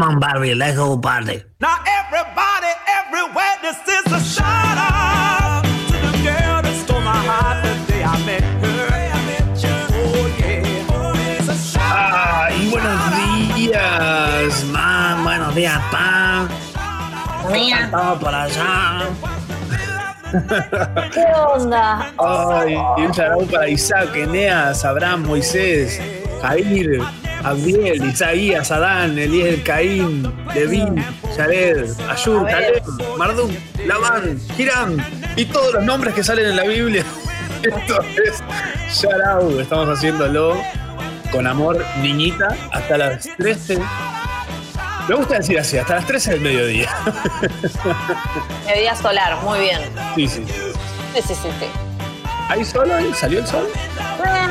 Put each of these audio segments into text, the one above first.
On, Barbie, let's go party. Now everybody, everywhere, this is a shout out to the girl that stole my heart the day I met her. Oh yeah, oh, it's a shout out. Ay, buenos días, man. Buenos días, pa. Mía, Estamos por allá. ¿qué onda? Ay, y un saludo para Isaac, Eneas, Abraham, Moisés, Jair, Abdiel, Isaías, Adán, Eliel, Caín, Levin, Jared, Ayur, Caleb, Marduk, Labán, Hiram y todos los nombres que salen en la Biblia. Esto es Sharau. Estamos haciéndolo con amor, niñita, hasta las 13. Me gusta decir así, hasta las 13 del mediodía. Mediodía solar, muy bien. Sí, sí. Sí, sí, sí, sí. ¿Hay sol hoy? ¿Salió el sol? Eh,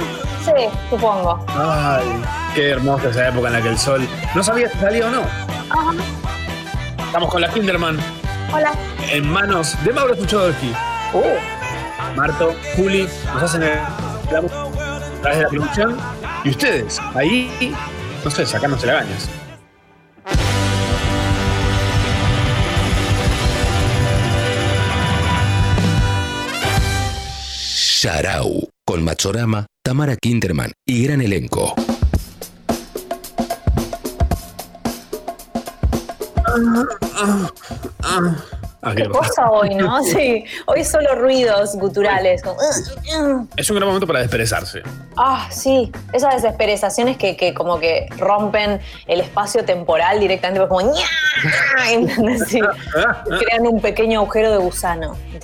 sí, supongo. Ay, qué hermosa esa época en la que el sol. No sabía si salía o no. Ajá. Estamos con la Kinderman Hola. en manos de Mauro Tuchodolski. Uh, Marto, Juli, nos hacen el, a través de la producción. Y ustedes, ahí, no sé, sacándose lagañas. Sharau, con Machorama, Tamara Kinderman y gran elenco. Ah, ¿qué qué le pasa? cosa hoy, ¿no? Sí. Hoy solo ruidos guturales. Es un gran momento para desperezarse. Ah, sí. Esas desesperezaciones que, que como que rompen el espacio temporal directamente, pues como ¡ña! Sí. Crean un pequeño agujero de gusano.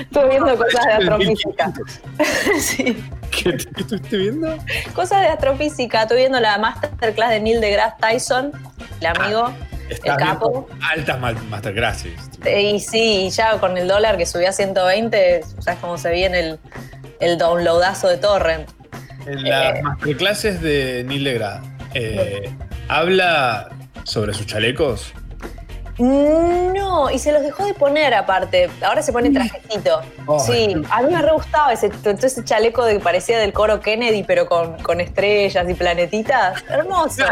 Estuve viendo cosas de astrofísica. sí. ¿Qué, qué estuviste viendo? Cosas de astrofísica. Estoy viendo la masterclass de Neil deGrasse Tyson, el amigo, Estás el capo. altas ma- masterclasses. Y sí, y ya con el dólar que subió a 120, ¿sabes cómo se viene el, el downloadazo de torrent? En Eh. las masterclasses de Neil deGrasse, eh, ¿habla sobre sus chalecos? No, y se los dejó de poner aparte. Ahora se pone trajecito. Sí, a mí me re gustaba ese, ese chaleco de que parecía del coro Kennedy, pero con, con estrellas y planetitas. Hermoso.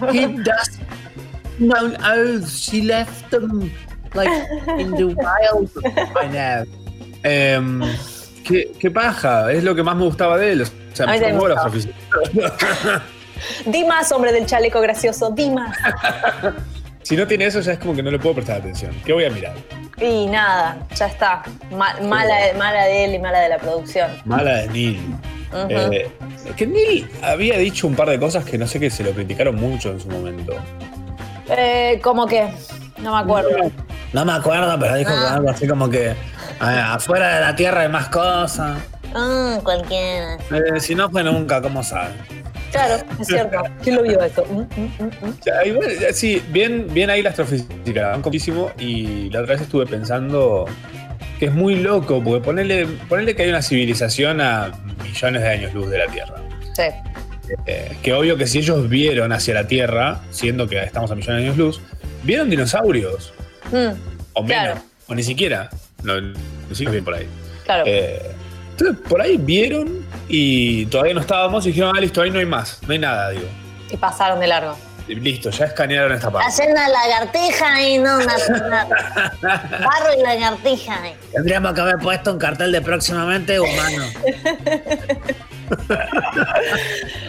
He does. No, oh, she left them like in the wild. I know. Em, ¿qué, qué paja, es lo que más me gustaba de él. O sea, A mí me las oficinas. Di más, hombre del chaleco gracioso, di más. Si no tiene eso, ya es como que no le puedo prestar atención. ¿Qué voy a mirar? Y nada, ya está. Ma- mala, mala de él y mala de la producción. Mala de Neil. Ujú. Eh, que Neil había dicho un par de cosas que no sé que se lo criticaron mucho en su momento. Eh, como que, no me acuerdo. No me acuerdo, pero dijo Ah. algo así como que afuera de la Tierra hay más cosas. Ah, cualquiera. Eh, si no fue nunca, ¿cómo sabe? Claro, es cierto. ¿Quién lo vio esto? Mm, mm, mm, mm. Igual, sí, bien, bien ahí la astrofísica, van muchísimo y la otra vez estuve pensando que es muy loco, porque ponerle, ponerle que hay una civilización a millones de años luz de la Tierra. Sí. Eh, que obvio que si ellos vieron hacia la Tierra, siendo que estamos a millones de años luz, vieron dinosaurios, Mm, o menos, Claro. o ni siquiera, no, ni siquiera bien por ahí. claro. Eh, entonces, por ahí vieron y todavía no estábamos y dijeron, ah, listo, ahí no hay más, no hay nada, digo. Y pasaron de largo. Y Listo, ya escanearon esta parte. Hacer una lagartija y no una, una- barro y lagartija. Tendríamos que haber puesto un cartel de próximamente humano.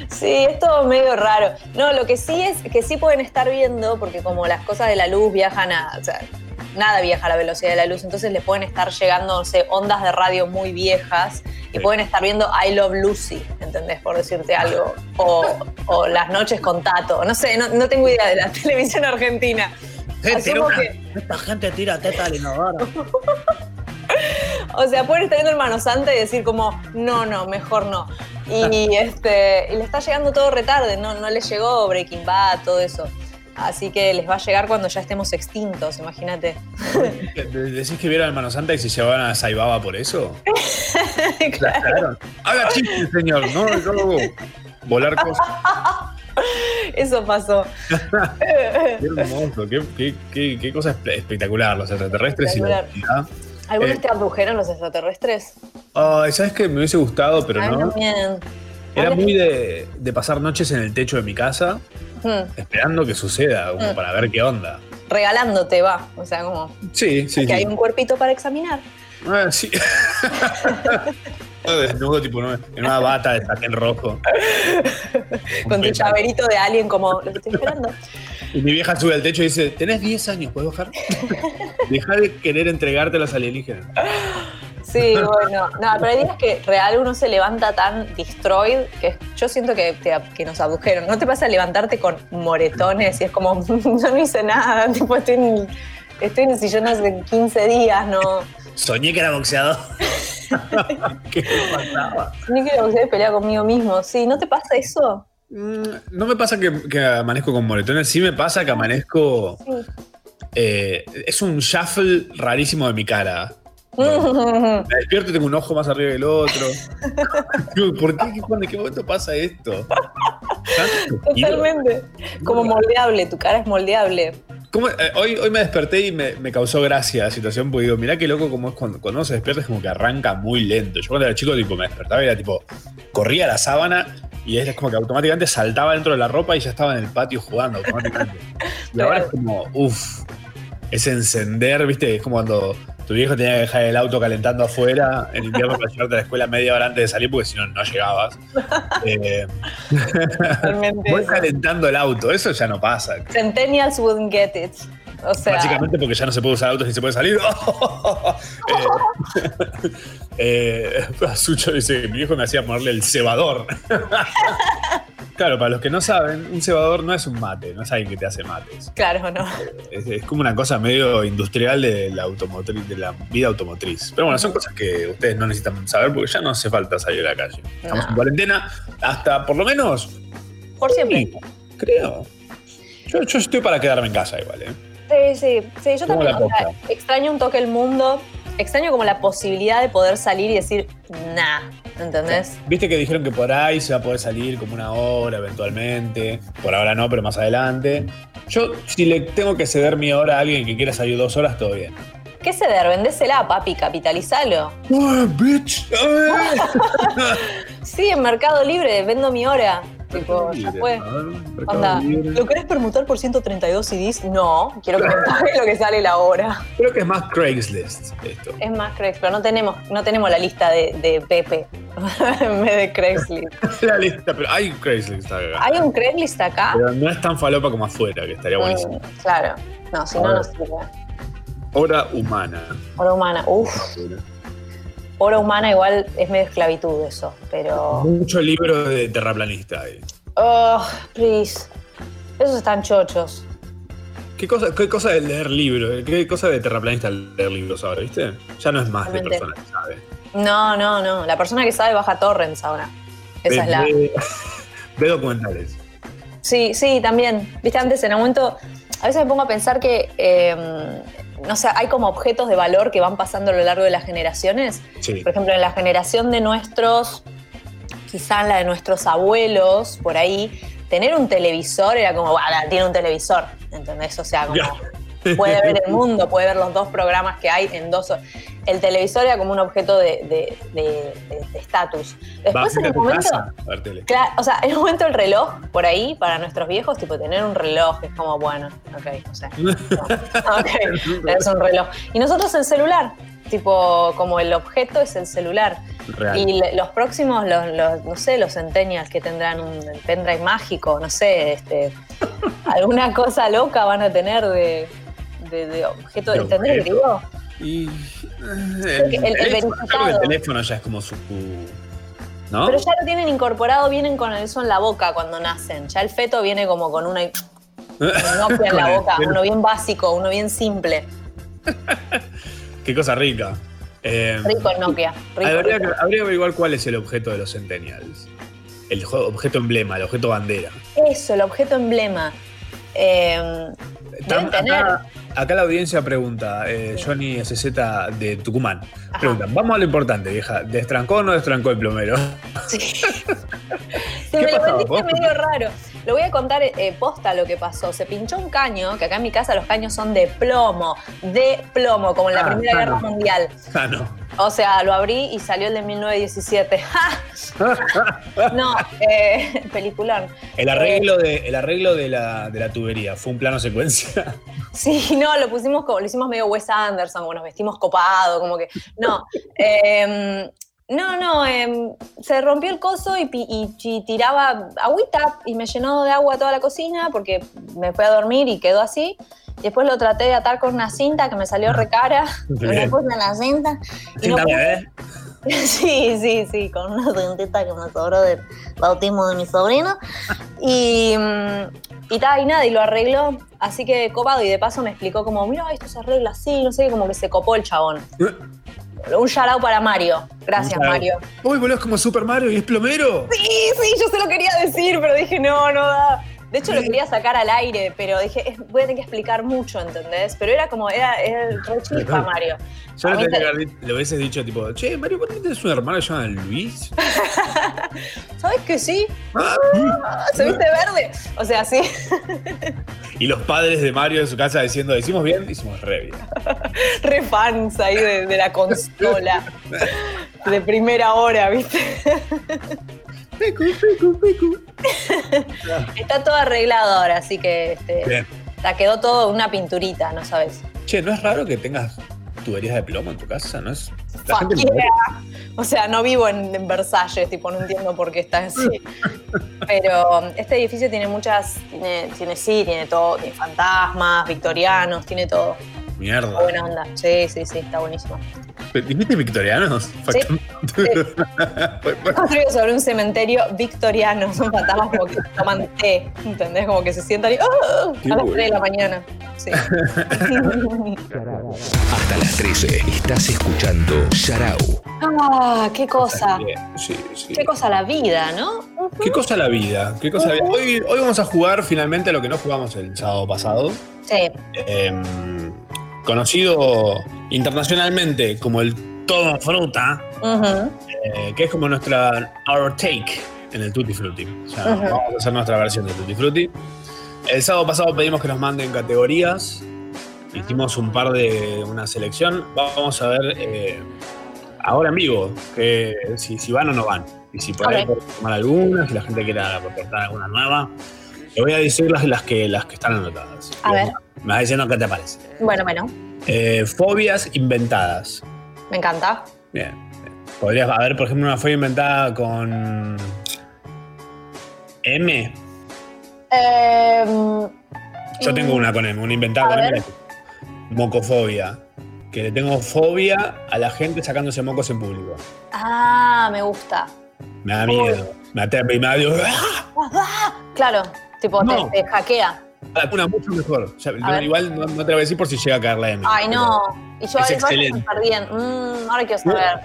Sí, es todo medio raro. No, lo que sí es que sí pueden estar viendo, porque como las cosas de la luz viajan a. O sea, nada viaja a la velocidad de la luz, entonces les pueden estar llegando, no sé, ondas de radio muy viejas y Sí. pueden estar viendo I Love Lucy, ¿entendés? Por decirte algo. O, o Las noches con Tato. No sé, no, no tengo idea de la televisión argentina. Que- Esta gente tira teta al inodoro. O sea, pueden estar viendo Hermano Santa y decir como, no, no, mejor no. Y, este, y le está llegando todo retarde, no, no les llegó Breaking Bad, todo eso. Así que les va a llegar cuando ya estemos extintos, imagínate. ¿Decís que vieron al Mano Santa y se llevaban a Saibaba por eso? Claro. Haga chiste, señor, ¿no? Yo volar cosas. Eso pasó. Qué hermoso, qué, qué, qué, qué cosa espe- espectacular, los extraterrestres y la humanidad. ¿Alguna Eh, te abdujeron los extraterrestres? Ay, ¿sabes qué? Me hubiese gustado, pero A mí no. también. Era muy de, de pasar noches en el techo de mi casa Mm, esperando que suceda, como Mm. para ver qué onda. regalándote, va. O sea, como Sí, sí, que hay un cuerpito para examinar. Ah, sí. Desnudo, tipo, ¿no? en una bata de saquén rojo. Con tu llaverito de alien, como lo estoy esperando. Y mi vieja sube al techo y dice, tenés 10 años, ¿puedes bajar? Deja de querer entregarte a los alienígenas. Sí, bueno. No, pero hay días que real uno se levanta tan destroyed que yo siento que, te- que nos abdujeron. ¿No te pasa levantarte con moretones y es como, yo no hice nada, tipo, estoy en, estoy en el sillón hace 15 días, no. Soñé que era boxeador. ¿Qué pasaba? Ni que me pelear conmigo mismo. Sí, ¿no te pasa eso? Mm, No me pasa que, que amanezco con moretones, sí me pasa que amanezco... Sí. eh, es un shuffle rarísimo de mi cara. Me despierto y tengo un ojo más arriba que el otro. ¿Por qué? ¿Qué- ¿En qué momento pasa esto? Totalmente. Como moldeable, tu cara es moldeable. ¿Cómo? Eh, hoy, hoy me desperté y me, me causó gracia la situación, porque digo, mirá qué loco como es cuando, cuando uno se despierta, es como que arranca muy lento. Yo cuando era chico, tipo, me despertaba y era tipo, corría la sábana y es como que automáticamente saltaba dentro de la ropa y ya estaba en el patio jugando automáticamente. Y ahora es como, uff, es encender, ¿viste? Es como cuando tu viejo tenía que dejar el auto calentando afuera en invierno para llevarte a la escuela media hora antes de salir, porque si no, no llegabas. Eh, voy calentando el auto, eso ya no pasa. Centennials wouldn't get it. O sea, Básicamente porque ya no se puede usar autos ni se puede salir. eh, eh, Sucho dice mi viejo me hacía ponerle el cebador. Claro, para los que no saben, un cebador no es un mate, no es alguien que te hace mates. claro, no. Es, es como una cosa medio industrial de la, automotriz, de la vida automotriz. Pero bueno, son cosas que ustedes no necesitan saber porque ya no hace falta salir a la calle. Estamos No. en cuarentena hasta por lo menos, Por siempre. sí, creo. Yo, yo estoy para quedarme en casa igual, ¿eh? Sí, sí, sí, yo también. o sea, extraño un toque el mundo. Extraño como la posibilidad de poder salir y decir, nah, ¿entendés? Viste que dijeron que por ahí se va a poder salir como una hora eventualmente. Por ahora no, pero más adelante. Yo, si le tengo que ceder mi hora a alguien que quiera salir dos horas, todo bien. ¿Qué ceder? Vendésela, papi, capitalizalo. ¡Ah, bitch! Sí, en Mercado Libre, vendo mi hora. Tipo, ya fue. Onda. ¿lo querés permutar por 132 CDs? No, quiero que me pague lo que sale la hora. Creo que es más Craigslist esto. Es más Craigslist, pero no tenemos, no tenemos la lista de, de Pepe en vez de Craigslist. La lista, pero hay Craigslist acá. ¿Hay un Craigslist acá? Pero no es tan falopa como afuera, que estaría buenísimo. Mm, claro. No, si no, no sirve. Hora humana. Hora humana. Uf, hora humana igual es medio esclavitud eso, pero... Mucho libro de terraplanista ahí. Oh, please. Esos están chochos. ¿Qué cosa, ¿Qué cosa de leer libros? ¿Qué cosa de terraplanista leer libros ahora, viste? Ya no es más de persona que sabe. No, no, no. La persona que sabe baja torrents ahora. Esa es la... Ve- ve documentales. Sí, sí, también. Viste, antes en un momento, a veces me pongo a pensar que, eh, no sé, hay como objetos de valor que van pasando a lo largo de las generaciones. Sí. Por ejemplo, en la generación de nuestros, quizá en la de nuestros abuelos, por ahí, tener un televisor era como, tiene un televisor, ¿entendés? O sea, como Ya. puede ver el mundo, puede ver los dos programas que hay en dos horas. El televisor era como un objeto de estatus. Después en un momento... casa. Claro, o sea, en un momento el reloj, por ahí, para nuestros viejos, tipo tener un reloj es como, bueno, ok, o sea, no, ok, es un reloj. Y nosotros el celular, tipo, como el objeto es el celular. Real. Y los próximos, los, los- no sé, los centennials que tendrán un pendrive mágico, no sé, este, alguna cosa loca van a tener de, de, de objeto. ¿Entendés lo que objeto. digo? Y. Que el- el teléfono, el ya es como su. ¿No? Pero ya lo tienen incorporado, vienen con eso en la boca cuando nacen. Ya el feto viene como con una un Nokia en la boca, uno bien básico, uno bien simple. Qué cosa rica. Eh, Rico el Nokia. Rico, habría, rico. que, habría que averiguar cuál es el objeto de los Centennials. El objeto emblema, el objeto bandera. Eso, el objeto emblema. Eh, deben Tam- tener. Acá, acá la audiencia pregunta, eh, Johnny SZ de Tucumán. Preguntan, vamos a lo importante, vieja. ¿Destrancó o no destrancó el plomero? Sí. Sí, ¿Qué me lo pasaba, vendiste vos? medio raro. lo voy a contar eh, posta lo que pasó. Se pinchó un caño, que acá en mi casa los caños son de plomo, de plomo, como en la Ah, Primera ah, Guerra no. Mundial. Ah, no. O sea, lo abrí y salió el de 1917. ¡Ja! No, eh, peliculón. El arreglo, de, el arreglo de, la, de la tubería, ¿fue un plano secuencia? Sí, no, lo pusimos como, lo hicimos medio Wes Anderson, como nos vestimos copado, como que. No. em, no, no, em, se rompió el coso y, pi- y- y tiraba agüita y me llenó de agua toda la cocina porque me fui a dormir y quedó así. Después lo traté de atar con una cinta que me salió recara. Me puse en la cinta. y no pude-. Sí, sí, sí, con una cintita que me sobró del bautismo de mi sobrino. Y, mm, y, ta, y nada, y lo arregló. Así que copado, y de paso me explicó como, mira, esto se arregla así, no sé, como que se copó el chabón. Un shout out para Mario. Gracias. Mario. Uy, boludo, es como Super Mario y es plomero. Sí, sí, yo se lo quería decir, pero dije, no, no da. De hecho, lo quería sacar al aire, pero dije, es- voy a tener que explicar mucho, ¿entendés? Pero era como, era, era el re chispa, Mario. Yo tenía te- le hubieses dicho, tipo, che, Mario, ¿por qué tienes un hermano que se llama Luis? ¿Sabes que sí? Ah, Ah, ¿Se viste verde? O sea, sí. Y los padres de Mario en su casa diciendo, ¿hicimos bien? Hicimos re bien. re fans ahí de, de la consola. De primera hora, ¿viste? Pecu, pecu, pecu. Está todo arreglado ahora, así que este, Bien. la quedó todo una pinturita, ¿no sabes? Che, ¿no es raro que tengas tuberías de plomo en tu casa? ¿No es? La Fuck gente yeah. O sea, no vivo en, en Versalles, tipo, no entiendo por qué está así. Pero este edificio tiene muchas, tiene, tiene sí, tiene todo, tiene fantasmas, victorianos, tiene todo. Mierda. Está buena onda. Sí, sí, sí, está buenísimo. ¿Dijiste victorianos? Construido sobre un cementerio victoriano. Son fantasmas como que toman té, ¿entendés? Como que se sientan y ¡ah! Qué a las bueno. 3 de la mañana. Sí. Hasta las 13 estás escuchando Sharau. ah, qué cosa. Sí, sí. Qué cosa la vida, ¿no? ¿Qué cosa la vida? ¿Qué cosa la vida? Hoy, hoy vamos a jugar finalmente a lo que no jugamos el sábado pasado. Sí. Em, conocido internacionalmente como el Todo Fruta, eh, que es como nuestra our take en el Tutti Frutti. O sea, Ujú. vamos a hacer nuestra versión del Tutti Frutti. El sábado pasado pedimos que nos manden categorías. Hicimos un par de una selección. Vamos a ver eh, ahora en vivo que si, si van o no van. Y si por ahí Ok. podemos tomar algunas, si la gente quiera aportar alguna nueva. Te voy a decir las, las, que, las que están anotadas. A ver. Me vas diciendo qué te parece. Bueno, bueno, Eh, fobias inventadas. me encanta. Bien. Podrías haber, por ejemplo, una fobia inventada con. M. Em, Yo tengo una con M, una inventada con ver. M. Mocofobia. Que le tengo fobia a la gente sacándose mocos en público. Ah, me gusta. Me da miedo. Me aterra y me da ¡ah! Ah, Claro, tipo, No. te, te hackea. A la cuna mucho mejor. O sea, igual no, no te lo voy a decir por si llega a caer la M. Ay, no. Y yo Es excelente. Mm, ahora quiero saber.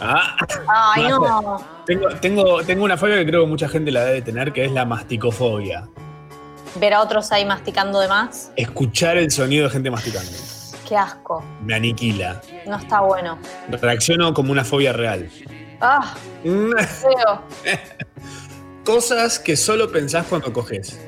Ah, Ay, No. tengo, tengo, tengo una fobia que creo que mucha gente la debe tener, que es la masticofobia. Ver a otros ahí masticando de más. Escuchar el sonido de gente masticando. Qué asco. Me aniquila. No está bueno. Reacciono como una fobia real. Ah, Mm. Cosas que solo pensás cuando coges.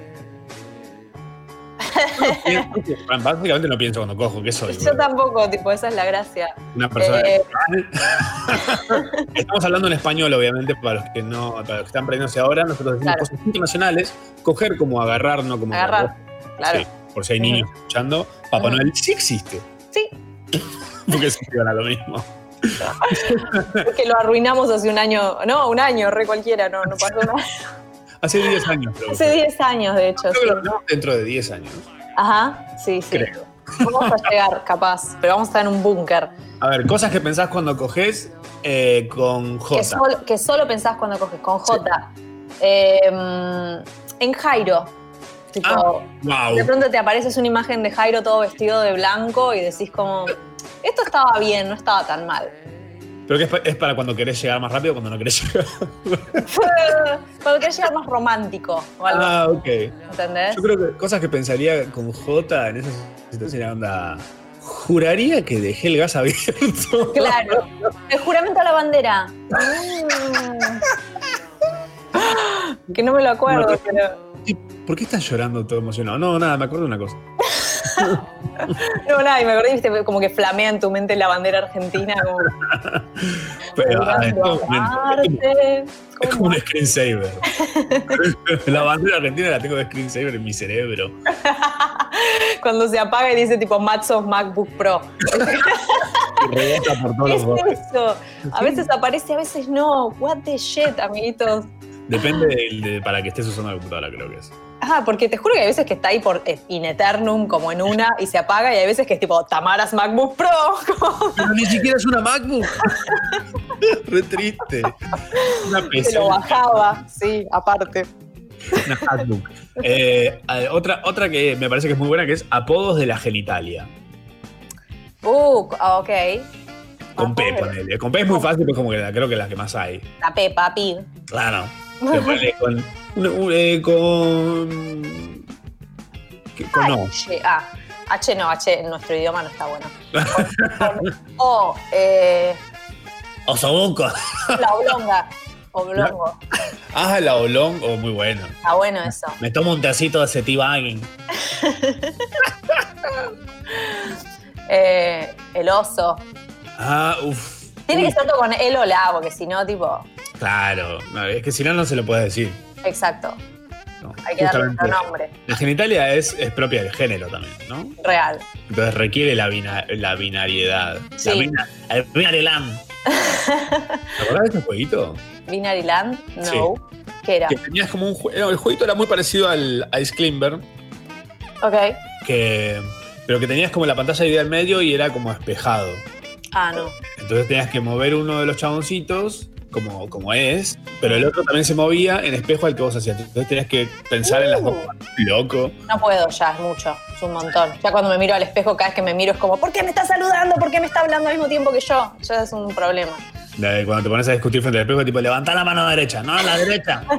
No, Básicamente no pienso cuando cojo, ¿qué soy? Yo tampoco, tipo, esa es la gracia. Una persona. Eh, Estamos hablando en español, obviamente, para los que no, para los que están aprendiéndose ahora, nosotros decimos Claro. cosas internacionales, coger como agarrar, no como agarrar. Claro. Sí, por si hay niños escuchando, Papá. Noel sí existe. Sí, Porque se a lo mismo. que lo arruinamos hace un año. No, un año, re cualquiera, no, no pasó nada. Hace 10 años, creo. Hace 10 años, de hecho. Creo que sí. lo hablamos dentro de 10 años. Ajá, sí, sí. Creo. Vamos a llegar, capaz, pero vamos a estar en un búnker. A ver, cosas que pensás cuando coges eh, con J. Que solo, que solo pensás cuando coges, con J. Eh, en Jairo. Tipo, Ah, wow. de pronto te apareces una imagen de Jairo todo vestido de blanco y decís como, esto estaba bien, no estaba tan mal. Pero que es, pa- es para cuando querés llegar más rápido o cuando no querés llegar. Cuando querés llegar más romántico o algo, ah, ok. ¿entendés? Yo creo que cosas que pensaría con J en esa situación era onda. Juraría que dejé el gas abierto. Claro. El juramento a la bandera. Mm. Que no me lo acuerdo, pero. por qué estás llorando todo emocionado? No, nada, me acuerdo de una cosa. No, nada, y me acordé, viste, como que flamea en tu mente la bandera argentina. Como, Pero ah, es como- es como un screensaver. la bandera argentina la tengo de screensaver en mi cerebro. Cuando se apaga y dice tipo Matsos MacBook Pro. Por todos ¿Qué los es eso? A veces aparece, a veces no. What the shit, amiguitos. Depende del- de, para que estés usando la computadora, creo que es. Ah, porque te juro que hay veces que está ahí por eh, in eternum, como en una, y se apaga, y hay veces que es tipo Tamaras MacBook Pro. Pero ni siquiera es una MacBook. Re triste. Una se lo bajaba, sí, aparte. Una MacBook. Eh, eh, otra, otra que me parece que es muy buena, que es apodos de la genitalia. Uh, ah, ok. Con P, Apodos. ponele. Con P es muy fácil, pues como que la- creo que es la que más hay. La Peppa Pig. Claro. Pero ponele con. Eh, con. Con O. H, ah, H no, H en nuestro idioma no está bueno. O, eh, Osobuco. la oblonga. Oblongo. Ah, la Olong. Oh, muy bueno. Está bueno eso. Me tomo un tecito de Cetibagging. Eh, el oso. Ah, uff. Tiene que ser todo con el o la, porque si no, tipo. Claro. No, es que si no, no se lo puede decir. Exacto. No, Hay que darle otro nombre. La genitalia es, es propia del género también, ¿no? Real. Entonces requiere la, bina- la binariedad. Sí. La bina- el binariland. ¿Te acordás de ese jueguito? Binary Land, no. ¿Qué era? Que tenías como un juego. El jueguito era muy parecido al Ice Climber, Ok. que, pero que tenías como la pantalla ahí del medio y era como espejado. Ah, no. Entonces tenías que mover uno de los chaboncitos, como, como es, pero el otro también se movía en espejo al que vos hacías. Entonces tenías que pensar en las dos. Uh. Loco. No puedo ya, es mucho. Es un montón. Ya cuando me miro al espejo, cada vez que me miro es como, ¿por qué me está saludando? ¿Por qué me está hablando al mismo tiempo que yo? Ya es un problema. De Cuando te pones a discutir frente al espejo, tipo, levanta la mano derecha, no la derecha.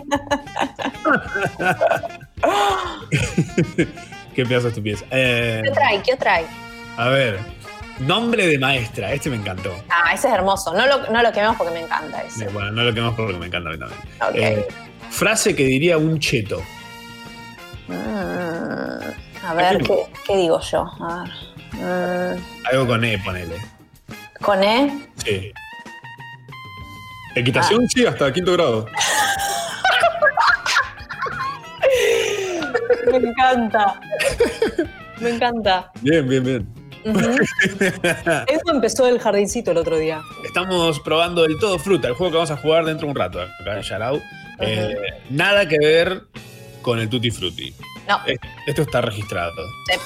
Qué pedazo de estupidez. Eh, ¿Qué trae? ¿Qué trae? a ver, nombre de maestra, este me encantó. Ah, ese es hermoso. No lo, no lo quememos porque me encanta ese. Bueno, no lo quemamos porque me encanta a mí también. Eh, frase que diría un cheto. Mm, a ver, ¿qué, qué digo yo? A ver. Mm, Algo con E, ponele. ¿Con E? Sí. Equitación, sí, hasta quinto grado. Me encanta. Me encanta. Bien, bien, bien. Eso empezó el jardincito el otro día. Estamos probando el todo fruta, el juego que vamos a jugar dentro de un rato acá en Yarao. Eh, nada que ver con el Tutti Frutti. No, Eh, Esto está registrado. Sí.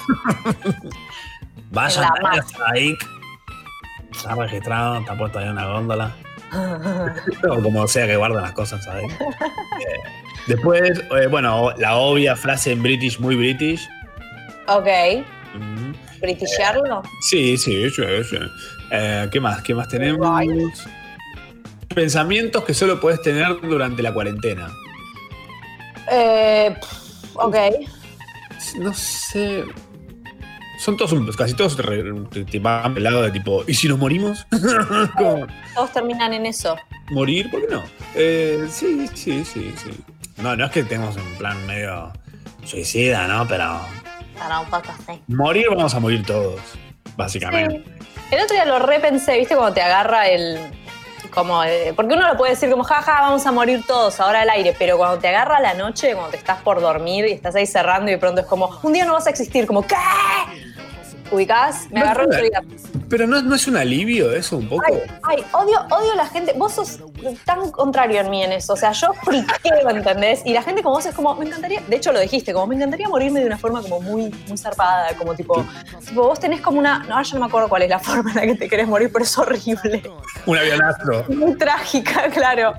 Vayan a ahí. Está registrado, está puesto ahí en una góndola. o como sea que guardan las cosas, ¿sabes? Eh, después, eh, bueno, la obvia frase en British, muy British. ok. Mm, ¿Britisharlo? Sí, sí, sí, sí. Eh, ¿Qué más? ¿Qué más tenemos? Pensamientos que solo puedes tener durante la cuarentena. Eh, ok. No sé. Son todos, casi todos re- te, te van del lado de tipo, ¿y si nos morimos? Como, Todos terminan en eso. ¿Morir? ¿Por qué no? Eh, sí, sí, sí, sí. No, no es que tengamos un plan medio suicida, ¿no? Pero Para un poco morir vamos a morir todos, básicamente. El otro día lo repensé, ¿viste? Cuando te agarra el. Como, eh, porque uno lo puede decir como, jaja, vamos a morir todos ahora al aire, pero cuando te agarra la noche, cuando te estás por dormir y estás ahí cerrando y de pronto es como, un día no vas a existir, como, ¿qué? ¿Ubicás? Me No, agarró día. Pero no, no es un alivio eso un poco. Ay, ay, odio, odio la gente. Vos sos tan contrario en mí en eso. O sea, yo friqueo, ¿entendés? Y la gente como vos es como, me encantaría, de hecho lo dijiste, como me encantaría morirme de una forma como muy, muy zarpada, como tipo, tipo, vos tenés como una, no, yo no me acuerdo cuál es la forma en la que te querés morir, pero es horrible. Un avionastro. Muy trágica, claro.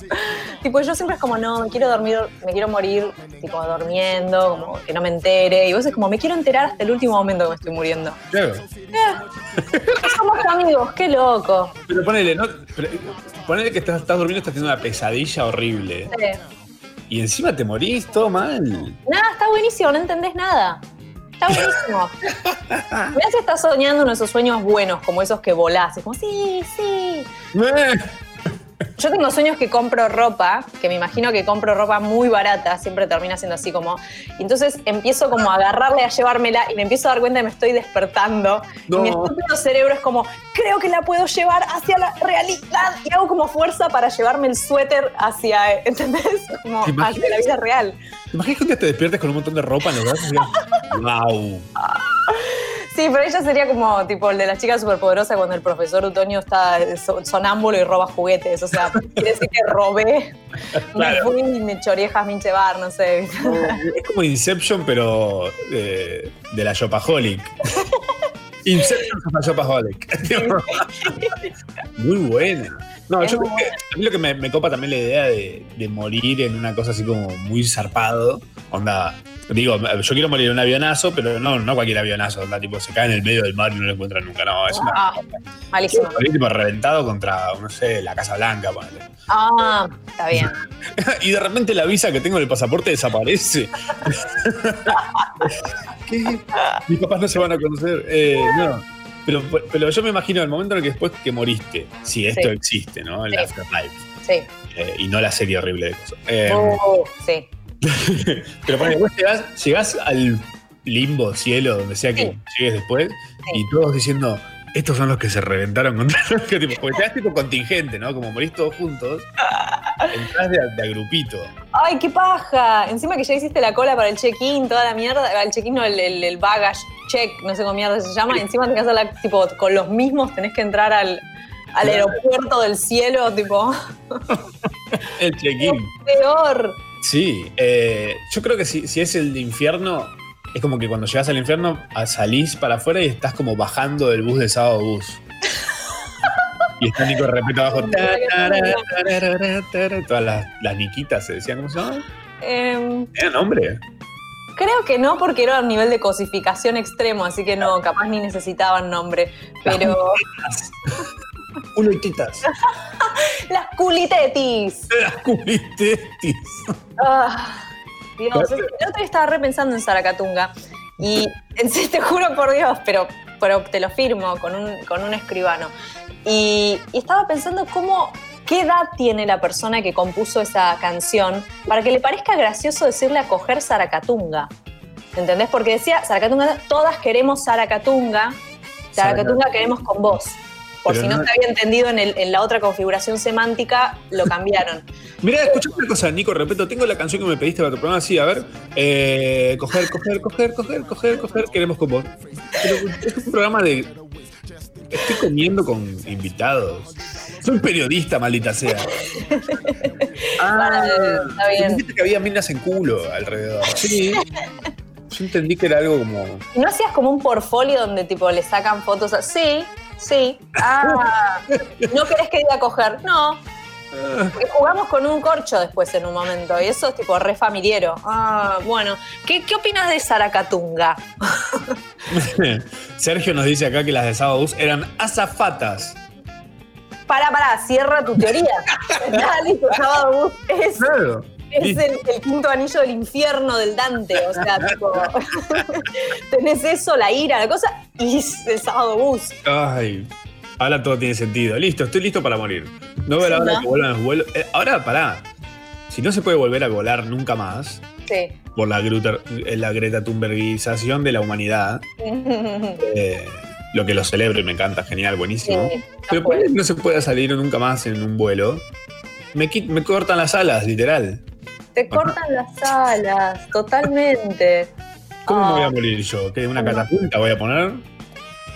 Tipo, yo siempre es como, no, me quiero dormir, me quiero morir, tipo, durmiendo, como que no me entere. Y vos es como, me quiero enterar hasta el último momento que me estoy muriendo. Somos amigos, qué loco. Pero ponele, ¿no? Pero, ponele que estás, estás durmiendo, estás teniendo una pesadilla horrible. Y encima te morís, todo mal. Nada, está buenísimo, no entendés nada. Está buenísimo. Mirá si estás soñando uno de esos sueños buenos, como esos que volás. Es como, sí, sí. Eh, Yo tengo sueños que compro ropa, que me imagino que compro ropa muy barata, siempre termina siendo así como. Y entonces empiezo como a agarrarle a llevármela y me empiezo a dar cuenta que me estoy despertando. No. Y mi estúpido cerebro es como, creo que la puedo llevar hacia la realidad. Y hago como fuerza para llevarme el suéter hacia, ¿entendés? Como hacia la vida real. ¿Te imaginas que un día te despiertes con un montón de ropa en los brazos? ¡Wow! Sí, pero ella sería como tipo el de la chica superpoderosa cuando el profesor Utonio está so- sonámbulo y roba juguetes. O sea, quiere decir que robé. Me Claro. fui y me choriejas minche bar, no sé. Es como Inception, pero de, de la Shopaholic. Inception of la Shopaholic. Muy buena. No, Es yo muy creo que a mí lo que me, me copa también la idea de, de morir en una cosa así como muy zarpado. Onda, digo, yo quiero morir en un avionazo, pero no, no cualquier avionazo. Onda, tipo, se cae en el medio del mar y no lo encuentran nunca. No, es una. Ah, malísimo. Morir tipo reventado contra, no sé, la Casa Blanca, ponele. Ah, está bien. y de repente la visa que tengo en el pasaporte desaparece. ¿Qué? Mis papás no se van a conocer. Eh, no. Pero, pero yo me imagino el momento en el que después que moriste, si esto Sí. existe, ¿no? El Sí. afterlife. Sí. eh, y no la serie horrible de cosas. Eh, Uh, sí. pero ponele, vos llegás, llegás al limbo, cielo, donde sea que Sí. llegues después, y todos diciendo, estos son los que se reventaron contra los que tipo, porque te das tipo contingente, ¿no? Como morís todos juntos, entras de, de a grupito. Ay, qué paja. Encima que ya hiciste la cola para el check-in, toda la mierda. El check-in, no, el, el, el baggage check, no sé cómo mierda se llama. Encima tenés que hacerla, tipo, con los mismos tenés que entrar al, al aeropuerto del cielo, tipo, El check-in. peor. Sí, eh, yo creo que si, si es el infierno, es como que cuando llegas al infierno salís para afuera y estás como bajando del bus de sábado bus. Y está Nico repente abajo. Todas las, las niquitas se decían, ¿cómo se? Em, ¿Era nombre? creo que no, porque era un nivel de cosificación extremo, así que no, capaz ni necesitaban nombre. Pero Culo y titas. las culitetis. Las culitetis. Ah, El otro día estaba repensando en Zaracatunga y te juro por Dios, pero, pero te lo firmo con un, con un escribano. Y, y estaba pensando cómo, qué edad tiene la persona que compuso esa canción para que le parezca gracioso decirle a coger Zaracatunga. ¿Entendés? Porque decía, Zaracatunga, todas queremos Zaracatunga, Zaracatunga queremos con vos. Por Pero si no, no- se había entendido en, el- en la otra configuración semántica, lo cambiaron. Mira, escuchame una cosa, Nico, repito, tengo la canción que me pediste para tu programa, sí, a ver. Eh, coger, coger, coger, coger, coger, coger, queremos con vos. Pero es un programa de... Estoy comiendo con invitados. Soy periodista, maldita sea. Ah, Está bien. Dijiste que había minas en culo alrededor. Sí. Yo entendí que era algo como... ¿Y ¿No hacías como un portfolio donde tipo le sacan fotos? a- Sí, sí. Ah, ¿no querés que diga coger? No. Porque jugamos con un corcho después en un momento y eso es tipo re familiero. Ah, bueno. ¿Qué, qué opinas de Zaracatunga? Sergio nos dice acá que las de Sábado Bus eran azafatas. Pará, pará, cierra tu teoría. Dale, tu sábado bus es, Claro. Es el, el quinto anillo del infierno del Dante. O sea, tipo, tenés eso, la ira, la cosa, y es el sábado bus. Ay, ahora todo tiene sentido. Listo, estoy listo para morir. No veo la hora que vuelvan los vuelos. Eh, ahora, pará. Si no se puede volver a volar nunca más Sí. por la, Greta, la Greta Thunbergización de la humanidad, eh, lo que lo celebro y me encanta, genial, buenísimo. Sí, Pero no puede. no se puede salir nunca más en un vuelo. Me, me cortan las alas, literal. Te cortan las alas, totalmente. ¿Cómo me voy a Ah, morir yo? ¿Que una catapulta voy a poner?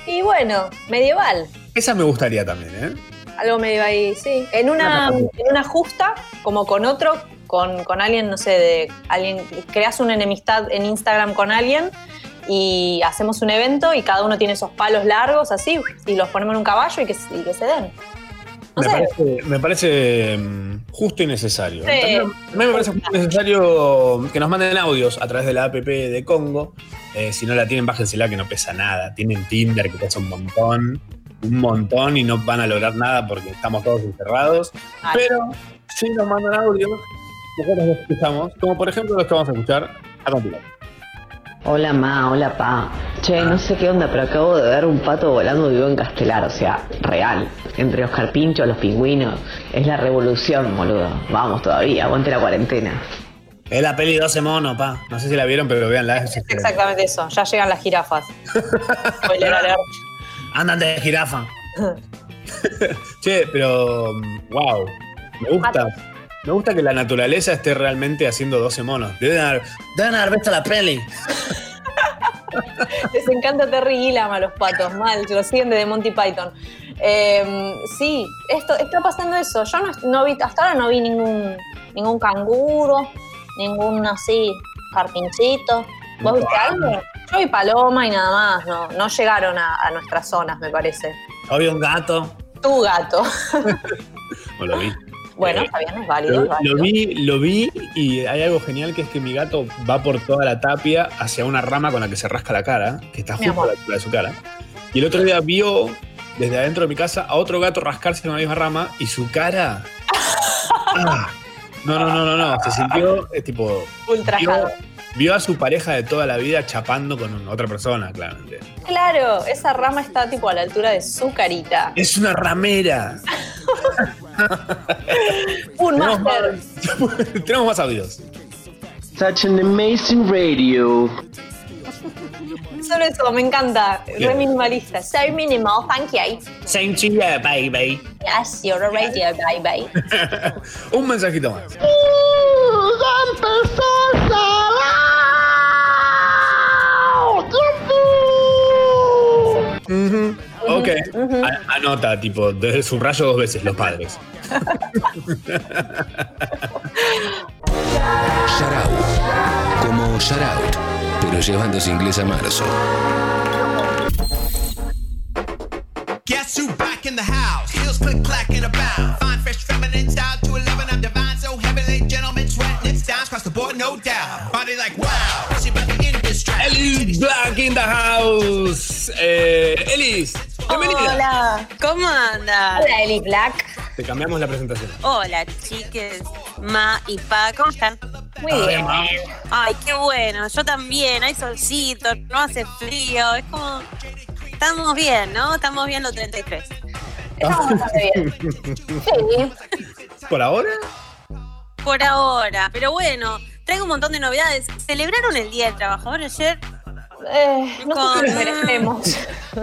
Y bueno, medieval. Esa me gustaría también, ¿eh? Algo medio ahí, sí. En una, Una en una justa, como con otro, con, con alguien, no sé, de alguien, creas una enemistad en Instagram con alguien y hacemos un evento y cada uno tiene esos palos largos así y los ponemos en un caballo y que, y que se den. Me, parece, me parece, mm, justo y necesario. Sí. También, también me parece justo y necesario que nos manden audios a través de la app de Congo. Eh, si no la tienen, bájensela que no pesa nada. Tienen Tinder que pesa un montón, un montón y no van a lograr nada porque estamos todos encerrados. Ay. Pero si nos mandan audios, nosotros los escuchamos, como por ejemplo los que vamos a escuchar a continuación. Hola ma, hola pa. Che, no sé qué onda, pero acabo de ver un pato volando vivo en Castelar, o sea, real. Entre los carpinchos, los pingüinos. Es la revolución, boludo. Vamos todavía, aguante la cuarentena. Es la peli 12 monos, pa. No sé si la vieron, pero véanla. es. Exactamente eso. Ya llegan las jirafas. Spoiler alert. Andan de jirafa. che, pero. Wow. Me gusta. Me gusta que la naturaleza esté realmente haciendo 12 monos. Deben haber, deben haber visto la peli. Les encanta Terry Gilliam a los patos, mal, lo siguen desde Monty Python. Eh, sí, esto, está pasando eso. Yo no, no vi, hasta ahora no vi ningún, ningún canguro, ningún así carpinchito. ¿Vos viste algo? Yo vi paloma y nada más, no, no llegaron a, a nuestras zonas, me parece. Había un gato. Tu gato. No lo vi. Bueno, Eh, está bien, es válido. Lo, es válido. lo vi, lo vi y hay algo genial que es que mi gato va por toda la tapia hacia una rama con la que se rasca la cara, que está justo a la altura de su cara. Y el otro día vio desde adentro de mi casa a otro gato rascarse en la misma rama y su cara. Ah, no, no, no, no, no. Se sintió eh, tipo. Ultrajado. Vio, vio a su pareja de toda la vida chapando con otra persona, claramente. Claro, esa rama está tipo a la altura de su carita. Es una ramera. Un Tenemos máster. más, tenemos más audios. Such an amazing radio. Solo eso, me encanta. Re minimalista. So minimal, thank you. Same to you, baby. Yes, you're a radio baby. Un mensajito más. Ujú, Ok. A- anota, tipo, de subrayo dos veces los padres. Sharau. Como Shoutout, pero llevándose inglés a marzo. Guess who back in the house? Heels click clack in a bound. Fine, fresh, feminine style to 11. I'm divine, so heavenly. Gentlemen, sweating it down across the board, no doubt. Body like wow. Elis Black in the house. Eh, Elis, bienvenida. Hola. ¿Cómo andas? Hola, Eli Black. Te cambiamos la presentación. Hola, chiques, Ma y Pa, ¿cómo están? Muy bien. Ay, qué bueno, yo también, hay solcito, no hace frío, es como... Estamos bien, ¿no? Estamos bien los 33. Estamos bastante bien. Sí. ¿Por ahora? Por ahora, pero bueno, traigo un montón de novedades. ¿Celebraron el Día del Trabajador ayer? Eh, no sé si lo merecemos.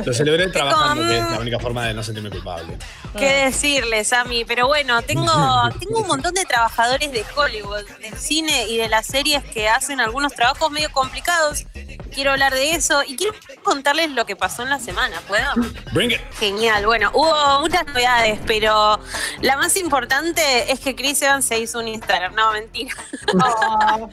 Lo celebré trabajando, Con- que es la única forma de no sentirme culpable. ¿Qué decirles, Ami? Pero bueno, tengo, tengo un montón de trabajadores de Hollywood, del cine y de las series que hacen algunos trabajos medio complicados. Quiero hablar de eso y quiero contarles lo que pasó en la semana, ¿puedo? Bring it. Genial, bueno, hubo muchas novedades, pero la más importante es que Chris Evans se hizo un Instagram, no, mentira. Oh,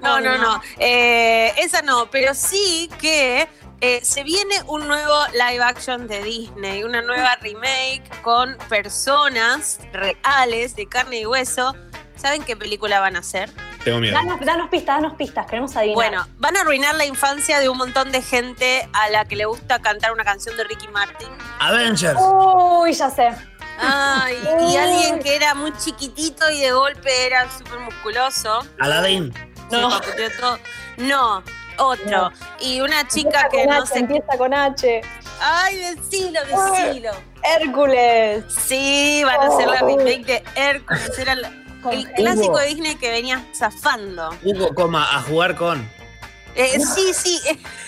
no, no. no. Eh, esa no, pero sí que eh, se viene un nuevo live action de Disney, una nueva remake con personas reales de carne y hueso. ¿Saben qué película van a hacer? Tengo miedo. danos, danos pistas, danos pistas. Queremos adivinar. Bueno, van a arruinar la infancia de un montón de gente a la que le gusta cantar una canción de Ricky Martin. Avengers. Uy, ya sé. Ay, y alguien que era muy chiquitito y de golpe era súper musculoso. Aladdin. No. No, otro. Y una chica que no H, sé. Empieza con H. Ay, decilo, decilo. Hércules. Sí, van a hacer la remake de Hércules. Era el, clásico de Disney que venía zafando. Hugo, coma, a jugar con. Eh, sí, sí. eh,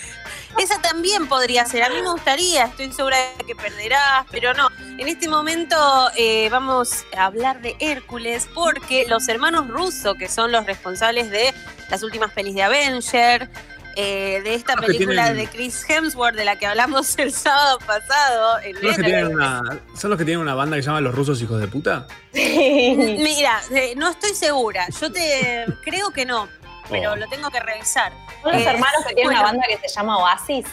esa también podría ser. A mí me gustaría, estoy segura de que perderás, pero no. En este momento eh, vamos a hablar de Hércules porque los hermanos Russo, que son los responsables de las últimas pelis de Avenger, eh, de esta que película tienen- de Chris Hemsworth, de la que hablamos el sábado pasado en ¿Son los, que tienen una, ¿Son los que tienen una banda que se llama Los Rusos Hijos de Puta? Mira, eh, no estoy segura. Yo te creo que no, pero Oh. lo tengo que revisar. ¿Son los Eh, hermanos que tienen bueno. una banda que se llama Oasis?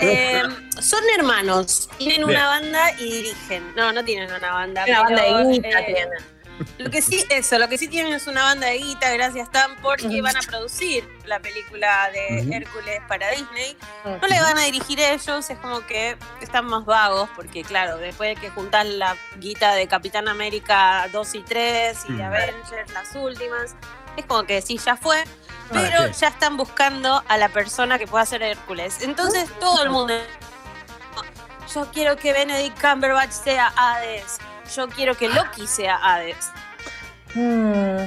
Eh, son hermanos, tienen Bien. una banda y dirigen. No, no tienen una banda. Una banda de guita eh, tienen. Lo que sí, eso, lo que sí tienen es una banda de guita, gracias Tan, porque van a producir la película de. Hércules para Disney. No le van a dirigir ellos, es como que están más vagos, porque claro, después de que juntar la guita de Capitán América 2 y 3 y de. Avengers, las últimas, Es como que sí, ya fue, Ah, pero ya están buscando a la persona que pueda ser Hércules. Entonces todo el mundo. Yo quiero que Benedict Cumberbatch sea Hades. Yo quiero que Loki sea Hades. Mm.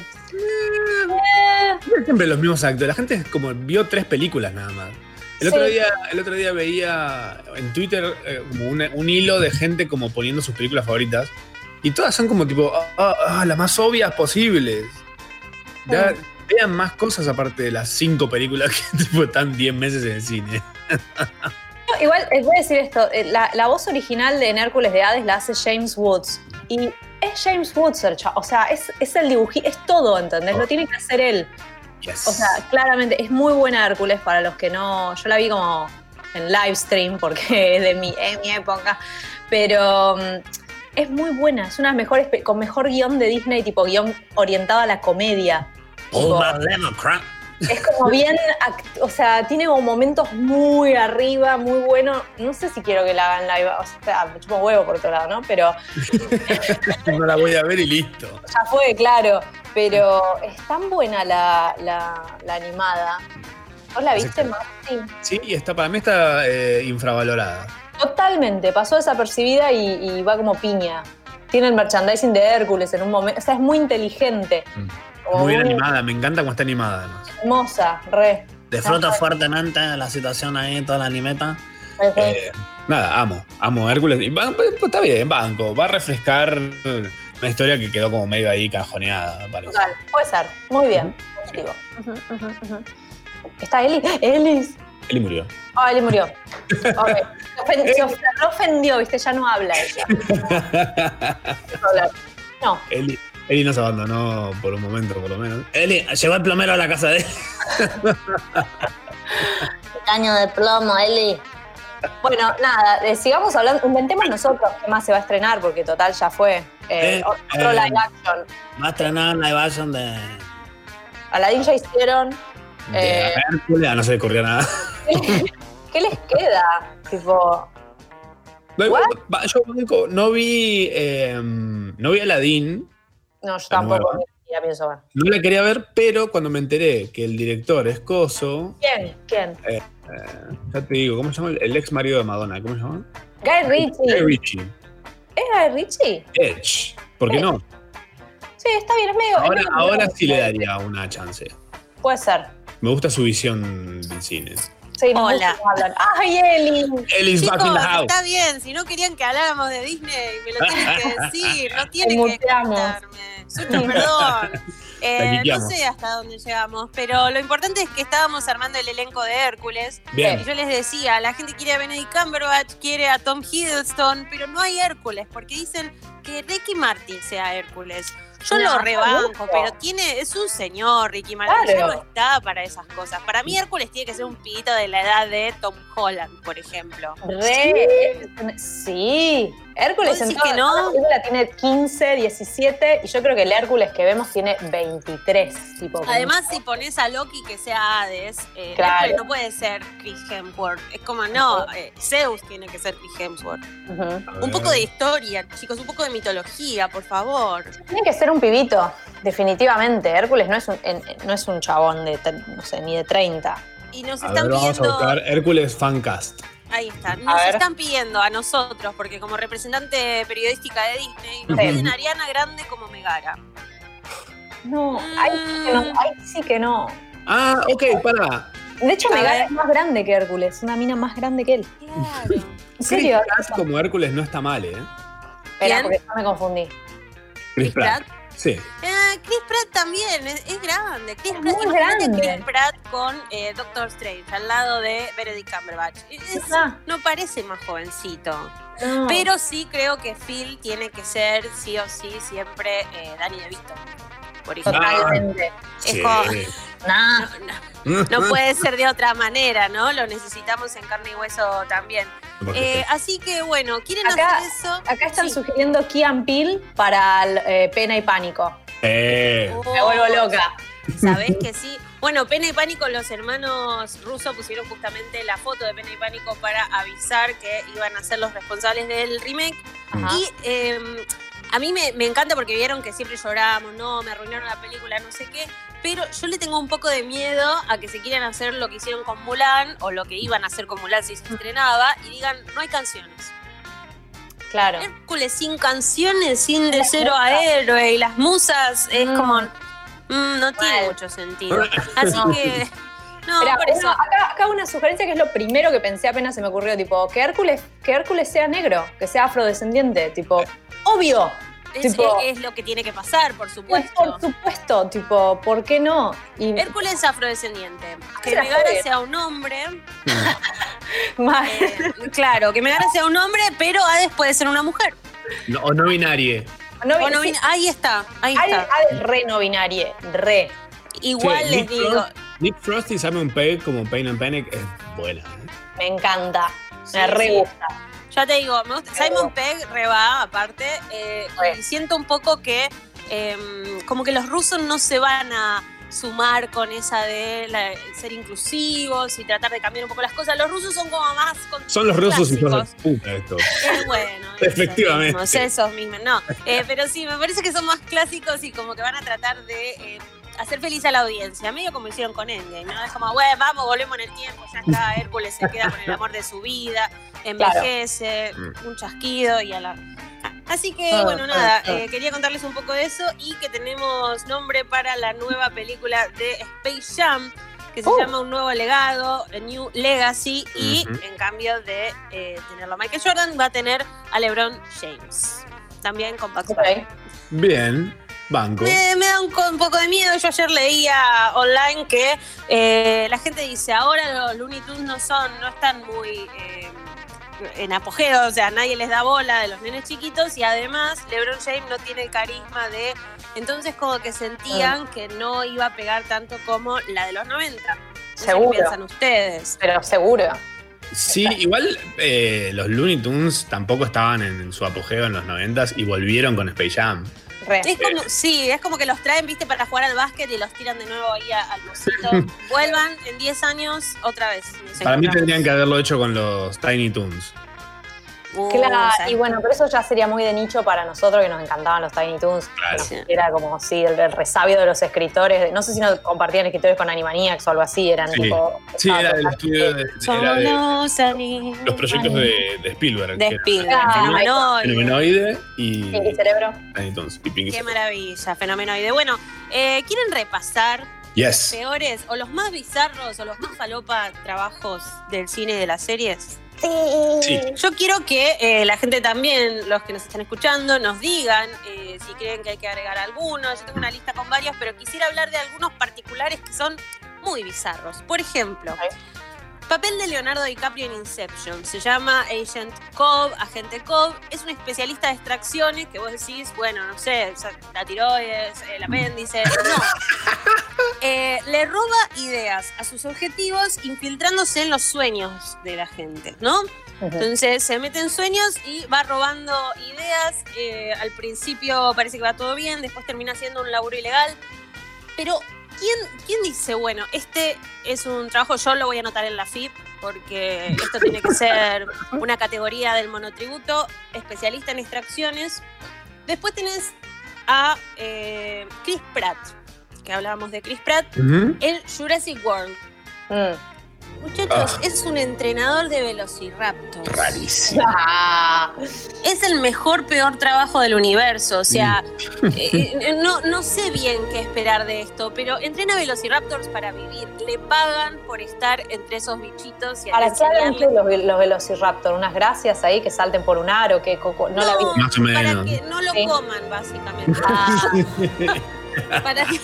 Siempre los mismos actores. La gente como vio tres películas nada más. El, Sí. otro, día, el otro día veía en Twitter eh, como un, un hilo de gente como poniendo sus películas favoritas. Y todas son como tipo, ah, ah, las más obvias posibles. Ya, Vean más cosas aparte de las cinco películas que tipo, están 10 meses en el cine. Igual, les voy a decir esto, eh, la, la voz original de en Hércules de Hades la hace James Woods. Y es James Woods el o sea, es, es el dibujito, es todo, ¿entendés? Lo tiene que hacer él. Yes. O sea, claramente, es muy buena Hércules para los que no. Yo la vi como en live stream porque es de mi, es mi época. Pero mm, es muy buena. Es una pe- con mejor guion de Disney, tipo guion orientado a la comedia. Tipo, es como bien, o sea, tiene como momentos muy arriba, muy buenos. No sé si quiero que la hagan live, o sea, me chupo huevo por otro lado, ¿no? Pero no la voy a ver y listo. ya fue, claro. Pero es tan buena la, la, la animada. ¿Vos la viste, Martín? Sí, y está, para mí está eh, infravalorada. Totalmente, pasó desapercibida y, y va como piña. Tiene el merchandising de Hércules en un momento. O sea, es muy inteligente. Muy bien muy animada, me encanta cómo está animada además. Hermosa, re. Disfruta fuertemente la situación ahí, toda la animeta. Eh, nada, amo, amo Hércules. Y va- pues, está bien, banco. Va a refrescar una historia que quedó como medio ahí cajoneada, parece. Total, puede ser. Muy bien. Ujú. Está Eli. Elis. Eli murió. Ah, Eli murió. Ok. Se ofen- Se of- se ofendió, viste, ya no habla ella. No, Eli, Eli nos abandonó por un momento, por lo menos. Eli, llegó el plomero a la casa de él. Caño de plomo, Eli. Bueno, nada, eh, sigamos hablando. Inventemos nosotros qué más se va a estrenar, porque total ya fue. Eh, Eh, otro eh. live action. Va a estrenar live action de. Aladdin ya hicieron. De Eh, Hércules, ah, no se le ocurrió nada. ¿Qué les queda? Tipo, No, yo no vi, eh, no vi Aladdin, no, yo La tampoco ya pienso ver. no la quería ver, pero cuando me enteré que el director es Coso, ¿Quién? ¿Quién? eh, ya te digo, ¿cómo se llama? El ex marido de Madonna, ¿cómo se llama? Guy Ritchie. Guy Ritchie. ¿Es Guy Ritchie? Edge. ¿Por qué no? Sí, está bien, es medio. es Ahora, medio- ahora sí le daría una chance. Puede ser. Me gusta su visión del cine. Sí, Hola. ¡Ay, Eli! Back in Chicos, the house. está bien, si no querían que habláramos de Disney, me lo tienen que decir, no tienen que cortarme. Sucho, perdón. Eh, no sé hasta dónde llegamos, pero lo importante es que estábamos armando el elenco de Hércules. Bien. Y yo les decía, la gente quiere a Benedict Cumberbatch, quiere a Tom Hiddleston, pero no hay Hércules, porque dicen que Ricky Martin sea Hércules. Yo No, lo rebanco, pero tiene, es un señor Ricky Martin, ya no está para esas cosas. Para mí Hércules tiene que ser un pibito de la edad de Tom Holland, por ejemplo. Re. Sí. Hércules ¿Vos en que no? la película tiene 15, 17 y yo creo que el Hércules que vemos tiene 23. Tipo, Además, si pones a Loki que sea Hades, eh, Claro. Hércules no puede ser Chris Hemsworth. Es como, no, eh, Zeus tiene que ser Chris Hemsworth. Un poco de historia, chicos, un poco de mitología, por favor. Tiene que ser un pibito, definitivamente. Hércules no es un, en- no es un chabón de, no sé, ni de 30. Y nos A están ver, vamos a pidiendo. buscar Hércules Fancast. Ahí está. Nos están pidiendo a nosotros, porque como representante periodística de Disney, nos piden a Ariana Grande como Megara. No, ahí sí que no. Ahí sí que no. Ah, ok, para. De hecho, Megara es más grande que Hércules, una mina más grande que él. Claro. ¿En serio? Chris Pratt como Hércules no está mal, ¿eh? Espera, porque yo me confundí. Chris Chris Pratt. Sí. Ah, Chris Pratt también, es, es grande. Chris Es Pratt, muy grande. Chris Pratt con eh, Doctor Strange al lado de Benedict Cumberbatch. Es- Ah. no parece más jovencito. No. Pero sí creo que Phil tiene que ser, sí o sí, siempre eh, Danny DeVito. Por ejemplo. Totalmente. Es Sí. como- Nah. no, no- no puede ser de otra manera, ¿no? Lo necesitamos en carne y hueso también. Eh, así que bueno, ¿quieren Acá- hacer eso? Acá están Sí. sugiriendo Key and Peele para el, eh, Pena y Pánico. Eh, Me vuelvo loca. Sabés que sí. Bueno, Pena y Pánico, los hermanos rusos pusieron justamente la foto de Pena y Pánico para avisar que iban a ser los responsables del remake. Ajá. Y eh, A mí me, me encanta porque vieron que siempre lloramos, no, me arruinaron la película, no sé qué. Pero yo le tengo un poco de miedo a que se quieran hacer lo que hicieron con Mulan o lo que iban a hacer con Mulan si se estrenaba y digan, no hay canciones. Claro. Hércules sin canciones, sin de cero a héroe y las musas es Mm. como. mm, no tiene mucho sentido. Así que. No, por eso. uno- acá, acá una sugerencia que es lo primero que pensé apenas se me ocurrió, tipo, que Hércules, que Hércules sea negro, que sea afrodescendiente, tipo, obvio. Es, tipo- es- es lo que tiene que pasar, por Pues supuesto. por supuesto, tipo, ¿por qué no? Y Hércules es afrodescendiente. Que Se la Megara sea un hombre. eh, claro, que Megara sea un hombre, pero Hades puede ser una mujer. No- o no binarie. No, O no sí, ahí está, ahí hay- está. hay re no binarie, re. Igual les Nick digo. Frost- Nick Frost y Simon Pegg como Pain and Panic es buena. ¿eh? Me encanta. Sí, me re sí. gusta. Ya te digo, me gusta- Simon Pegg reba, aparte, eh, y siento un poco que em, como que los rusos no se van a sumar con esa de la- ser inclusivos y tratar de cambiar un poco las cosas. Los rusos son como más... con- Son los rusos y de puta esto. Eh, bueno, esos Efectivamente. mismos, esos mismos, no. Eh, pero sí, me parece que son más clásicos y como que van a tratar de eh, hacer feliz a la audiencia, medio como hicieron con Endgame, ¿no? Es como, bueno, vamos, volvemos en el tiempo, ya está, Hércules se queda con el amor de su vida, envejece, un chasquido y a la... Así que, Ah, bueno, ah, nada, ah. eh, quería contarles un poco de eso y que tenemos nombre para la nueva película de Space Jam, que se Oh. llama Un Nuevo Legado, A New Legacy, y en cambio de eh, tenerlo a Michael Jordan, va a tener a LeBron James. También con Bugs Ok. Bunny. Bien, banco. Me, me da un, co- un poco de miedo. Yo ayer leía online que eh, la gente dice ahora los Looney Tunes no son, no están muy eh, en apogeo, o sea, nadie les da bola de los nenes chiquitos y además LeBron James no tiene el carisma de. Entonces, como que sentían que no iba a pegar tanto como la de los 90. No sé qué Seguro. piensan ustedes? Pero seguro. Sí, igual eh, los Looney Tunes tampoco estaban en su apogeo en los 90s y volvieron con Space Jam. Re. Es como, sí, es como que los traen, viste, para jugar al básquet y los tiran de nuevo ahí a- al. Vuelvan en 10 años otra vez. Para mí tendrían que haberlo hecho con los Tiny Toons. Uh, Claro, y bueno, pero eso ya sería muy de nicho para nosotros que nos encantaban los Tiny Toons. Claro. nos- Era como, sí, el, el resabio de los escritores. No sé si no compartían escritores con Animaniacs o algo así, eran Sí. tipo. Sí, era del estudio de, era de animales. los proyectos de, de Spielberg. De Spielberg, Ah, Fenomenoide. Fenomenoide y Pinky Cerebro. Tiny Toons y Pinky Qué Cerebro. maravilla, fenomenoide. Bueno, eh, ¿quieren repasar Yes. peores o los más bizarros o los más falopa trabajos del cine y de las series? Sí. Yo quiero que eh, la gente también, los que nos están escuchando, nos digan eh, si creen que hay que agregar alguno. Yo tengo una lista con varios, pero quisiera hablar de algunos particulares que son muy bizarros. Por ejemplo, papel de Leonardo DiCaprio en Inception. Se llama Agent Cobb, Agente Cobb. Es un especialista de extracciones que vos decís, bueno, no sé, la tiroides, el apéndice. No. Eh, le roba ideas a sus objetivos infiltrándose en los sueños de la gente, ¿no? Entonces se mete en sueños y va robando ideas. eh, al principio parece que va todo bien, después termina siendo un laburo ilegal. Pero, ¿quién, ¿quién dice, bueno, este es un trabajo, yo lo voy a anotar en la FIP, porque esto tiene que ser una categoría del monotributo, especialista en extracciones. Después tenés a eh, Chris Pratt, que hablábamos de Chris Pratt, Ujú. en Jurassic World. Mm. Muchachos, Ah. es un entrenador de velociraptors. Rarísimo. Ah, Es el mejor, peor trabajo del universo. O sea, Mm. eh, eh, no, no sé bien qué esperar de esto, pero entrena velociraptors para vivir. Le pagan por estar entre esos bichitos y Para enseñarle- que los, los Velociraptor, unas gracias ahí que salten por un aro, que coco- no, la vi. Más o para que no lo Sí. coman, básicamente. Ah, para, que,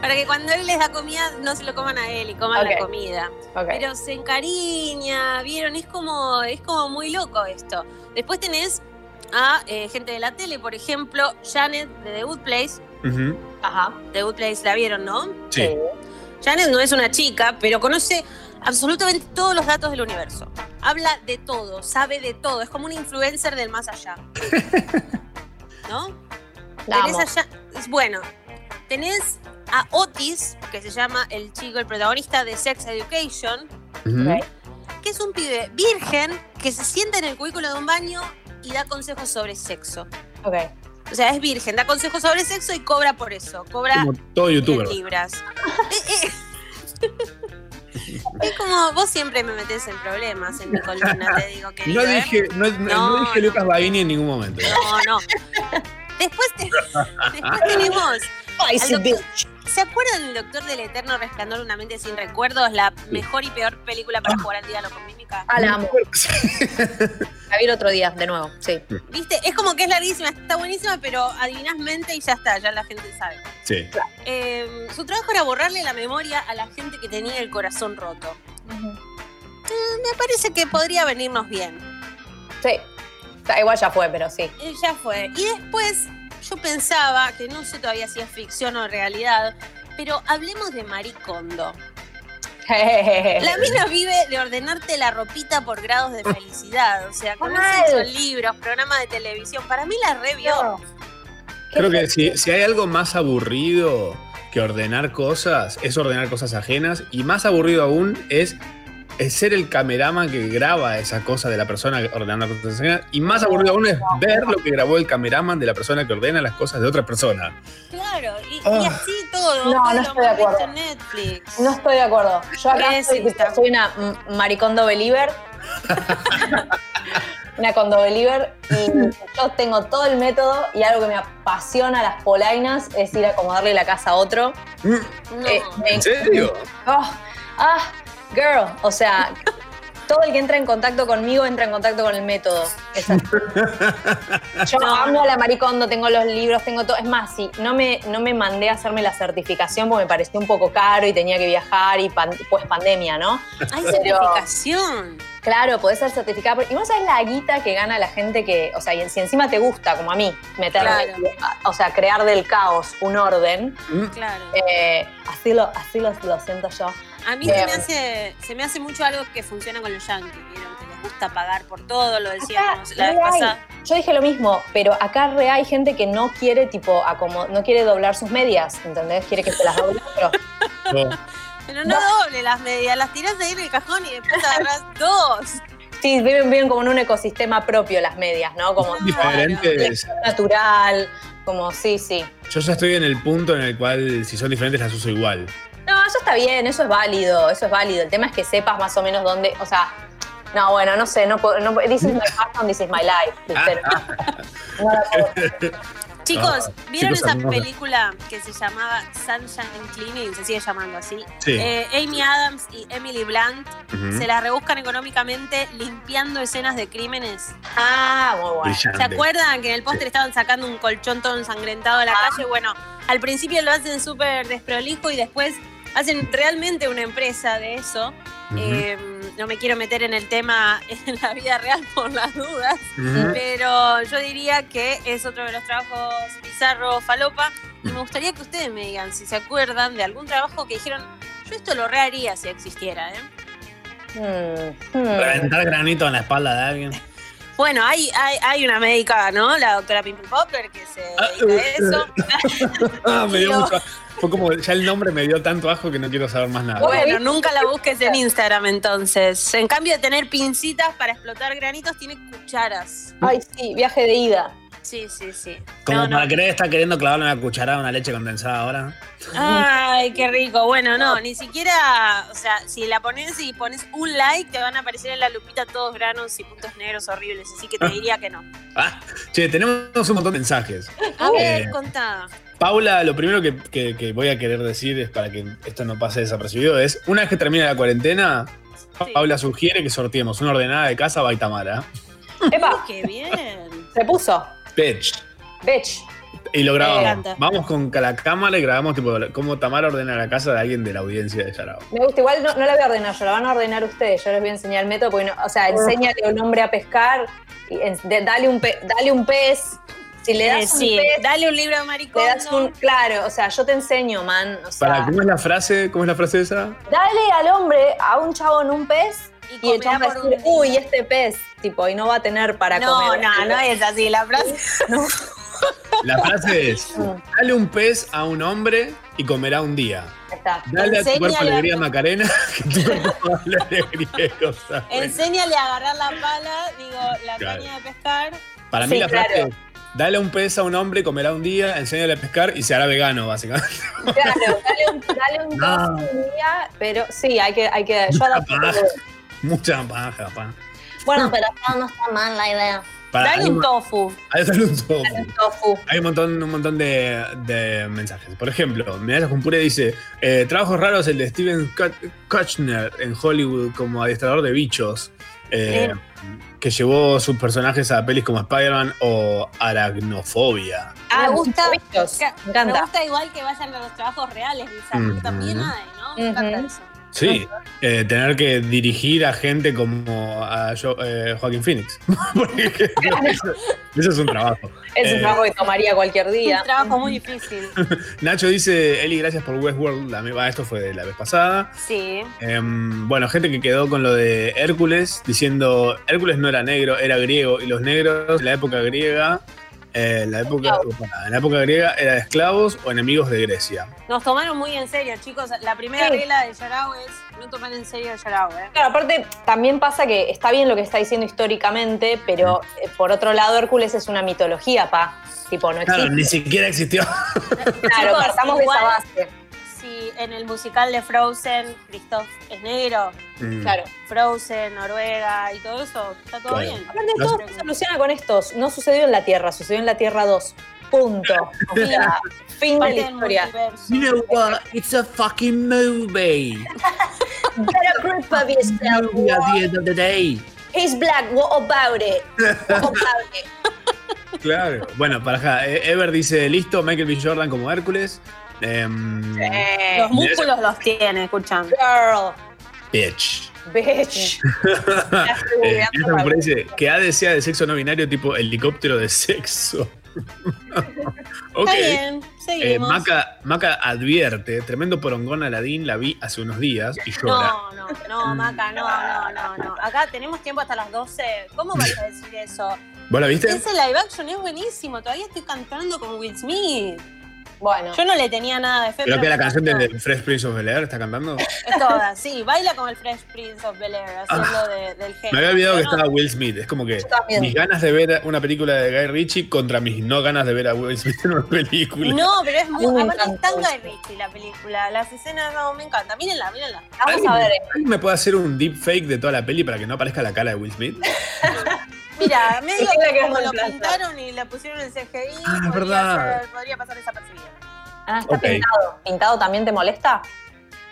para que cuando él les da comida, no se lo coman a él y coman la comida. Pero se encariña, ¿vieron? Es como, es como muy loco esto. Después tenés a eh, gente de la tele, por ejemplo, Janet de The Good Place. Ajá. The Good Place la vieron, ¿no? Sí. Janet no es una chica, pero conoce absolutamente todos los datos del universo. Habla de todo, sabe de todo. Es como un influencer del más allá. ¿No? Amo. allá, bueno, tenés a Otis, que se llama el chico, el protagonista de Sex Education, que es un pibe virgen que se sienta en el cubículo de un baño y da consejos sobre sexo. Ok. O sea, es virgen, da consejos sobre sexo y cobra por eso. Cobra Como todo youtuber. libras. Eh, eh. Es como vos siempre me metés en problemas en mi columna, te digo que. No dije, no, no- no No, dije Lucas Baini en ningún momento. No, no. Después, te- después tenemos. Al doctor- ¿Se acuerdan del Doctor del Eterno Resplandor de una mente sin recuerdos? La mejor y peor película para jugar al diálogo con mímica. Ah, la amo. La vi el otro día, de nuevo, sí. ¿Viste? Es como que es larguísima, está buenísima, pero adivinás mente y ya está, ya la gente sabe. Sí. Eh, su trabajo era borrarle la memoria a la gente que tenía el corazón roto. Eh, me parece que podría venirnos bien. Sí. O sea, igual ya fue, pero sí. Y ya fue. Y después yo pensaba, que no sé todavía si es ficción o realidad, pero hablemos de Maricondo. La mina vive de ordenarte la ropita por grados de felicidad. O sea, con Mal. sexo, libros, programas de televisión. Para mí la revió. Creo que si, si hay algo más aburrido que ordenar cosas, es ordenar cosas ajenas. Y más aburrido aún es, es ser el cameraman que graba esa cosa de la persona ordenando cosas ajenas. Y más aburrido aún es ver lo que grabó el cameraman de la persona que ordena las cosas de otra persona. Claro, y, y Ah. así todo. No, todo no estoy de acuerdo. Netflix. No estoy de acuerdo. Yo acá ¿Qué soy, soy una mm, maricondo believer. una condo believer. Y yo tengo todo el método y algo que me apasiona las polainas es ir a acomodarle la casa a otro. No. Eh, me- ¿En serio? Oh, ah, girl. O sea, todo el que entra en contacto conmigo entra en contacto con el método. Así. Yo amo a la maricondo, tengo los libros, tengo todo. Es más, sí, no me, no me mandé a hacerme la certificación porque me pareció un poco caro y tenía que viajar y pan- pues pandemia, ¿no? Pero- certificación. Claro, podés ser certificada. por- Y vos sabés la guita que gana la gente que, o sea, y si encima te gusta, como a mí, meterle, o sea, crear del caos un orden, Claro. eh, así, lo, así lo, lo siento yo. A mí se me, hace, se me hace mucho algo que funciona con los yankees, ¿vieron? Que les gusta pagar por todo, lo Acá, decíamos la vez pasada. Yo dije lo mismo, pero acá re hay gente que no quiere, tipo, no quiere doblar sus medias, ¿entendés? Quiere que se las doble otro. Pero no, doble las medias, las tirás ahí en el cajón y después agarrás dos. Sí, viven, viven como en un ecosistema propio las medias, ¿no? Como Diferentes. natural, como sí, sí. Yo ya estoy en el punto en el cual, si son diferentes, las uso igual. No, eso está bien, eso es válido, eso es válido. El tema es que sepas más o menos dónde, o sea, no, bueno, no sé, no puedo, no, this is my fashion, this is my life. ¿viste? No puedo- Chicos, Ah, ¿vieron chicos, esa película que se llamaba Sunshine Cleaning? Se sigue llamando así. Sí. Eh, Amy Adams y Emily Blunt se la rebuscan económicamente limpiando escenas de crímenes. Ah, muy bueno. Brillante. ¿Se acuerdan que en el póster estaban sacando un colchón todo ensangrentado a la Ah. calle? Bueno, al principio lo hacen súper desprolijo y después hacen realmente una empresa de eso. Eh, no me quiero meter en el tema en la vida real por las dudas, pero yo diría que es otro de los trabajos bizarro falopa. Y me gustaría que ustedes me digan si se acuerdan de algún trabajo que dijeron, yo esto lo reharía si existiera, ¿eh? Hmm. Reventar granito en la espalda de alguien. Bueno, hay, hay, hay una médica, ¿no? La doctora Pimple Popper que se dedica a eso. Ah, me dio mucho. Fue como, ya el nombre me dio tanto asco que no quiero saber más nada. Bueno, nunca la busques en Instagram entonces. En cambio de tener pincitas para explotar granitos, tiene cucharas. Ay, sí, viaje de ida. Sí, sí, sí. Como No, estar queriendo clavarle una cucharada a una leche condensada ahora. Ay, qué rico. Bueno, no, ni siquiera, o sea, si la pones y pones un like, te van a aparecer en la lupita todos granos y puntos negros horribles. Así que te diría que no. Ah, che, tenemos un montón de mensajes. A ver, Eh, contá. Paula, lo primero que, que- que voy a querer decir es para que esto no pase desapercibido es, una vez que termine la cuarentena, Sí. Paula sugiere que sorteemos una ordenada de casa Baitamara. Epa, Qué bien. se puso. Bitch. Bitch. Y lo Me grabamos. encanta. Vamos con la cámara y grabamos tipo cómo Tamara ordena la casa de alguien de la audiencia de Yarao. Me gusta, igual no, no la voy a ordenar yo, la van a ordenar ustedes. Yo les voy a enseñar el método, porque no- o sea, enséñale a un hombre a pescar, y en- de- dale, un pe- dale un pez. Si le das Eh, un sí, pez, dale un libro a le Maricón. das un. Claro, o sea, yo te enseño, man. O sea, Para, ¿cómo es la frase? ¿Cómo es la frase esa? dale al hombre, a un chabón un pez, Y y el chabón va a decir, uy, este pez, tipo, y no va a tener para No, comer. no, no es así. La frase. La frase es, dale un pez a un hombre y comerá un día. Está. Dale a tu cuerpo Enséñale a- alegría Macarena, que tu cuerpo va a la alegría. Enséñale a agarrar la pala, digo, la Claro. caña de pescar. Para mí Sí, la frase claro. es, dale un pez a un hombre, comerá un día, enséñale a pescar y se hará vegano, básicamente. Claro, dale un, dale un No. tofu un día, pero sí, hay que, hay que. Yo Mucha paja. Mucha paja, pa. Bueno, pero no, no está mal la idea. Para- Dale hay un tofu. hay dale un tofu. Un tofu. Hay un montón, un montón de, de mensajes. Por ejemplo, Medallas con Puré dice: eh, Trabajos raros el de Steven Kushner en Hollywood como adiestrador de bichos. eh, que llevó sus personajes a pelis como Spider-Man o Aracnofobia. Ah, me gusta, Me encanta. me gusta igual que vayan a los trabajos reales, Lisa, también hay, ¿no? Me encanta eso. Sí, eh, tener que dirigir a gente como a Jo- eh, Joaquín Phoenix. Porque eso, eso es un trabajo. Es un Eh, trabajo que tomaría cualquier Es día. un trabajo muy difícil. Nacho dice: Eli, gracias por Westworld. La, ah, esto fue de la vez pasada. Sí. Em, bueno, gente que quedó con lo de Hércules, diciendo Hércules no era negro, era griego, y los negros en la época griega, eh, en la época, en la época griega era de esclavos o enemigos de Grecia. Nos tomaron muy en serio, chicos. La primera Sí. regla de Yarao es no tomar en serio a Yarao, ¿eh? Claro, aparte, también pasa que está bien lo que está diciendo históricamente, pero eh, por otro lado, Hércules es una mitología, pa. Tipo, no Claro, ni siquiera existió. Claro, Chicos, partamos de esa base. Si en el musical de Frozen, Christoph es negro, Mm. Claro. Frozen, Noruega y todo eso, está todo Claro. bien. Aparte, No todo se soluciona con estos. No sucedió en la Tierra, sucedió en la Tierra 2. Punto. Fin de la historia. You know what? It's a fucking movie. Better grip of yourself. Movie at the end of the day. He's black, what about it? What about it? Claro. Bueno, para acá, eh, Ever dice: Listo, Michael B. Jordan como Hércules. Em, Los músculos los tiene, escuchan. girl, bitch. bitch. Eh, que AD sea de sexo no binario tipo helicóptero de sexo. ok. Está bien, Eh, seguimos. Maca, Maca advierte, tremendo porongón Aladín la vi hace unos días y llora. No, no, no, Maca, no, no, no, no. Acá tenemos tiempo hasta las 12. ¿Cómo vas a decir eso? ¿Vos la viste? Ese live action es buenísimo. Todavía estoy cantando con Will Smith. Bueno, Yo no le tenía nada de fe. Creo pero que la canción encantó. de Fresh Prince of Bel Air está cantando. Es toda, sí. Baila con el Fresh Prince of Bel Air, haciendo de- del genio. Ah. Me había olvidado que no, estaba Will Smith. Es como que mis ganas de ver una película de Guy Ritchie contra mis no ganas de ver a Will Smith en una película. No, pero es muy. Aparte, es tan. Guy Ritchie la película. Las escenas, no, me encanta. Mírenla, mírenla. vamos a ver. ¿Alguien me puede hacer un deepfake de toda la peli para que no aparezca la cara de Will Smith? Mira, medio que que como lo pintaron y le pusieron el CGI, Ah, podría, verdad. ser- podría pasar desapercibido. Ah, está pintado. ¿Pintado también te molesta?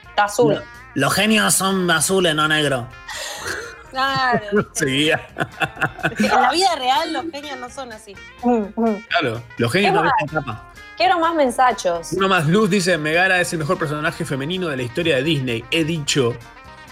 Está azul. Los genios son azules, no negros. Claro. Seguía. En la vida real los genios no son así. Mm, mm. Claro. Los genios no visten capa. Quiero más mensachos. Uno más, Luz dice, Megara es el mejor personaje femenino de la historia de Disney. He dicho.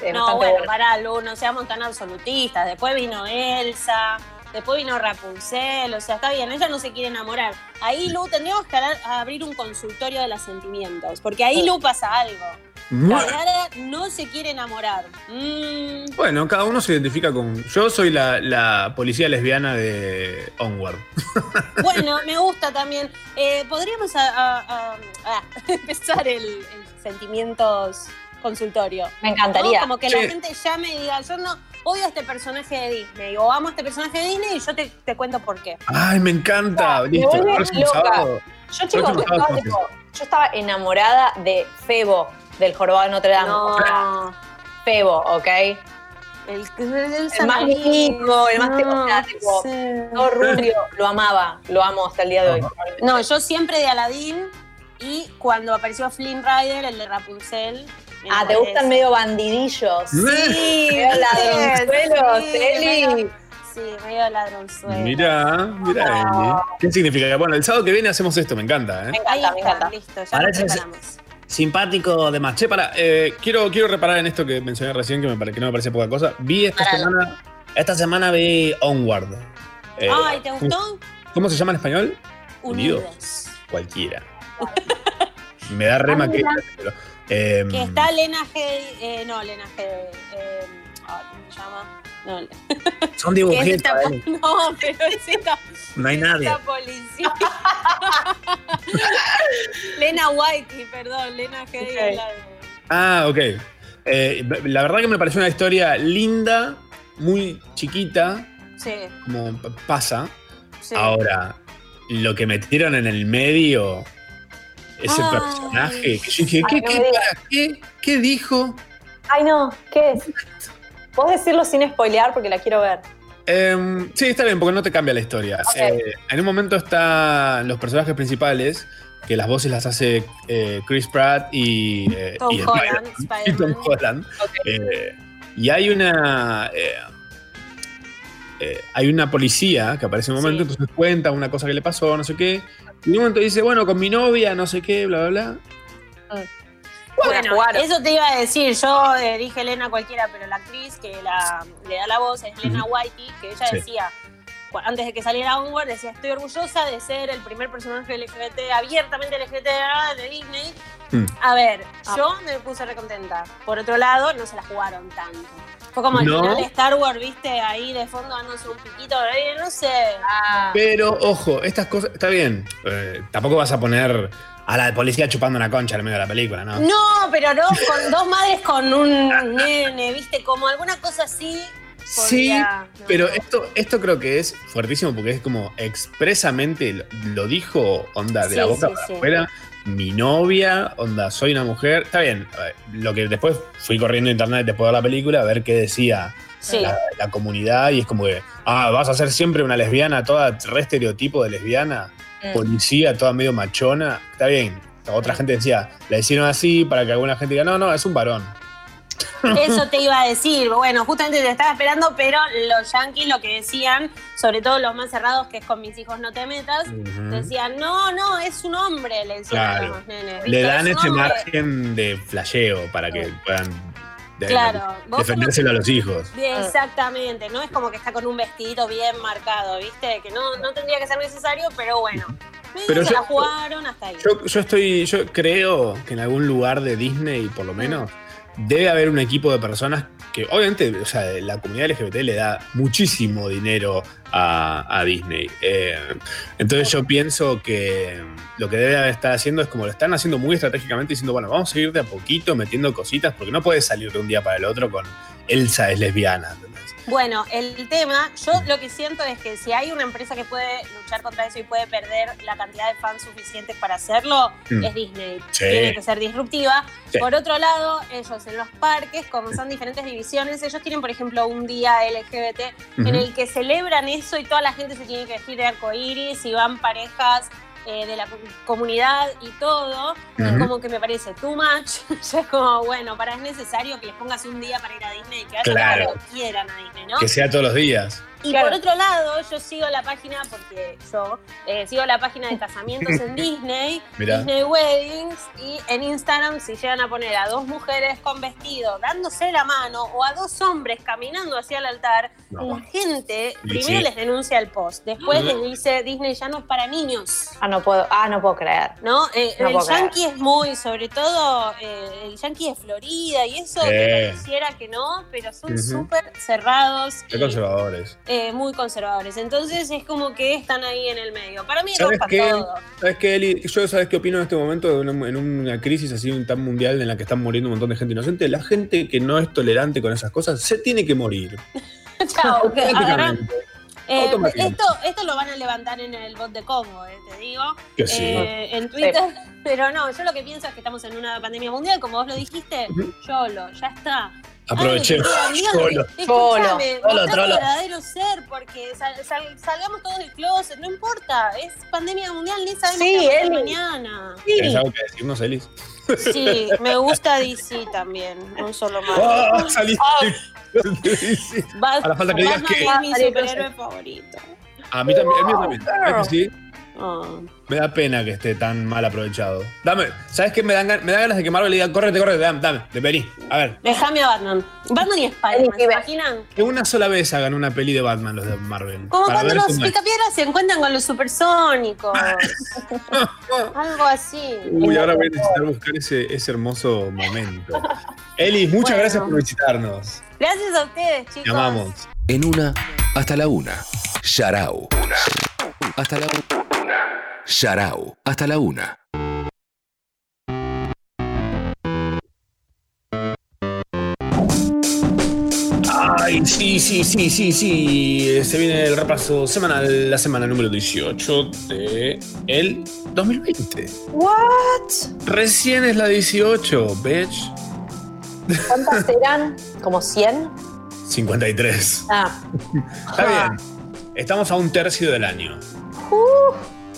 Eh, No, bueno, bueno. pará, Lu, no seamos tan absolutistas. Después vino Elsa, después vino Rapunzel, o sea, está bien, ella no se quiere enamorar. Ahí, Lu, tendríamos que abrir un consultorio de los sentimientos, porque ahí, Lu, pasa algo. No se quiere enamorar. Mm, Bueno, cada uno se identifica con. Yo soy la, la policía lesbiana de Onward. bueno, me gusta también. Eh, Podríamos a- a- a- a empezar el, el sentimientos consultorio. Me encantaría. ¿no? Como que Sí. la gente llame y diga, yo no odio a este personaje de Disney o amo a este personaje de Disney y yo te, te cuento por qué. Ay, me encanta. Listo. vuelve próximo loca. Yo, chicos, yo estaba, sábado, tipo, yo estaba enamorada de Febo, del jorobado de Notre Dame. O sea, No. Febo, ¿ok? El, el, El más bonito, el más o sea, tipo, todo rubio, lo amaba, lo amo hasta el día de hoy. No, yo siempre de Aladdin y cuando apareció Flynn Rider, el de Rapunzel. Me Ah, ¿te gustan medio bandidillos? Sí, Medio ladronzuelos, Sí, Eli. medio- Sí, medio ladronzuelo. Mira, mira, Eli. ¿Qué significa? Bueno, el sábado que viene hacemos esto, me encanta, Me ¿eh? Ahí encanta, me encanta. listo, ya preparamos. Simpático de más. Che, para, eh, quiero, quiero reparar en esto que mencioné recién, que, me que no me parece poca cosa. Vi esta semana, esta semana vi Onward. Eh, Ay, ¿te gustó? ¿Cómo se llama en español? Unidos. Unidos. Cualquiera. me da rema que. Eh, Que está Lena G. Eh, no, Lena G. Eh, ay, ¿Cómo se llama? No, Son dibujitos. Eli. no, pero es esta, No hay nadie. esta policía. Lena Whitey, perdón, Lena G. Ok. la de- Ah, ok. Eh, la verdad que me pareció una historia linda, muy chiquita, Sí, como pasa. sí. Ahora, lo que metieron en el medio, ese Ay. personaje, que yo dije, ¿qué, Ay, no qué, qué, qué dijo? Ay, no, ¿qué es? ¿Puedo decirlo sin spoilear porque la quiero ver? Em, sí, está bien, porque no te cambia la historia. Eh, en un momento están los personajes principales, que las voces las hace eh, Chris Pratt y, eh, Tom y Holland, Spider-Man, y Tom. Holland. Y hay una. Eh, hay una policía que aparece en un momento, Sí. entonces cuenta una cosa que le pasó, no sé qué. Y en un momento dice, bueno, con mi novia, no sé qué, bla, bla, bla. Bueno, jugaron. eso te iba a decir. Yo eh, dije Elena cualquiera, pero la actriz que la, le da la voz es Elena Whitey, que ella Sí. decía, antes de que saliera Onward, decía, estoy orgullosa de ser el primer personaje LGBT, abiertamente LGBT de Disney. Mm. A ver, Ah. yo me puse recontenta. Por otro lado, no se la jugaron tanto. Fue como al No. final de Star Wars, viste, ahí de fondo dándose un piquito, eh, no sé. Ah, Pero, ojo, estas cosas, está bien. eh, tampoco vas a poner a la policía chupando una concha en el medio de la película, ¿no? No, pero no, con dos madres con un nene, viste, como alguna cosa así. Sí, no. pero esto, esto creo que es fuertísimo porque es como expresamente lo, lo dijo, onda, de la boca sí, para sí. afuera. Mi novia, onda, soy una mujer. Está bien, ver, lo que después fui corriendo a internet después de la película a ver qué decía Sí. la, la comunidad y es como que, ah, vas a ser siempre una lesbiana, toda re estereotipo de lesbiana, Mm. policía, toda medio machona. Está bien. Otra gente decía, la hicieron así para que alguna gente diga, no, no, es un varón. Eso te iba a decir. Bueno, justamente te estaba esperando, pero los yankees lo que decían, sobre todo los más cerrados, que es con mis hijos no te metas, decían, no, no, es un hombre, le decían a los nenes. Le dan ese hombre. margen de flasheo para que puedan de- Claro, defendérselo a los hijos. Exactamente, no es como que está con un vestidito bien marcado, ¿viste? Que no, no tendría que ser necesario, pero bueno. Pero se yo- la jugaron hasta ahí. Yo, yo estoy, yo creo que en algún lugar de Disney, por lo menos, debe haber un equipo de personas que, obviamente, o sea, la comunidad LGBT le da muchísimo dinero a, Disney. Eh, entonces yo pienso que lo que debe estar haciendo es como lo están haciendo muy estratégicamente, diciendo, bueno, vamos a ir de a poquito metiendo cositas, porque no puedes salir de un día para el otro con Elsa es lesbiana. Bueno, el tema, yo lo que siento es que si hay una empresa que puede luchar contra eso y puede perder la cantidad de fans suficientes para hacerlo, Mm. es Disney. Sí. Tiene que ser disruptiva. Sí. Por otro lado, ellos en los parques, como son diferentes divisiones, ellos tienen, por ejemplo, un día LGBT en el que celebran eso y toda la gente se tiene que vestir de arcoíris y van parejas eh, de la co- comunidad y todo. Y Ujú. como que me parece too much. ya es como, bueno, para es necesario que les pongas un día para ir a Disney y que vayan Claro. cuando quieran a Disney, ¿no? Que sea todos los días. Y Claro. por otro lado, yo sigo la página, porque yo eh, sigo la página de casamientos en Disney, Mirá. Disney Weddings, y en Instagram si llegan a poner a dos mujeres con vestido dándose la mano o a dos hombres caminando hacia el altar, No. la gente Sí, primero sí. les denuncia el post, después les dice Disney ya no es para niños. ah, no puedo, ah, no puedo creer. ¿No? Eh, No el creer. yankee es muy, sobre todo, eh, el yankee de Florida y eso, que pareciera que no, pero son Ujú. súper cerrados. Qué y- conservadores. Eh, muy conservadores. Entonces es como que están ahí en el medio. Para mí ¿Sabes qué? todo. ¿Sabes qué, Eli? Yo, ¿sabes qué opino en este momento una- en una crisis así tan mundial en la que están muriendo un montón de gente inocente? La gente que no es tolerante con esas cosas se tiene que morir. Chao. Eh, esto, esto lo van a levantar en el bot de Congo, eh, te digo. Que sí. Eh, en Twitter. Pero no, yo lo que pienso es que estamos en una pandemia mundial, como vos lo dijiste, Ujú. YOLO, ya está. Aprovechemos. Solo. Escúchame, Solo. verdadero ser, porque sal- sal- salgamos todos del closet, no importa, es pandemia mundial, ni sabemos Sí, qué a mañana. ¿Tienes algo que decirnos, Elis? Sí, me gusta DC también, no solo más. ¡Ah! saliste. Sí. Bat- A la falta que digas que- es mi Salió superhéroe favorito. A mí también, el mío también. ¿Sabes que sí? Ah. Me da pena que esté tan mal aprovechado. Dame, ¿sabes qué? Me dan, me da ganas de que Marvel le diga, córrete, córrete, dame, dame, de vení. A ver, Déjame a Batman. Batman y Spider-Man, ¿se imaginan? que una sola vez hagan una peli de Batman los de Marvel. Como Para cuando ver los picapiedras se encuentran con los supersónicos. Algo así. Uy, ahora voy a necesitar buscar ese, ese hermoso momento. Eli, muchas Bueno. gracias por visitarnos. Gracias a ustedes, chicos. Te amamos. En una, hasta la una. Sharau. Hasta la una. Sharau. Hasta la una. Ay, sí, sí, sí, sí, sí. Se viene el repaso semanal, la semana número 18 de el 2020. ¿What? Recién es la 18, bitch. ¿Cuántas serán? ¿Como 100? 53. Ah. Está bien. Estamos a un tercio del año. Uh,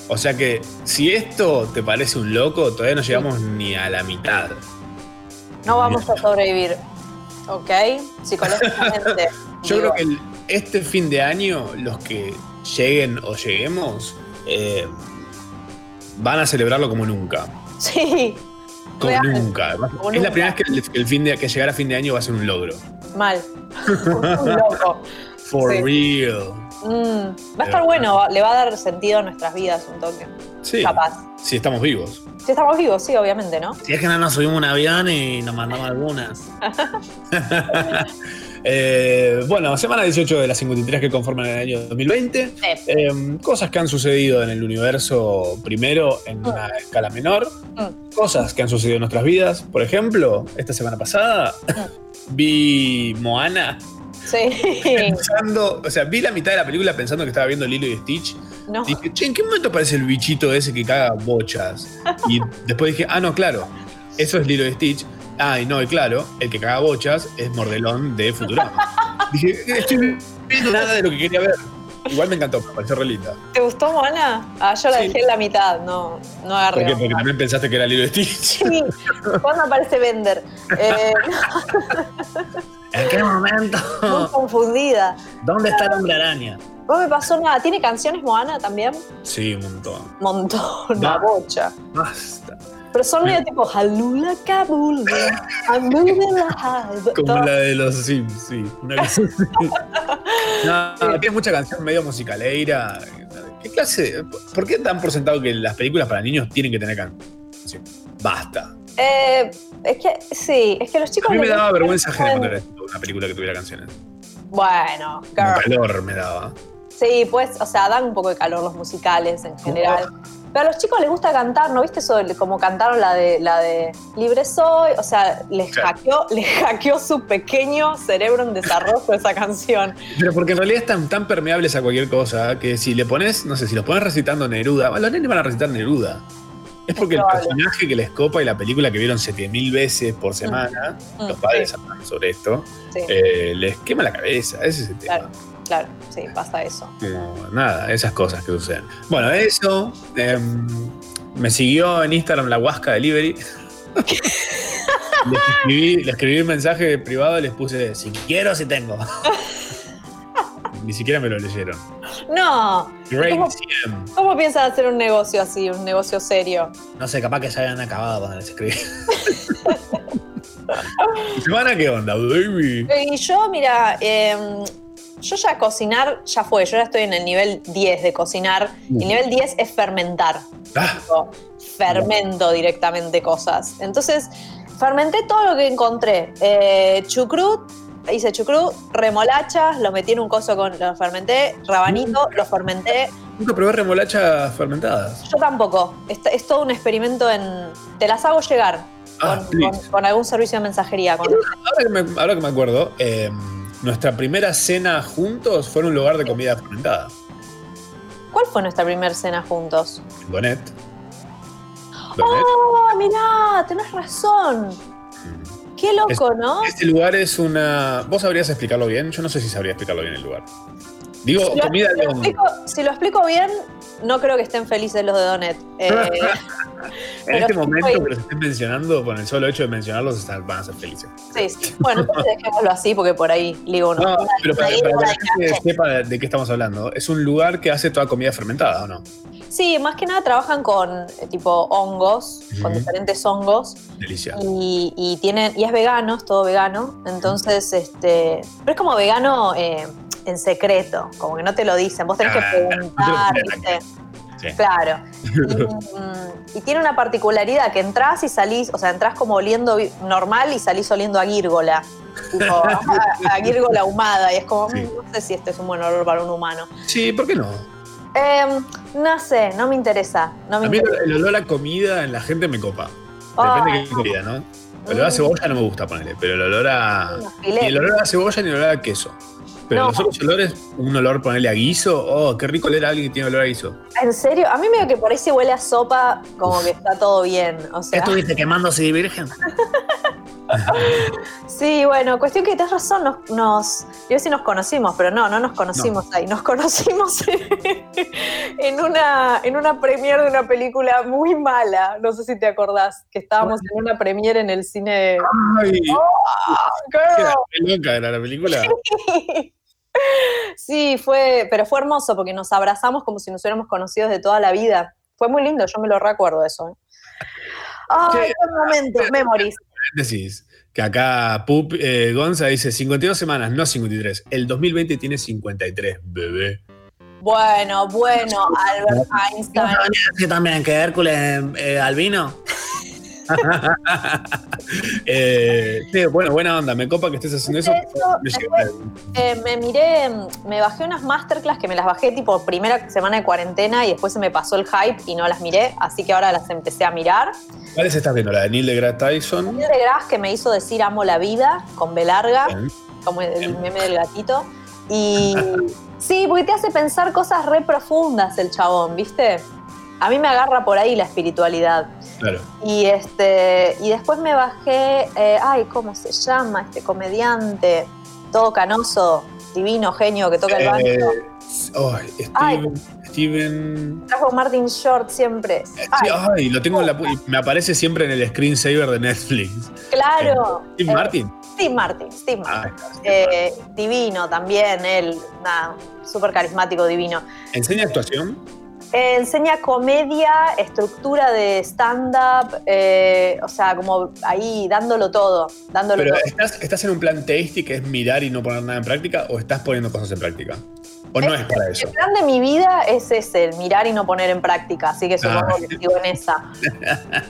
O sea que si esto te parece un loco, todavía no llegamos ni a la mitad. no vamos a sobrevivir. ¿Ok? Psicológicamente. Yo digo. creo que el- este fin de año, los que lleguen o lleguemos, eh, van a celebrarlo como nunca. Sí, Como Real. nunca. Como es nunca. la primera vez que el, fin de que llegar a fin de año va a ser un logro. mal. Un loco. For Sí. real. Mm, va a estar bueno, va- le va a dar sentido a nuestras vidas un toque. Sí. Capaz. Si estamos vivos. Si estamos vivos, sí, obviamente, ¿no? Si es que no nos subimos un avión y nos mandamos algunas. Eh, bueno, semana 18 de las 53 que conforman el año 2020. Sí. Eh, cosas que han sucedido en el universo primero en una escala menor. Mm. Cosas que han sucedido en nuestras vidas. Por ejemplo, esta semana pasada vi Moana Sí. pensando, o sea, vi la mitad de la película pensando que estaba viendo Lilo y Stitch. No. Dije, che, ¿en qué momento aparece el bichito ese que caga bochas? Y después dije, ah, no, claro, eso es Lilo y Stitch. Ah, y no, y claro, el que caga bochas es Mordelón de Futurama. dije, estoy viendo nada de lo que quería ver. Igual me encantó, me pareció re linda. ¿Te gustó, Moana? Ah, yo la Sí. dejé en la mitad, no, no ¿Por agarré. qué? Porque también pensaste que era Lilo y Stitch. Sí. ¿Cuándo aparece Bender? Eh, ¿En qué momento? muy confundida. ¿Dónde está el hombre araña? No me pasó nada. ¿Tiene canciones Moana también? Sí, un montón. Montón, una bocha. Basta. Pero son medio tipo Halula high. Como la de los Sims, sí. Una así. No, tiene mucha canción medio musicaleira. ¿Qué clase? ¿Por qué dan por sentado que las películas para niños tienen que tener canción? Basta. Eh, es que sí, es que los chicos. A mí me daba vergüenza ver- ajena cuando era una película que tuviera canciones. Bueno, girl. calor me daba. Sí, pues, o sea, dan un poco de calor los musicales en general. Pero a los chicos les gusta cantar, ¿no viste eso? Como cantaron la de la de Libre Soy. O sea, les hackeó, les hackeó su pequeño cerebro en desarrollo esa canción. Pero porque en realidad están tan permeables a cualquier cosa que si le pones, no sé, si los pones recitando Neruda, los nenes van a recitar Neruda. Es porque el personaje que les copa y la película que vieron 7000 veces por semana, Mm, los padres sí, hablan sobre esto, sí, eh, les quema la cabeza. Ese es el tema. claro, claro, sí, pasa eso. Como nada, esas cosas que suceden. Bueno, eso. em, me siguió en Instagram la Huasca Delivery. les, escribí, le escribí un mensaje privado y les puse si quiero, si tengo. Ni siquiera me lo leyeron. No, Great ¿Cómo? ¿cómo piensan hacer un negocio así, un negocio serio? No sé, capaz que ya habían acabado cuando les escribí. ¿Semana qué onda, baby? Y yo, mira, em, yo ya cocinar ya fue, yo ya estoy en el nivel 10 de cocinar. Mm. El nivel 10 es fermentar. Ah, Tipo, fermento directamente cosas. Entonces, fermenté todo lo que encontré. Eh, chucrut, hice chucrut, remolachas, lo metí en un coso con, lo fermenté, rabanito, lo fermenté. nunca probé remolachas fermentadas. Yo tampoco. Es, es todo un experimento en. Te las hago llegar. Ah, con, please. con- con algún servicio de mensajería. con- Ahora que me, ahora que me acuerdo, em, nuestra primera cena juntos fue en un lugar de comida fermentada. ¿Cuál fue nuestra primera cena juntos? Donet. Donet. ¡Oh, mirá! Tenés razón. Qué loco, ¿no? Este lugar es una. ¿Vos sabrías explicarlo bien? Yo no sé si sabría explicarlo bien el lugar. Digo, Si lo, comida si lo explico, si lo explico bien, no creo que estén felices los de Donet. Eh, En este momento que los estén mencionando, con el solo hecho de mencionarlos, están- van a ser felices. sí, sí. Bueno, entonces dejémoslo así porque por ahí ligo uno. No, pero para, que la gente sepa de qué estamos hablando, es un lugar que hace toda comida fermentada, ¿o no? Sí, más que nada trabajan con eh, tipo hongos, con diferentes hongos. Delicia. Y, y tienen, y es vegano, es todo vegano. Entonces, este. Pero es como vegano eh, en secreto, como que no te lo dicen. Vos tenés que Ah, preguntar, ¿viste? Sí. Claro. Y, mm, y tiene una particularidad que entras y salís, o sea, entras como oliendo normal y salís oliendo a gírgola. Tipo, a, a gírgola ahumada. Y es como, Sí. mm, no sé si este es un buen olor para un humano. Sí, ¿por qué no? Em, no sé, no me interesa. No me A mí interesa. el olor a comida en la gente me copa. Depende de qué comida, ¿no? El olor a cebolla no me gusta ponerle, pero el olor a. Ni el olor a cebolla ni el olor a queso. Pero No. los otros olores, un olor ponerle a guiso, oh, qué rico leer a alguien que tiene olor a guiso. ¿En serio? A mí me digo que por ahí si huele a sopa, como que está todo bien. O sea, ¿Estuviste quemándose de virgen? sí, bueno, cuestión que tenés razón, nos, nos yo sí nos conocimos, pero no, no nos conocimos ahí, nos conocimos en una, en una premiere de una película muy mala, no sé si te acordás, que estábamos en una premiere en el cine. Ay, Girl. qué loca era la película. Sí, fue, pero fue hermoso porque nos abrazamos como si nos hubiéramos conocido de toda la vida. Fue muy lindo, yo me lo recuerdo eso. ¿eh? Ay, Sí. qué momento, memories. Decís que acá Pup eh, Gonza dice 52 semanas, no 53. El 2020 tiene 53, bebé. Bueno, bueno, Albert Einstein. Sí, también, que Hércules eh, albino. Eh, sí, bueno, buena onda, me copa que estés haciendo eso. Eso, Me llega- Eh, me miré, me bajé unas masterclass que me las bajé tipo primera semana de cuarentena y después se me pasó el hype y no las miré, así que ahora las empecé a mirar. ¿Cuáles estás viendo? ¿La de Neil deGrasse Tyson? Neil deGrasse que me hizo decir amo la vida con B larga, Bien. como el meme del gatito. Y sí, porque te hace pensar cosas re profundas el chabón, ¿viste? A mí me agarra por ahí la espiritualidad. Claro. Y este y después me bajé, eh, ay, ¿cómo se llama este comediante? Todo canoso, divino, genio que toca el banjo. Eh, ay, Ay. Steven. Steven. Trajo Martin Short siempre. Ay, ay, lo tengo en la. Me aparece siempre en el screensaver de Netflix. claro. Steve Eh, Martin. Steve Martin, Steve Martin. Ah, Eh, divino también, él, nada, súper carismático, divino. Martin. ¿Enseña actuación? Eh, enseña comedia, estructura de stand-up, eh, o sea, como ahí dándolo todo, dándolo Pero todo. ¿estás, ¿estás en un plan tasty que es mirar y no poner nada en práctica o estás poniendo cosas en práctica? ¿O no es para eso? El plan de mi vida es ese, el mirar y no poner en práctica, así que supongo Ah. que sigo en esa.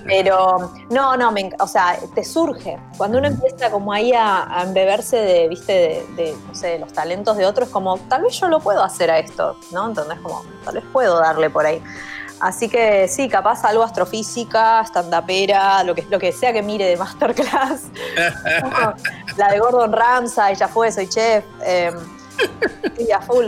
Pero no, no, me o sea, te surge. Cuando uno empieza como ahí a, a embeberse de, viste, de, de, no sé, de los talentos de otros, como tal vez yo lo puedo hacer a esto, ¿no? Entonces, como tal vez puedo darle por ahí. Así que sí, capaz algo astrofísica, standupera, lo que, lo que sea que mire de masterclass. La de Gordon Ramsay, ya fue, soy chef. eh, sí, a full.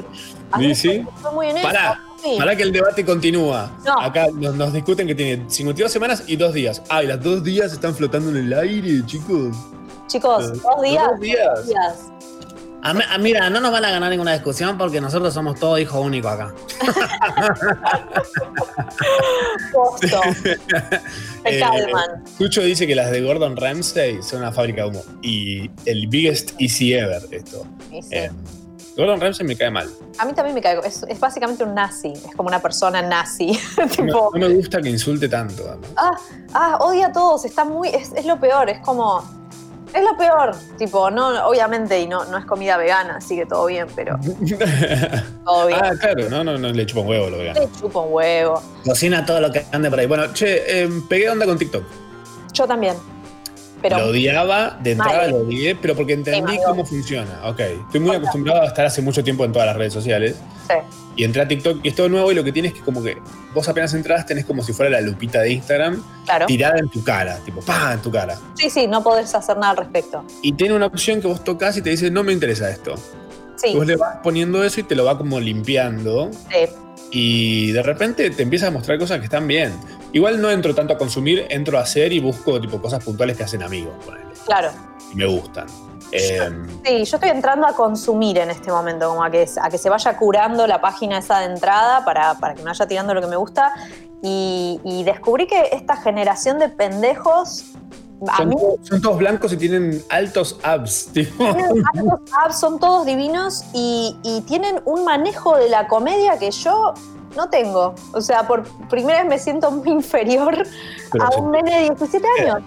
A ¿Y sí? fue muy en eso. Pará, sí. Para que el debate continúa. No. Acá nos, nos discuten que tiene 52 semanas y dos días. Ah, y las dos días están flotando en el aire, chicos. Chicos, Eh, dos días. dos días. dos días. A mí- a- mira, no nos van a ganar ninguna discusión porque nosotros somos todos hijos únicos acá. Posto. Se Eh, calman. Dice que las de Gordon Ramsay son una fábrica de humo. Y el biggest easy ever, esto. Sí. Eh, Gordon Ramsay me cae mal. A mí también me caigo. Es, es básicamente un nazi. Es como una persona nazi. No, tipo, no me gusta que insulte tanto. además. ah, ah, odia a todos. Está muy. Es, es lo peor. Es como. Es lo peor. Tipo, no, obviamente, y no, no es comida vegana, así que todo bien, pero todo bien. ah, claro, no, no, no le chupa un huevo lo vegano. Le chupo un huevo. Cocina todo lo que ande por ahí. Bueno, Bueno, che, eh, pegué onda con TikTok. Yo también. Pero. lo odiaba, de entrada lo odié, pero porque entendí cómo funciona. Ok, estoy muy acostumbrado a estar hace mucho tiempo en todas las redes sociales. sí. Y entré a TikTok y es todo nuevo y lo que tienes es que como que vos apenas entras tenés como si fuera la lupita de Instagram Claro. tirada en tu cara, tipo ¡pah! en tu cara. Sí, sí, no podés hacer nada al respecto. Y tiene una opción que vos tocas y te dice no me interesa esto. Sí, Vos le vas poniendo eso y te lo va como limpiando sí. y de repente te empieza a mostrar cosas que están bien. Igual no entro tanto a consumir, entro a hacer y busco tipo cosas puntuales que hacen amigos, ponele, claro. y me gustan. Eh, Sí, yo estoy entrando a consumir en este momento, como a que, a que se vaya curando la página esa de entrada para, para que me vaya tirando lo que me gusta. Y, y descubrí que esta generación de pendejos, a son, mí to- son todos blancos y tienen altos abs. tipo. tienen altos apps, son todos divinos y, y tienen un manejo de la comedia que yo no tengo. O sea, por primera vez me siento muy inferior Pero a un nene de 17 años.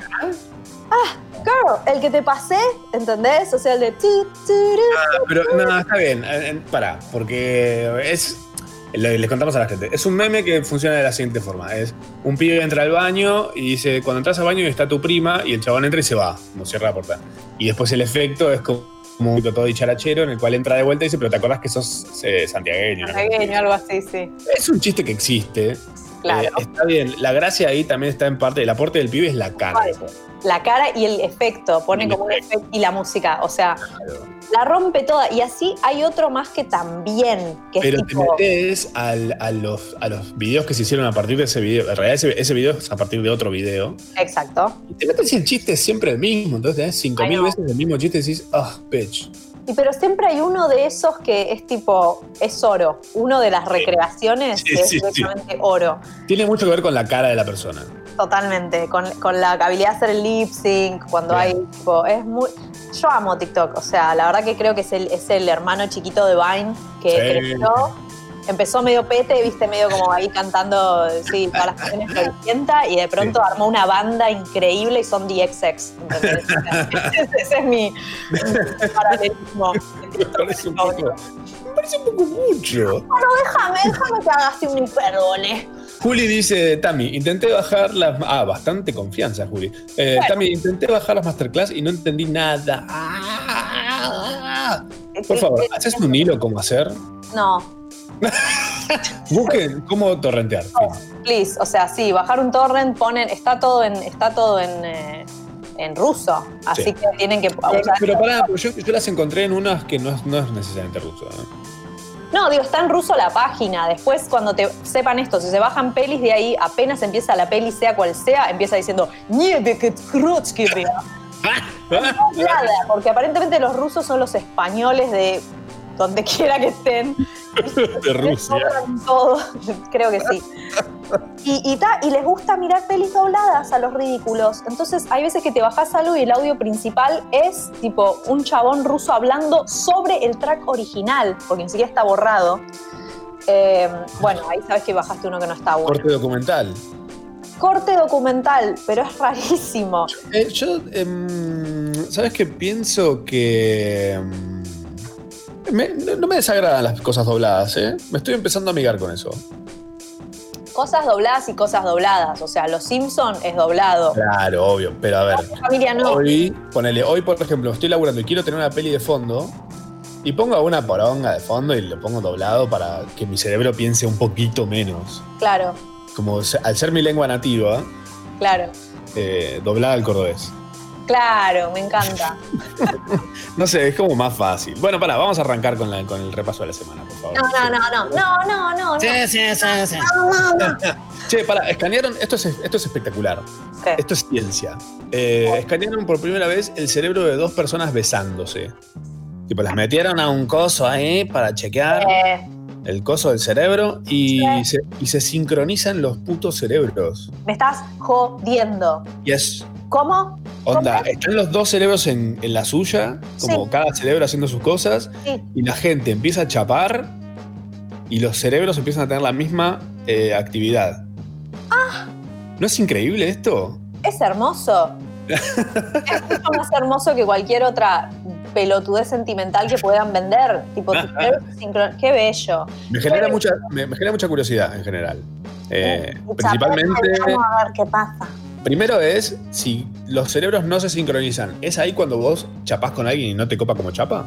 Ah, girl, el que te pasé, ¿entendés? O sea, el de... tu, turu. Pero no, está bien. eh, eh, Pará, porque es. le- Les contamos a la gente. Es un meme que funciona de la siguiente forma: es un pibe entra al baño y dice: Cuando entras al baño está tu prima, y el chabón entra y se va, como cierra la puerta. Y después el efecto es como un todo dicharachero, en el cual entra de vuelta y dice: Pero te acordás que sos eh, santiagueño. ¿no? Santiagueño, algo así, sí. Es un chiste que existe. Claro. Eh, está bien. La gracia ahí también está en parte. El aporte del pibe es la cara. Vale. La cara y el efecto, pone El como un efecto y la música, o sea, la rompe toda. Y así hay otro más que también, que Pero es te tipo, metes al- a, los, a los videos que se hicieron a partir de ese video. En realidad, ese, ese video es a partir de otro video. exacto. Y te metes y el chiste es siempre el mismo. Entonces tenés 5000 know. veces el mismo chiste y decís, ah, bitch. Y pero siempre hay uno de esos que es tipo, es oro. Uno de las recreaciones Sí, que es sí. directamente oro. Tiene mucho que ver con la cara de la persona. Totalmente. Con, con la habilidad de hacer el lip sync, cuando hay tipo, es muy. Yo amo TikTok. O sea, la verdad que creo que es el, es el hermano chiquito de Vine que Sí. creció. Empezó medio pete, viste, medio como ahí cantando, sí, todas las canciones floricienta y de pronto armó una banda increíble y son The XX. ¿entendés? Ese es mi, mi paralelismo. Me parece un poco, me parece un poco mucho. Bueno, déjame, déjame que hagaste un hipérbole. Juli dice, Tami, intenté bajar las... Ah, bastante confianza, Juli. Eh, Bueno. Tami, intenté bajar las masterclass y no entendí nada. Ah. Por favor, ¿haces un hilo cómo hacer? No, Busquen cómo torrentear. fin. please, o sea, sí, bajar un torrent, ponen, está todo en, está todo en, eh, en ruso, así Sí. que tienen que Pero, pero pará, yo, yo las encontré en unas que no es, no es necesariamente ruso. ¿eh? No, digo, está en ruso la página. Después, cuando te sepan esto, si se bajan pelis de ahí, apenas empieza la peli, sea cual sea, empieza diciendo. Nada, porque aparentemente los rusos son los españoles de donde quiera que estén. De Rusia. Todo, creo que sí. Y, y, ta, y les gusta mirar pelis dobladas a los ridículos. Entonces hay veces que te bajas algo y el audio principal es tipo un chabón ruso hablando sobre el track original, porque ni siquiera está borrado. Eh, bueno, ahí sabes que bajaste uno que no está bueno. Corte documental. Corte documental, pero es rarísimo. Eh, yo, em, ¿sabes qué? Pienso que... me- no, me desagradan las cosas dobladas, ¿eh? Me estoy empezando a amigar con eso. Cosas dobladas y cosas dobladas. O sea, Los Simpson es doblado. Claro, obvio, pero a ver. Familia no. Hoy, ponele, hoy por ejemplo, estoy laburando y quiero tener una peli de fondo y pongo una poronga de fondo y lo pongo doblado para que mi cerebro piense un poquito menos. Claro, Como al ser mi lengua nativa, claro. eh, doblada al cordobés. Claro, me encanta. No sé, es como más fácil. Bueno, pará, vamos a arrancar con, la- con el repaso de la semana, por favor. No, no, no, no, no, no, no. no. Sí, sí, sí, sí. No, no, no. Che, pará, escanearon, esto es, esto es espectacular. ¿Qué? Esto es ciencia. Eh, escanearon por primera vez el cerebro de dos personas besándose. Tipo, las metieron a un coso ahí para chequear Eh, el coso del cerebro y, se, y se sincronizan los putos cerebros. me estás jodiendo. Y es, ¿Cómo? onda, ¿Cómo? están los dos cerebros en, en la suya, como Sí. cada cerebro haciendo sus cosas, Sí. y la gente empieza a chapar y los cerebros empiezan a tener la misma eh, actividad. Ah. ¿No es increíble esto? Es hermoso. es mucho más hermoso que cualquier otra pelotudez sentimental que puedan vender. Tipo, qué bello. Me genera mucha, me, me genera mucha curiosidad en general. Eh, principalmente, Vamos a ver qué pasa. Primero es si los cerebros no se sincronizan. ¿Es ahí cuando vos chapás con alguien y no te copa como chapa?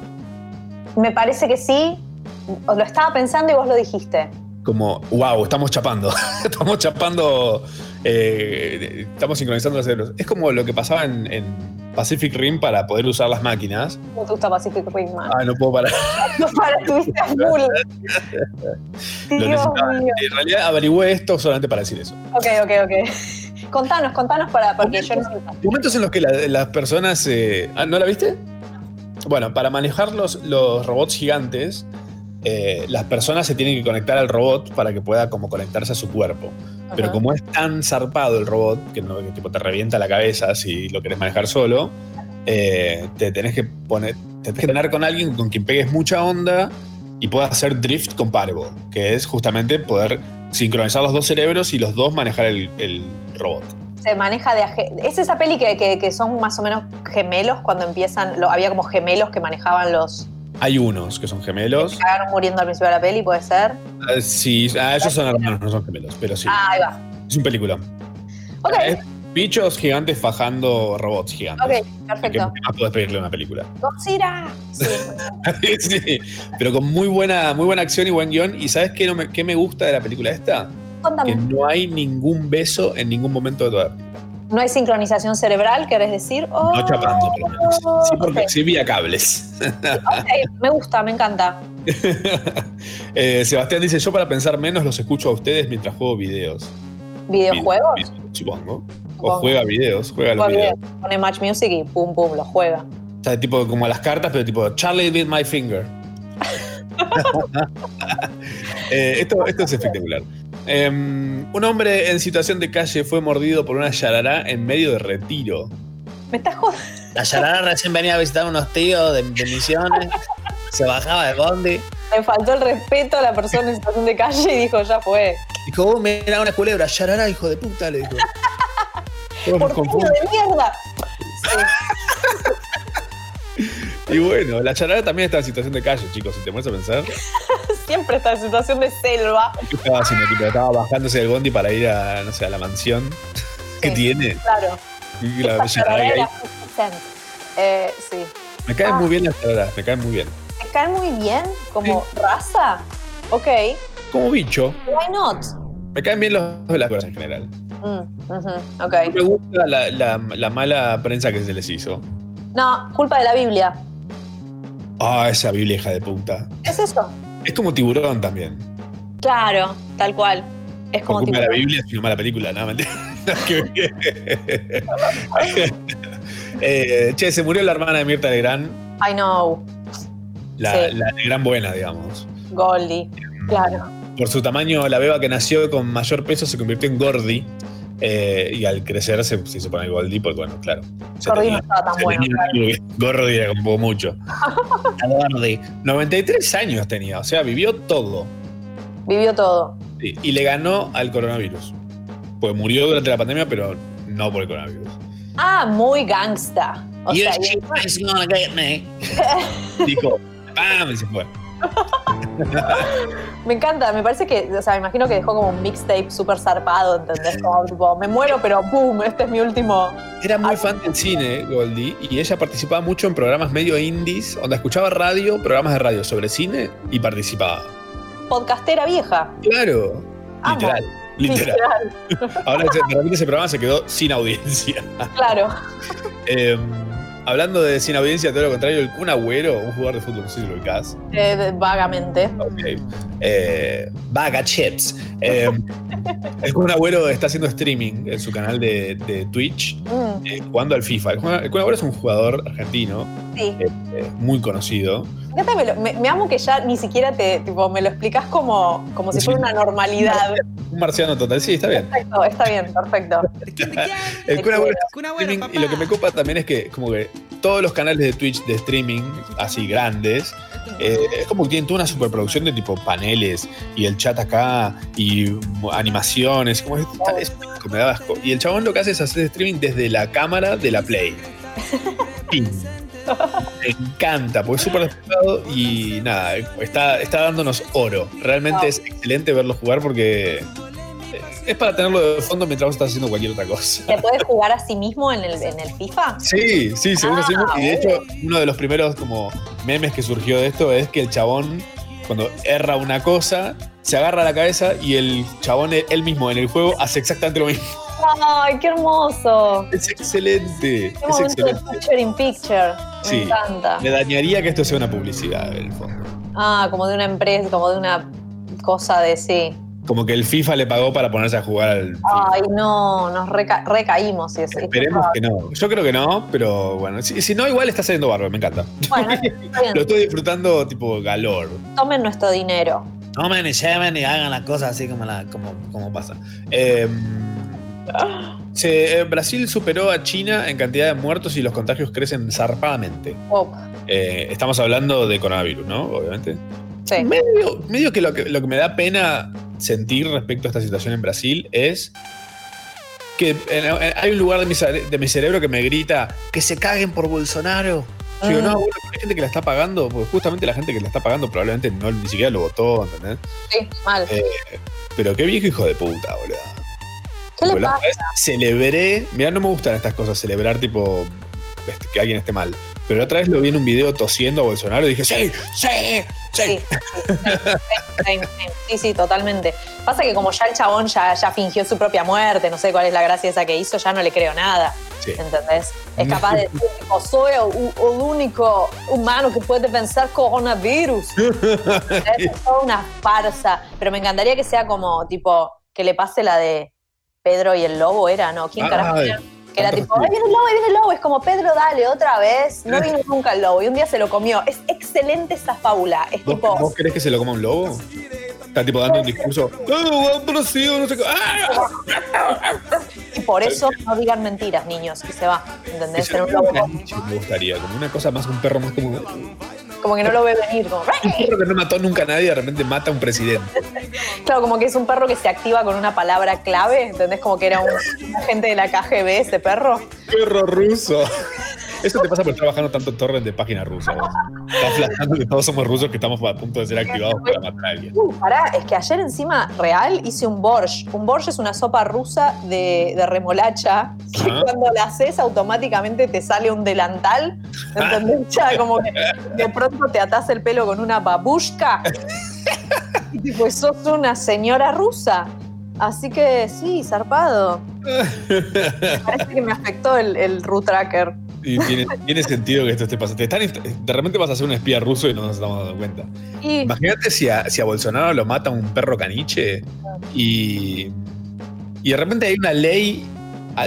Me parece que sí. Lo estaba pensando y vos lo dijiste. Como, wow, estamos chapando. estamos chapando. eh, estamos sincronizando los cerebros. Es como lo que pasaba en, en Pacific Rim para poder usar las máquinas. ¿Cómo te gusta Pacific Rim, man? Ah, no puedo parar. No para, estuviste a full. Dios. En realidad averigüé esto solamente para decir eso. Ok, ok, ok. Contanos, contanos para, porque yo no Momentos en los que la- las personas. eh, ah, ¿No la viste? Bueno, para manejar los, los robots gigantes, eh, las personas se tienen que conectar al robot para que pueda como conectarse a su cuerpo. Pero como es tan zarpado el robot, que, no, que tipo te revienta la cabeza si lo querés manejar solo, eh, te tenés que poner, te tenés que tener con alguien con quien pegues mucha onda y puedas hacer drift compatible, que es justamente poder sincronizar los dos cerebros y los dos manejar el, el robot. se maneja de Es esa peli que, que- que son más o menos gemelos cuando empiezan. lo- había como gemelos que manejaban los. Hay unos que son gemelos. que cagaron muriendo al principio de la peli, puede ser. Ah, Sí, ah, ellos son hermanos, no son gemelos, pero sí. Ah, ahí va. Es un película. Ok, Es bichos gigantes fajando robots gigantes. ok, ¿Qué perfecto. más puedes pedirle a una película? Godzilla. Sí. sí, pero con muy buena, muy buena acción y buen guion. ¿Y sabes qué, no me, qué me gusta de la película esta? Que Contame. no hay ningún beso en ningún momento de toda la película. No hay sincronización cerebral, ¿querés decir? Oh, No chapando, por lo menos. Sí, porque ok. sí vía cables. ok, me gusta, me encanta. Eh, Sebastián dice: Yo para pensar menos los escucho a ustedes mientras juego videos. ¿Videojuegos? Video- Supongo. O juega videos, juega los videos. pone Match Music y pum, pum, lo juega. O sea, tipo como las cartas, pero tipo Charlie with my finger. Eh, esto, esto es espectacular. Em, un hombre en situación de calle fue mordido por una yarará en medio de retiro. ¿Me estás jodiendo? La Yarara recién venía a visitar unos tíos de, de misiones. Se bajaba de bondi. Me faltó el respeto a la persona en situación de calle y dijo, ya fue. Dijo, oh, mira una culebra. Yarara, hijo de puta, le dijo. Todos nos ¡Por confunden. de mierda! Y bueno, la yarará también está en situación de calle, chicos, si te pones a pensar. Siempre está en situación de selva. ¿Qué estaba haciendo? Tipo, estaba bajándose del bondi para ir a, no sé, a la mansión que Sí. tiene. Claro. Y la Esta yarará que hay. era 50 Cent. Eh, sí. Me caen Ah. muy bien las yararas, me caen muy bien. Me caen muy bien como raza. Ok, Como bicho, why not? me caen bien los de las en general. Mm, ujú, No ok. me gusta la, la- la mala prensa que se les hizo. No, culpa de la Biblia. Ah, esa Biblia hija de puta. Es eso. Es como tiburón también. Claro, tal cual. Es como culpa tipo. de la Biblia es una mala película, nada, bien. Eh, che, se murió la hermana de Mirta Legrand, I know. La, Sí. la Legrand buena, digamos. Goldie. Claro. Por su tamaño, la beba que nació con mayor peso se convirtió en Gordy. eh, y al crecer se, se hizo poner Goldie, porque bueno, claro. Gordy no estaba tan bueno. que- Gordy era como mucho. Gordy. 93 años tenía, o sea, vivió todo. Vivió todo. Sí, y le ganó al coronavirus. Pues murió durante la pandemia, pero no por el coronavirus. Ah, muy gangsta. O You sea, y- shit is gonna get me. Dijo, ¡pam! y se fue. me encanta, me parece que, o sea, me imagino que dejó como un mixtape súper zarpado, ¿entendés? Como tipo, me muero, pero boom, este es mi último. Era muy fan del cine, Goldie, y ella participaba mucho en programas medio indies, donde escuchaba radio, programas de radio sobre cine, y participaba. Podcastera vieja. Claro, Amo. literal. Literal. Ahora de repente ese programa se quedó sin audiencia. Claro. Eh, hablando de sin audiencia, todo lo contrario, el Kun Agüero, un jugador de fútbol, no sé si lo ubicás. Eh, vagamente. Ok. Eh, Vaga Chips. Eh, el Kun Agüero está haciendo streaming en su canal de, de Twitch, Mm, eh, jugando al FIFA. El Kun el Kun Agüero es un jugador argentino, sí. Eh, muy conocido. Me, lo- me- me amo que ya ni siquiera te, tipo, me lo explicas como, como si Sí. fuera una normalidad. Un marciano total. Sí, está bien. Perfecto, está bien, perfecto. El Kun Agüero está Kun Agüero, streaming, y lo que me copa también es que como que todos los canales de Twitch de streaming así grandes eh, es como que tienen toda una superproducción de tipo paneles y el chat acá y animaciones como es, es- me da asco. y el chabón lo que hace es hacer streaming desde la cámara de la play. me encanta porque es súper despejado y nada está, está dándonos oro realmente Wow. es excelente verlo jugar porque es para tenerlo de fondo mientras vos estás haciendo cualquier otra cosa ¿Te puedes jugar a sí mismo en el, en el FIFA? Sí, sí, seguro, Ah, seguro. Y de hecho, uno de los primeros como memes que surgió de esto es que el chabón, cuando erra una cosa, se agarra la cabeza y el chabón él mismo en el juego hace exactamente lo mismo. ¡Ay, qué hermoso! Es excelente. Qué Es momento de excelente. picture in picture. Me Sí. encanta. Me dañaría que esto sea una publicidad, en el fondo. Ah, como de una empresa, como de una cosa de sí. Como que el FIFA le pagó para ponerse a jugar al FIFA. Ay, no, nos reca- recaímos. Es- Esperemos que no. Yo creo que no, pero bueno. Si, si no, igual está saliendo bárbaro, me encanta. Bueno. Lo estoy disfrutando tipo galor. Tomen nuestro dinero. Tomen y lleven y hagan las cosas así como, la, como, como pasa. Eh, se- eh, Brasil superó a China en cantidad de muertos y los contagios crecen zarpadamente. Oh, Eh, estamos hablando de coronavirus, ¿no? Obviamente. sí. Medio, medio que, lo que lo que me da pena sentir respecto a esta situación en Brasil es que hay un lugar de mi, de mi cerebro que me grita que se caguen por Bolsonaro. Yo digo, Mm. no, bueno, hay gente que la está pagando, porque justamente la gente que la está pagando probablemente no ni siquiera lo votó, ¿entendés? Sí, mal. Eh, pero qué viejo hijo de puta, boludo. ¿Qué le pasa? celebré. Mirá, no me gustan estas cosas, celebrar tipo este, que alguien esté mal. Pero la otra vez lo vi en un video tosiendo a Bolsonaro y dije, sí, sí, Sí, sí, sí, totalmente. Pasa que como ya el chabón ya, ya fingió su propia muerte, no sé cuál es la gracia esa que hizo, ya no le creo nada. ¿Entendés? Es capaz de decir, tipo, soy el, el único humano que puede pensar coronavirus. es toda una farsa. Pero me encantaría que sea como, tipo, que le pase la de Pedro y el lobo, ¿era? ¿No? ¿Quién carajo Ay, era? Que era tipo, ahí viene el lobo, ahí viene el lobo. Es como, Pedro, dale, otra vez. No vino nunca el lobo. Y un día se lo comió. Es excelente esa fábula. Es ¿Vos, tipo, vos querés que se lo coma un lobo? Está tipo dando un discurso. "Ah, pero sí, no sé qué". ¡Ah! y por eso no digan mentiras, niños. Y se va. ¿Entendés? Un lobo me gustaría, como una cosa más, un perro más como. Como que no lo ve venir. Como, Un perro que no mató nunca a nadie, de repente mata a un presidente. Claro, como que es un perro que se activa con una palabra clave. ¿Entendés? Como que era un, un agente de la KGB ese perro. Perro ruso. Eso te pasa por estar bajando tanto torrent de página rusa. Estás flashando que todos somos rusos que estamos a punto de ser activados para matar a alguien. Uh, pará, es que ayer encima, real, hice un borsch. Un borsch es una sopa rusa de, de remolacha que cuando la haces automáticamente te sale un delantal. ¿Entendés? Ya, como que de pronto te atás el pelo con una babushka. Y tipo, sos una señora rusa. Así que sí, zarpado. Parece que me afectó el, el root tracker. Y tiene, tiene sentido que esto esté pasando. Te están- de repente vas a ser un espía ruso y no nos estamos dando cuenta. Imagínate si a, si a Bolsonaro lo mata un perro caniche y, y de repente hay una ley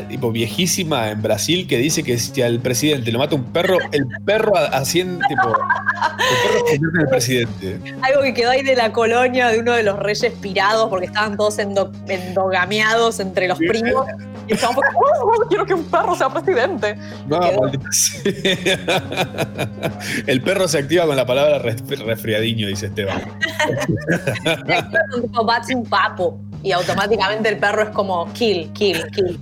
tipo viejísima en Brasil que dice que si al presidente lo mata un perro, el perro asciende, tipo, el perro se convierte el presidente. algo que quedó ahí de la colonia de uno de los reyes pirados porque estaban todos endo- endogameados entre los primos. Y estaban como, "Oh, quiero que un perro sea presidente. No, maldita. El perro se activa con la palabra res- resfriadiño, dice Esteban. Un papo. Y automáticamente el perro es como kill, kill, kill.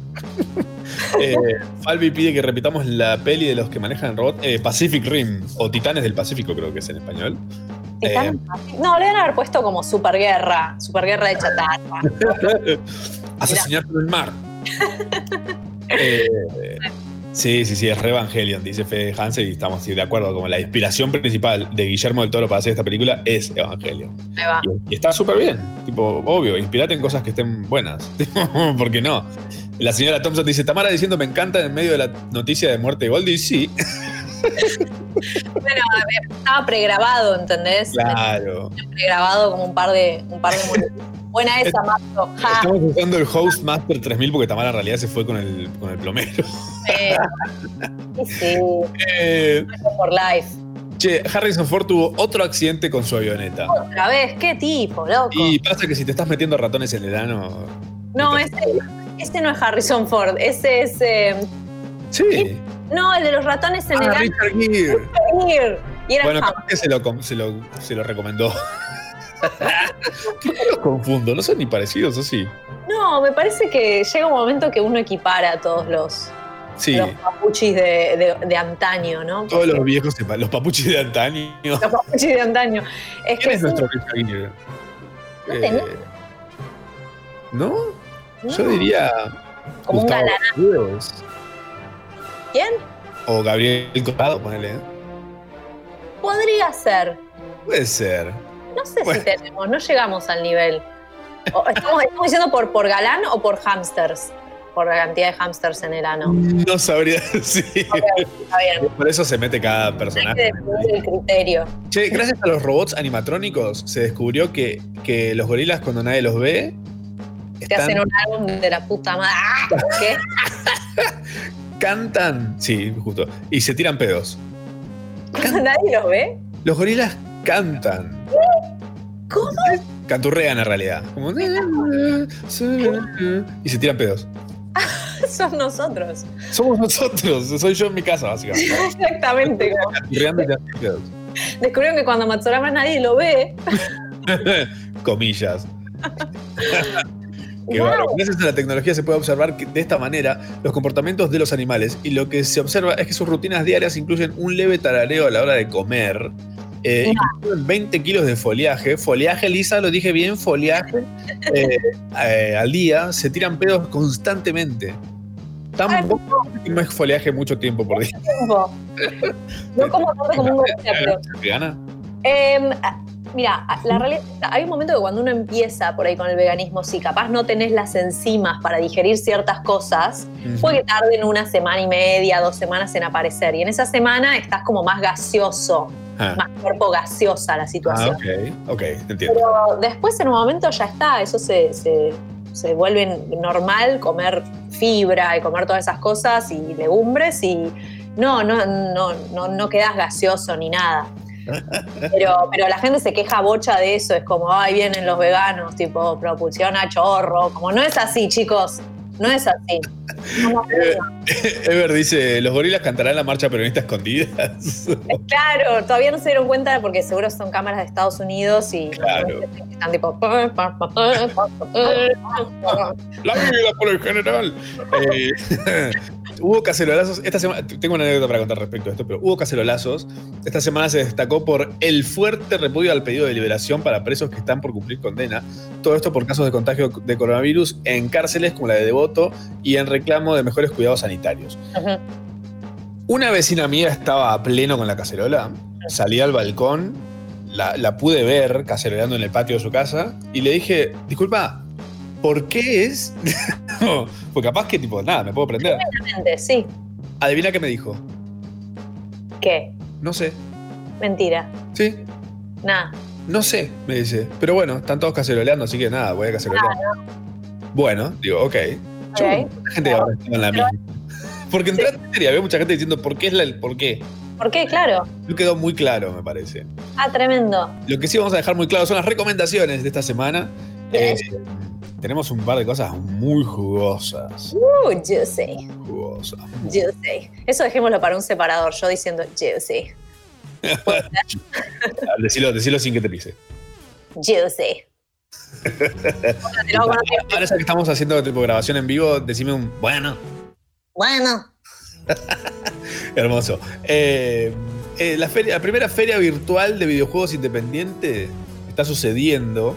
Eh, Falvi pide que repitamos la peli de los que manejan el robot, eh, Pacific Rim, o Titanes del Pacífico, creo que es en español. Titán- No, le deben haber puesto como superguerra, superguerra de chatarra. Asesinato en el mar. Sí, sí, sí, es re Evangelion, dice Fede Hansen, y estamos sí, de acuerdo. Como la inspiración principal de Guillermo del Toro para hacer esta película es Evangelion. Va. Y, y está súper bien. Tipo, obvio, inspirate en cosas que estén buenas. ¿Por qué no? La señora Thompson dice: Tamara diciendo me encanta en medio de la noticia de muerte de Goldie. Sí, Bueno, estaba pregrabado, ¿entendés? claro. Pregrabado como un par de, un par de. Buena esa, Marco. Ja, Estamos usando el Hostmaster 3000 porque Tamara en realidad se fue con el, con el plomero. sí, sí, Eh, por life. che, Harrison Ford tuvo otro accidente con su avioneta. Otra vez, qué tipo, loco. Y pasa que si te estás metiendo ratones en el ano. No, ese, ese no es Harrison Ford, ese es. eh, Sí. no, el de los ratones en el Ah, Richard Gere. año. Y era Bueno, capaz que se lo, se lo, se lo recomendó. ¿Por qué los confundo? No son ni parecidos, ¿o sí? No, me parece que llega un momento que uno equipara a todos los, Sí. los papuchis de, de- de antaño, ¿no? Todos los viejos, los papuchis de antaño. Los papuchis de antaño. Es ¿Quién que es sí, nuestro Richard? No Eh. ¿No? no, Yo diría. como un Gustavo galán. Cruz. ¿Quién? O Gabriel Corrado, ponele. ¿eh? Podría ser. Puede ser. No sé Bueno. si tenemos, no llegamos al nivel. Estamos, estamos diciendo por, por galán o por hamsters. Por la cantidad de hamsters en el ano. No sabría decir. Por eso se mete cada personaje. el criterio. Che, gracias a los robots animatrónicos se descubrió que, que los gorilas cuando nadie los ve Te están- hacen un álbum de la puta madre. ¡Ah! ¿Qué? cantan, sí, justo, y se tiran pedos. Nadie los ve. Los gorilas cantan. ¿Cómo? Canturrean en realidad. Como, y se tiran pedos. Son nosotros. Somos nosotros, soy yo en mi casa, básicamente. Exactamente. Canturreando y tirando pedos. Descubrieron que cuando Matsurama nadie lo ve. Comillas. Wow. Gracias a la tecnología se puede observar que de esta manera los comportamientos de los animales y lo que se observa es que sus rutinas diarias incluyen un leve tarareo a la hora de comer, eh, incluyen 20 kilos de foliaje, foliaje lisa, lo dije bien, foliaje eh, eh, al día, se tiran pedos constantemente. Tan poco que no es foliaje mucho tiempo por día. No como tanto como un. Em, Mira, la realidad, hay un momento que cuando uno empieza por ahí con el veganismo, si capaz no tenés las enzimas para digerir ciertas cosas, puede que tarden una semana y media, dos semanas en aparecer. Y en esa semana estás como más gaseoso, Ah, más cuerpo gaseosa la ah, situación. ok, ok, entiendo. Pero después en un momento ya está, eso se, se, se vuelve normal comer fibra y comer todas esas cosas y legumbres y no, no, no, no, no quedas gaseoso ni nada. Pero, pero la gente se queja bocha de eso, es como, ay, vienen los veganos, tipo, propulsión a chorro, como no es así, chicos, no es así. No, Ever dice, los gorilas cantarán la marcha peronista escondidas. Claro, todavía no se dieron cuenta porque seguro son cámaras de Estados Unidos y Claro. están tipo... La vida por el general. Eh, hubo cacerolazos. Esta semana, tengo una anécdota para contar respecto a esto, pero hubo cacerolazos. Esta semana se destacó por el fuerte repudio al pedido de liberación para presos que están por cumplir condena. Todo esto por casos de contagio de coronavirus en cárceles como la de Devoto y en reclamo de mejores cuidados sanitarios. Una vecina mía estaba a pleno con la cacerola. Salí al balcón, la, la pude ver caceroleando en el patio de su casa y le dije, disculpa, ¿por qué es? No, pues capaz que tipo, nada, me puedo prender. Exactamente, sí. Adivina qué me dijo. ¿Qué? No sé. Mentira. Sí, Nada. no sé, me dice. Pero bueno, están todos caceroleando, así que nada, voy a cacerolear. Bueno, digo, ok. Yo, Ok. mucha gente ahora está en la misma. Porque en Twitter y había mucha gente diciendo por qué es la, el por qué. ¿Por qué? Claro. No quedó muy claro, me parece. Ah, tremendo. Lo que sí vamos a dejar muy claro son las recomendaciones de esta semana. Eh. Tenemos un par de cosas muy jugosas. Uh, sé. Jugosas. Sé. Eso dejémoslo para un separador, yo diciendo sé. Decilo, decilo sin que te pise. Ahora ya que estamos haciendo tipo grabación en vivo, decime un bueno. Bueno. Hermoso. Eh, eh, la, feria- la primera feria virtual de videojuegos independiente está sucediendo.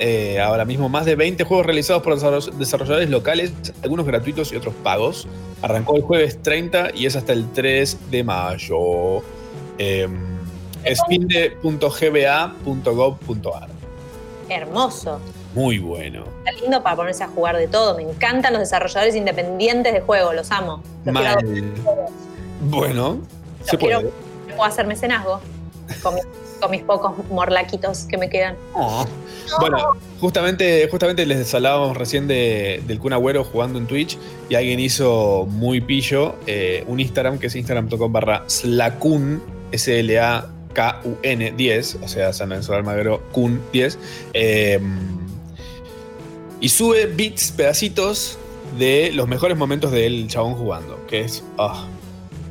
Eh, ahora mismo más de 20 juegos realizados por desarroll- desarrolladores locales, algunos gratuitos y otros pagos. Arrancó el jueves 30 y es hasta el 3 de mayo. Eh, spinde.gba.gov.ar. Hermoso. Muy bueno. Está lindo para ponerse a jugar de todo. Me encantan los desarrolladores independientes de juego, los amo. Los quiero, Mal. Bueno, se quiero- puede. puedo hacer mecenazgo con con mis pocos morlaquitos que me quedan. Oh. Bueno, justamente, justamente les hablábamos recién de- del Kun Agüero jugando en Twitch y alguien hizo muy pillo eh, un Instagram que es instagram.com barra slakun, S-L-A-K-U-N 10, o sea, San Lorenzo Almagro Kun 10. eh, y sube bits, pedacitos de los mejores momentos del chabón jugando, que es ah,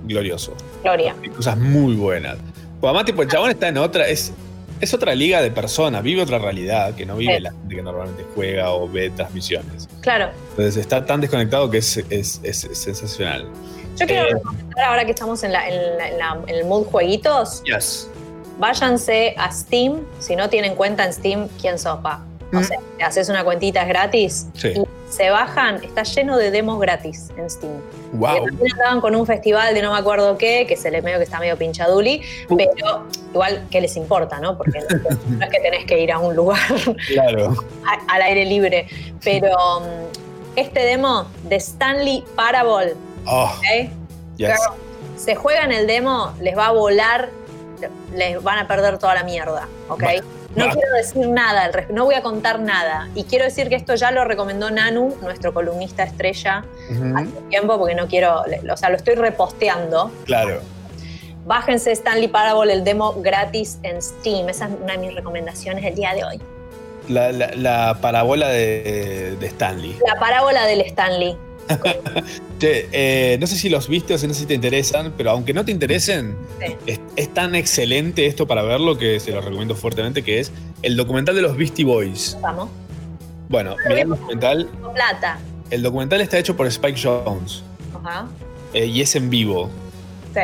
glorioso. Gloria. Hay cosas muy buenas. Pues además, tipo, el chabón está en otra, es, es otra liga de personas, vive otra realidad que no vive Sí. la gente que normalmente juega o ve transmisiones. Claro. Entonces está tan desconectado que es, es- es sensacional. Yo quiero Eh. recomendar ahora que estamos en, la- en la- en la- en el mood jueguitos, Yes. váyanse a Steam. Si no tienen cuenta en Steam, ¿quién sopa? O Mm. sea, te haces una cuentita es gratis Sí. y se bajan, está lleno de demos gratis en Steam. Wow. Y andaban con un festival de no me acuerdo qué, que se le medio que está medio pinchaduli, Uh. pero igual, ¿qué les importa, no? Porque no, es que tenés que ir a un lugar Claro. a- al aire libre. Pero este demo de Stanley Parable, Oh, ¿ok? yes. Se juegan el demo, les va a volar, les van a perder toda la mierda, ¿ok? No quiero decir nada, al no voy a contar nada. Y quiero decir que esto ya lo recomendó Nanu, nuestro columnista estrella, Ujú, hace tiempo, porque no quiero, o sea, lo estoy reposteando. Claro. Bájense Stanley Parable, el demo gratis en Steam. Esa es una de mis recomendaciones del día de hoy. La, la- la parábola de, de Stanley. La parábola del Stanley. Che, eh, no sé si los viste o si no sé si te interesan, pero aunque no te interesen, Sí. es, es tan excelente esto para verlo que se lo recomiendo fuertemente, que es el documental de los Beastie Boys. Vamos. Bueno, mirá el documental. Plata. El documental está hecho por Spike Jones Ajá. eh, y es en vivo. Sí.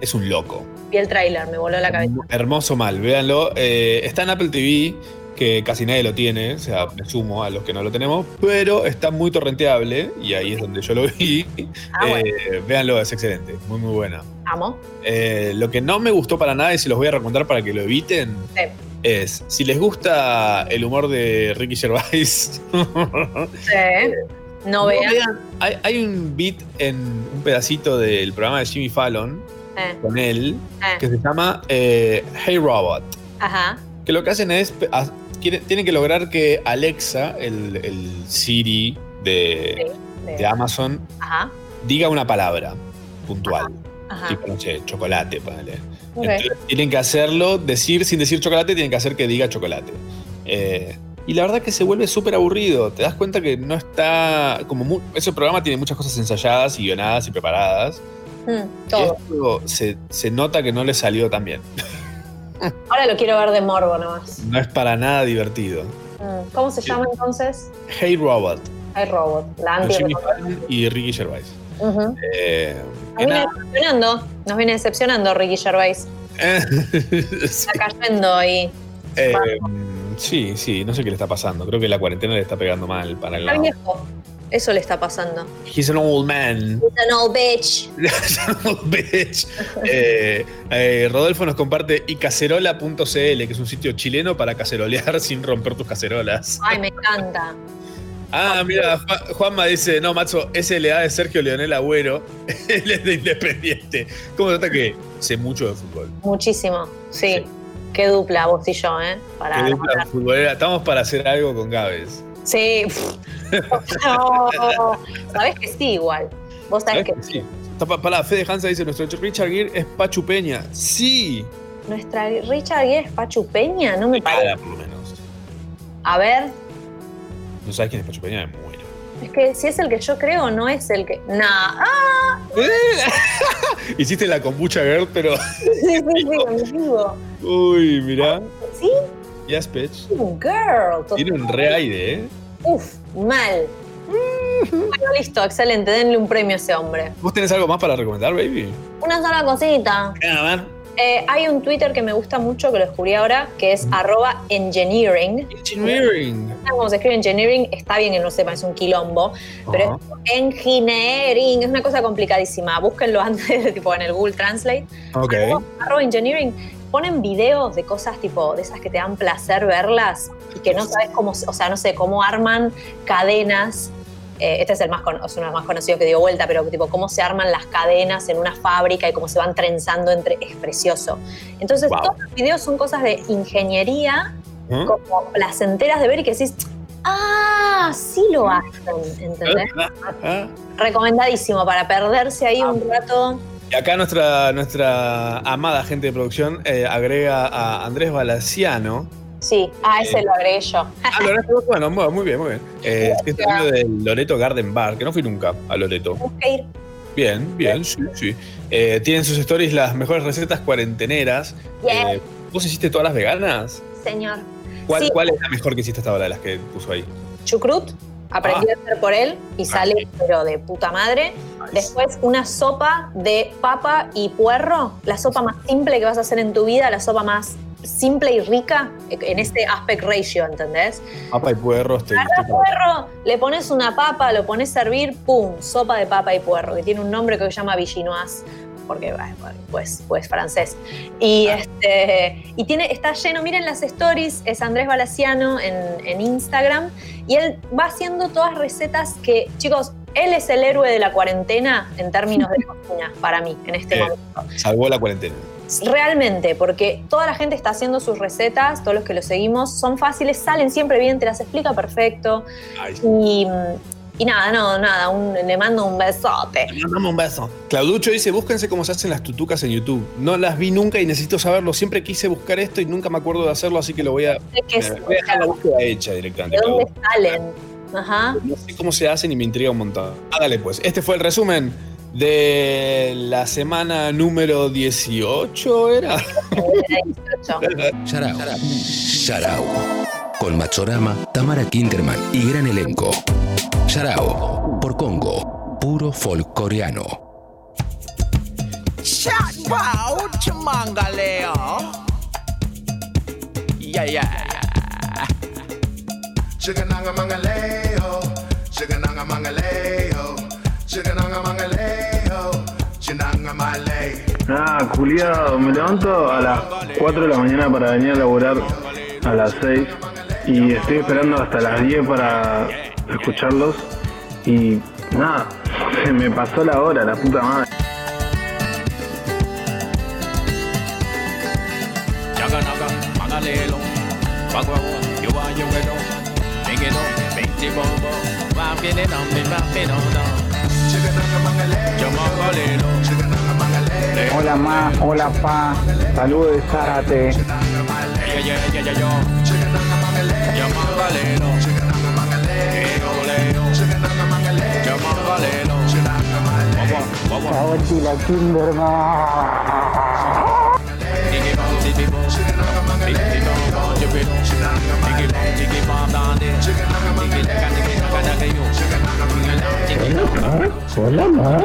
Es un loco. Vi el tráiler, me voló la cabeza. Hermoso mal, véanlo. Eh, está en Apple TV, que casi nadie lo tiene, o sea, me sumo a los que no lo tenemos, pero está muy torrenteable y ahí es donde yo lo vi. Ah, bueno. Eh, véanlo, es excelente, muy muy buena. Amo. Eh, lo que no me gustó para nada y se los voy a recomendar para que lo eviten Sí. es, si les gusta el humor de Ricky Gervais, Sí. No vean. hay, hay un beat en un pedacito del programa de Jimmy Fallon Eh, con él eh. que se llama eh, Hey Robot. Ajá. Que lo que hacen es, quiere- tienen que lograr que Alexa, el, el Siri de, Sí, de Amazon, Ajá. diga una palabra puntual. Ajá. Tipo, no sé, chocolate, ponele. Entonces, tienen que hacerlo, decir sin decir chocolate, tienen que hacer que diga chocolate. Eh, y la verdad que se vuelve súper aburrido. Te das cuenta que no está. Como mu- ese programa tiene muchas cosas ensayadas y guionadas y preparadas. Mm, Y todo. esto se, se nota que no le salió tan bien. Ahora lo quiero ver de morbo nomás. No es para nada divertido. Mm, ¿Cómo se llama entonces? Hey Robot, Hay robot. La anti Jimmy Fallon y Ricky Gervais. Ujú. Eh, Nos viene decepcionando. Nos viene decepcionando Ricky Gervais. Sí. Está cayendo ahí. Eh, sí, sí, no sé qué le está pasando. Creo que la cuarentena le está pegando mal para el lado. viejo. Eso le está pasando. He's an old man. He's an old bitch. Bitch. Eh, eh, Rodolfo nos comparte icacerola.cl, que es un sitio chileno para cacerolear sin romper tus cacerolas. Ay, me encanta. Ah, mira, Ju- Juanma dice, no, Macho, SLA de Sergio Leonel Agüero, él es de Independiente. ¿Cómo nota que sé mucho de fútbol? Muchísimo. Sí. Qué dupla vos y yo, ¿eh? Para Qué dupla futbolera. Estamos para hacer algo con Gávez. Sí. No. Sabés que sí, igual. Vos sabés que Sí. Está pa- Pará, Fede Hansa dice, nuestro Richard Gere es Pachu Peña. Sí. nuestra Richard Gere es Pachu Peña, no me parece. por lo menos. A ver, ¿No sabes quién es Pachu Peña? Me muero. es que si es el que yo creo, no es el que. Nah. ¡Ah! Hiciste la kombucha girl, pero... Sí, sí, sí, amigo. Uy, mirá. Sí, Yes, bitch. girl. Tiene un re aire, ¿eh? Uf, mal. Bueno, listo, excelente. Denle un premio a ese hombre. ¿Vos tenés algo más para recomendar, baby? Una sola cosita. A ver. Eh, hay un Twitter que me gusta mucho, que lo descubrí ahora, que es arroba engineering. Engineering. Como se escribe engineering, está bien que no sepa, es un quilombo, pero es engineering, es una cosa complicadísima. Búsquenlo antes, tipo en el Google Translate. Ok. Arroba, arroba engineering. Ponen videos de cosas tipo, de esas que te dan placer verlas y que no sabes cómo, o sea, no sé, cómo arman cadenas. Eh, este es el más, con- es uno de los más conocidos que dio vuelta, pero tipo cómo se arman las cadenas en una fábrica y cómo se van trenzando entre, es precioso. Entonces, Wow. todos los videos son cosas de ingeniería ¿Ah? como placenteras de ver y que decís, ah, sí lo hacen, ¿entendés? Ah. Recomendadísimo para perderse ahí un rato. Y acá nuestra, nuestra amada gente de producción eh, agrega a Andrés Balaciano. Sí, ah, ese Eh. lo agregué yo. Ah, Loreto, bueno, muy bien, muy bien. Eh, es dueño del Loreto Garden Bar, que no fui nunca a Loreto. Que ir. Bien, bien, sí, sí. Eh, tienen sus stories las mejores recetas cuarenteneras. Bien. Eh, ¿Vos hiciste todas las veganas? Señor. ¿Cuál, Sí. ¿Cuál es la mejor que hiciste hasta ahora de las que puso ahí? Chucrut, aprendí a hacer por él y sale, pero de puta madre. Después, una sopa de papa y puerro, la sopa más simple que vas a hacer en tu vida, la sopa más simple y rica en este aspect ratio, ¿entendés? Papa y puerro, estoy, estoy puerro, le pones una papa, lo pones a hervir, ¡pum! Sopa de papa y puerro, que tiene un nombre que se llama villinoise, porque pues, pues francés. Y este y tiene, está lleno, miren las stories, es Andrés Balaciano en, en Instagram, y él va haciendo todas recetas que, chicos, él es el héroe de la cuarentena en términos de cocina, para mí, en este Eh, momento. Salvó la cuarentena. Realmente, porque toda la gente está haciendo sus recetas, todos los que lo seguimos, son fáciles, salen siempre bien, te las explica perfecto. Ay. Y, y nada, no, nada, un- le mando un besote. Mandame un beso. Clauducho dice, búsquense cómo se hacen las tutucas en YouTube. No las vi nunca y necesito saberlo. Siempre quise buscar esto y nunca me acuerdo de hacerlo, así que lo voy a, voy a dejar la búsqueda hecha directamente. ¿De dónde salen? Ajá. No sé cómo se hacen y me intriga un montón. Hágale pues. Este fue el resumen de la semana número 18, ¿era? Yarao. Yarao. Con Machorama, Tamara Kinderman y gran elenco. Yarao. Por Congo. Puro chumangaleo. Yeah, yeah. Chigananga mangaleo, chigananga mangaleo, chigananga mangaleo, chinanga malay. Ah, culiado, me levanto a las 4 de la mañana para venir a laburar a las 6 y estoy esperando hasta las 10 para escucharlos. Y nada, se me pasó la hora, la puta madre. Hola ma, hola pa, saludos de Zárate. Bong, diggy bong. Hola, ma.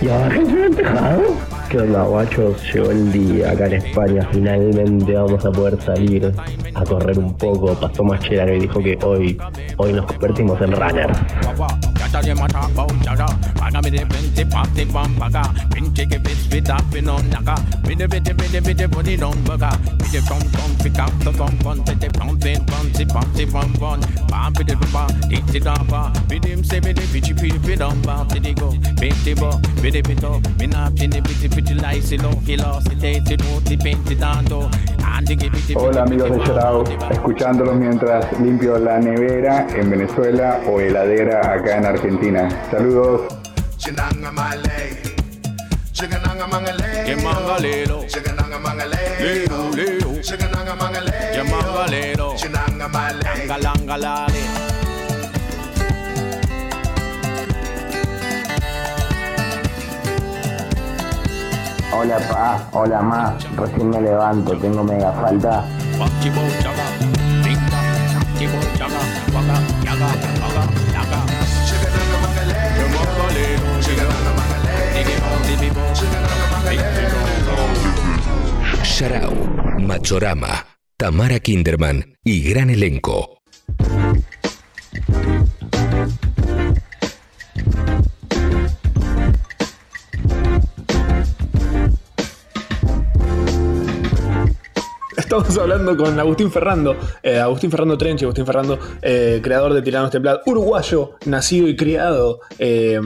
¿Y ahora que se han dejado? ¿Qué onda, guachos? Llegó el día acá en España. Finalmente vamos a poder salir a correr un poco. Pasó Machera que dijo que hoy, hoy nos convertimos en runners. Up in on naga, body baga, tom tom pick up the him go, bo, kilo dando, bide Hola amigos de Shoutout, escuchándolos mientras limpio la nevera en Venezuela o heladera acá en Argentina. Saludos. Yamangalelo, Langalangalale. Hola pa, hola ma, recién me levanto, tengo mega falta. Sharau, Machorama, Tamara Kinderman y gran elenco. Estamos hablando con Agustín Ferrando, eh, Agustín Ferrando Trenche, Agustín Ferrando, eh, creador de Tiranos Templados, uruguayo, nacido y criado eh,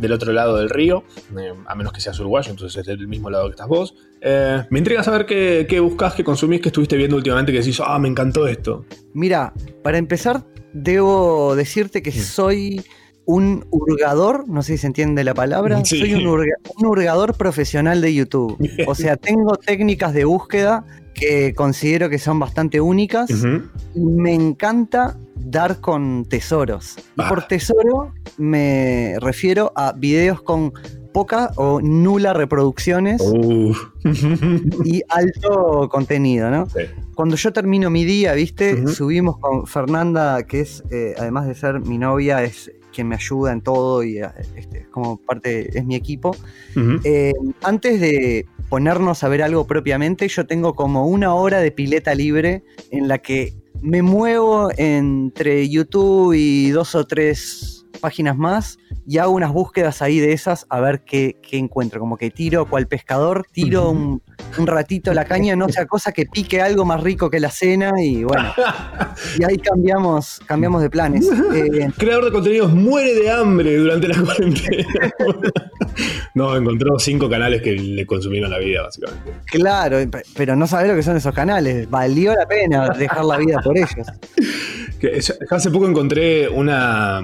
del otro lado del río, eh, a menos que seas uruguayo, entonces es del mismo lado que estás vos. Eh, me intriga saber qué, qué buscas, qué consumís, qué estuviste viendo últimamente, que decís, ah, me encantó esto. Mira, para empezar, debo decirte que soy un hurgador, no sé si se entiende la palabra, Sí. soy un, hurga- un hurgador profesional de YouTube. O sea, tengo técnicas de búsqueda que considero que son bastante únicas y me encanta dar con tesoros. Y por tesoro me refiero a videos con poca o nula reproducciones y alto contenido, ¿no? Cuando yo termino mi día, ¿viste? Subimos con Fernanda, que es, eh, además de ser mi novia, es quien me ayuda en todo y eh, este, es como parte, es mi equipo. Eh, antes de ponernos a ver algo propiamente, yo tengo como una hora de pileta libre en la que me muevo entre YouTube y dos o tres páginas más y hago unas búsquedas ahí de esas a ver qué, qué encuentro. Como que tiro cual pescador, tiro un, un ratito la caña, no sea cosa que pique algo más rico que la cena y bueno. Y ahí cambiamos, cambiamos de planes. Eh, Creador de contenidos muere de hambre durante la cuarentena. no, encontró cinco canales que le consumieron la vida, básicamente. Claro, pe- pero no sabés lo que son esos canales. Valió la pena dejar la vida por ellos. Que hace poco encontré una.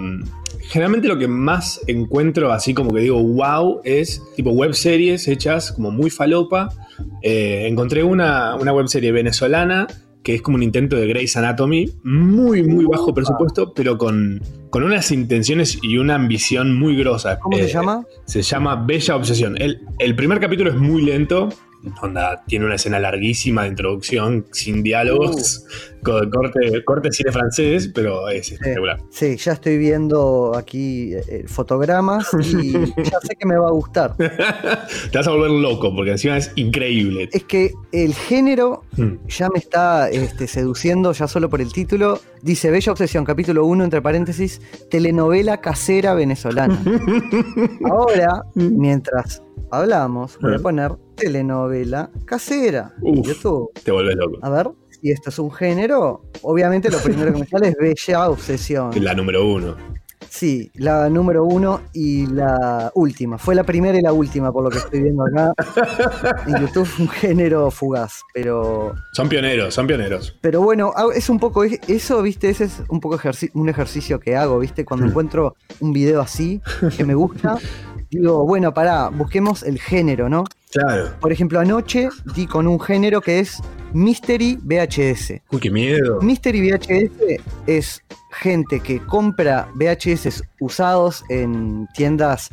Generalmente lo que más encuentro, así como que digo, wow, es tipo web series hechas como muy falopa. Eh, encontré una, una web serie venezolana que es como un intento de Grey's Anatomy, muy, muy bajo presupuesto, pero con, con unas intenciones y una ambición muy grosa. ¿Cómo se Eh, llama? Se llama Bella Obsesión. El, el primer capítulo es muy lento. Onda, tiene una escena larguísima de introducción, sin diálogos, con corte, corte cine francés, pero es espectacular. Sí, ya estoy viendo aquí eh, fotogramas y ya sé que me va a gustar. Te vas a volver loco, porque encima es increíble. Es que el género Hmm. ya me está este, seduciendo, ya solo por el título. Dice Bella Obsesión, capítulo 1, entre paréntesis, telenovela casera venezolana. Ahora, mientras hablamos, voy a poner telenovela casera. Uf, YouTube. Te volvés loco. A ver. si esto es un género, obviamente lo primero que me sale es Bella Obsesión. La número uno. Sí, la número uno y la última. Fue la primera y la última, por lo que estoy viendo acá. En YouTube un género fugaz, pero Son pioneros, son pioneros. pero bueno, ah, es un poco eso, ¿viste? Ese es un poco ejerci- un ejercicio que hago, ¿viste? Cuando encuentro un video así que me gusta, digo, bueno, pará, busquemos el género, ¿no? Claro. Por ejemplo, anoche di con un género que es Mystery VHS. Uy, qué miedo. Mystery VHS es gente que compra VHS usados en tiendas,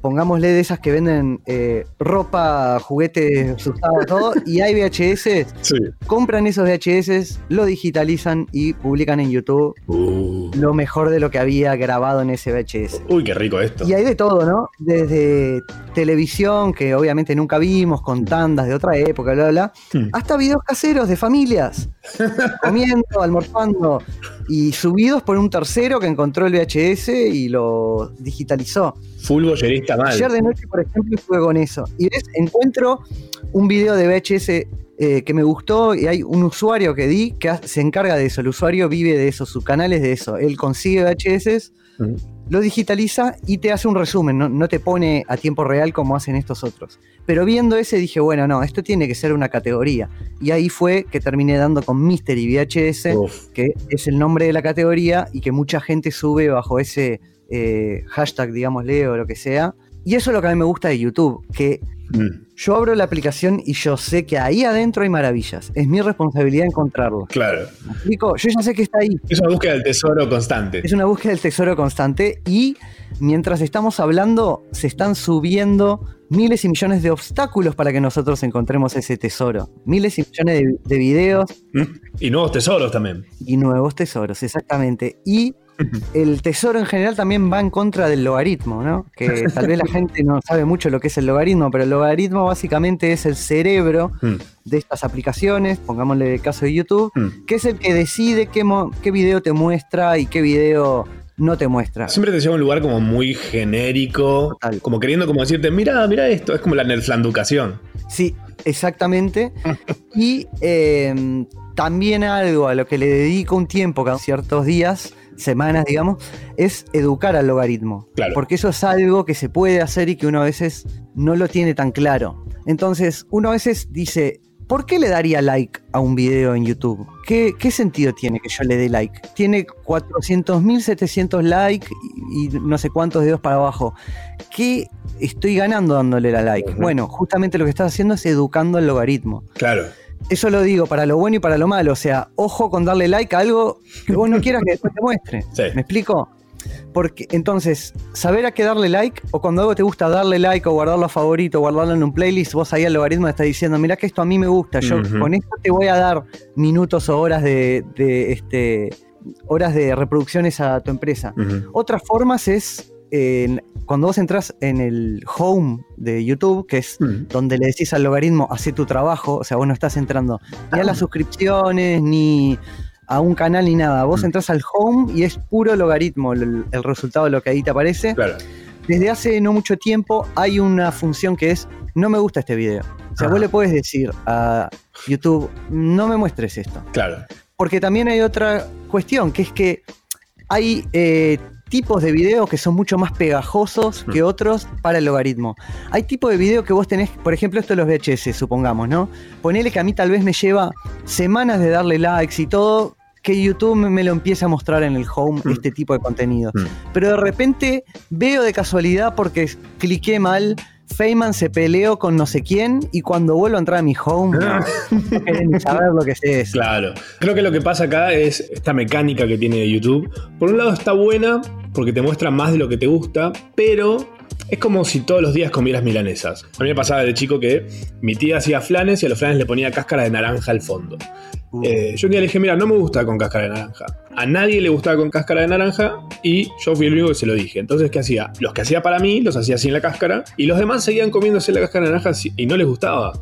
pongámosle de esas que venden eh, ropa, juguetes usados, todo, y hay VHS, Sí. compran esos VHS, lo digitalizan y publican en YouTube Uh. lo mejor de lo que había grabado en ese VHS. Uy, qué rico esto. Y hay de todo, ¿no? Desde televisión, que obviamente nunca vimos, con tandas de otra época, bla, bla, bla, hasta videos caseros de familias, comiendo, almorzando, y subidos por un tercero que encontró el VHS y lo digitalizó. Full bollerista mal. Ayer de noche, por ejemplo, estuve con eso. Y ves, encuentro un video de VHS eh, que me gustó y hay un usuario que di que se encarga de eso. El usuario vive de eso, sus canales de eso. Él consigue VHS, lo digitaliza y te hace un resumen. No, no te pone a tiempo real como hacen estos otros. Pero viendo ese dije, bueno, no, esto tiene que ser una categoría. Y ahí fue que terminé dando con Mystery VHS, que es el nombre de la categoría y que mucha gente sube bajo ese eh, hashtag, digámosle, o lo que sea. Y eso es lo que a mí me gusta de YouTube, que yo abro la aplicación y yo sé que ahí adentro hay maravillas. Es mi responsabilidad encontrarlo. Claro. ¿Me explico? Yo ya sé que está ahí. Es una búsqueda del tesoro constante. Es una búsqueda del tesoro constante y mientras estamos hablando se están subiendo miles y millones de obstáculos para que nosotros encontremos ese tesoro. Miles y millones de, de videos ¿Mm? Y nuevos tesoros también. y nuevos tesoros, exactamente. Y el tesoro en general también va en contra del logaritmo, ¿no? Que tal vez la gente no sabe mucho lo que es el logaritmo, pero el logaritmo básicamente es el cerebro Mm. de estas aplicaciones, pongámosle el caso de YouTube, Mm. que es el que decide qué, mo- qué video te muestra y qué video no te muestra. Siempre te lleva a un lugar como muy genérico, como queriendo como decirte, mira, mira esto, es como la nerflanducación. Sí, exactamente. y eh, también algo a lo que le dedico un tiempo, cada ciertos días, semanas, digamos, es educar al logaritmo. Claro. Porque eso es algo que se puede hacer y que uno a veces no lo tiene tan claro. Entonces, uno a veces dice, ¿por qué le daría like a un video en YouTube? ¿Qué, qué sentido tiene que yo le dé like? Tiene 400.000, 700 likes y, y no sé cuántos dedos para abajo. ¿Qué estoy ganando dándole la like? Bueno, justamente lo que estás haciendo es educando al logaritmo. Claro. Eso lo digo para lo bueno y para lo malo. O sea, ojo con darle like a algo que vos no quieras que después te muestre. Sí. ¿Me explico? Porque entonces, saber a qué darle like, o cuando algo te gusta darle like o guardarlo a favorito, guardarlo en un playlist, vos ahí al logaritmo te está diciendo, mira que esto a mí me gusta, yo con esto te voy a dar minutos o horas de, de, este horas de reproducciones a tu empresa. Otras formas es en- cuando vos entras en el home de YouTube, que es donde le decís al logaritmo, hace tu trabajo, o sea, vos no estás entrando ni a las suscripciones, ni a un canal, ni nada. Vos entras al home y es puro logaritmo el, el resultado de lo que ahí te aparece. Claro. Desde hace no mucho tiempo hay una función que es, no me gusta este video. O sea, Ajá. vos le puedes decir a YouTube, no me muestres esto. Claro. Porque también hay otra cuestión, que es que hay eh, tipos de videos que son mucho más pegajosos que otros para el logaritmo. Hay tipos de videos que vos tenés, por ejemplo, esto de los VHS, supongamos, ¿no? Ponele que a mí tal vez me lleva semanas de darle likes y todo, que YouTube me, lo empieza a mostrar en el home este tipo de contenido. Pero de repente veo de casualidad porque cliqué mal. Feynman se peleó con no sé quién y cuando vuelvo a entrar a mi home no, ni saber lo que es eso. Claro. Creo que lo que pasa acá es esta mecánica que tiene YouTube. Por un lado está buena porque te muestra más de lo que te gusta, pero es como si todos los días comieras milanesas. A mí me pasaba de chico que mi tía hacía flanes y a los flanes le ponía cáscara de naranja al fondo. Eh, yo un día le dije, mira, no me gusta con cáscara de naranja. A nadie le gustaba con cáscara de naranja y yo fui el único que se lo dije. Entonces, ¿qué hacía? Los que hacía para mí los hacía sin la cáscara y los demás seguían comiéndose la cáscara de naranja y no les gustaba.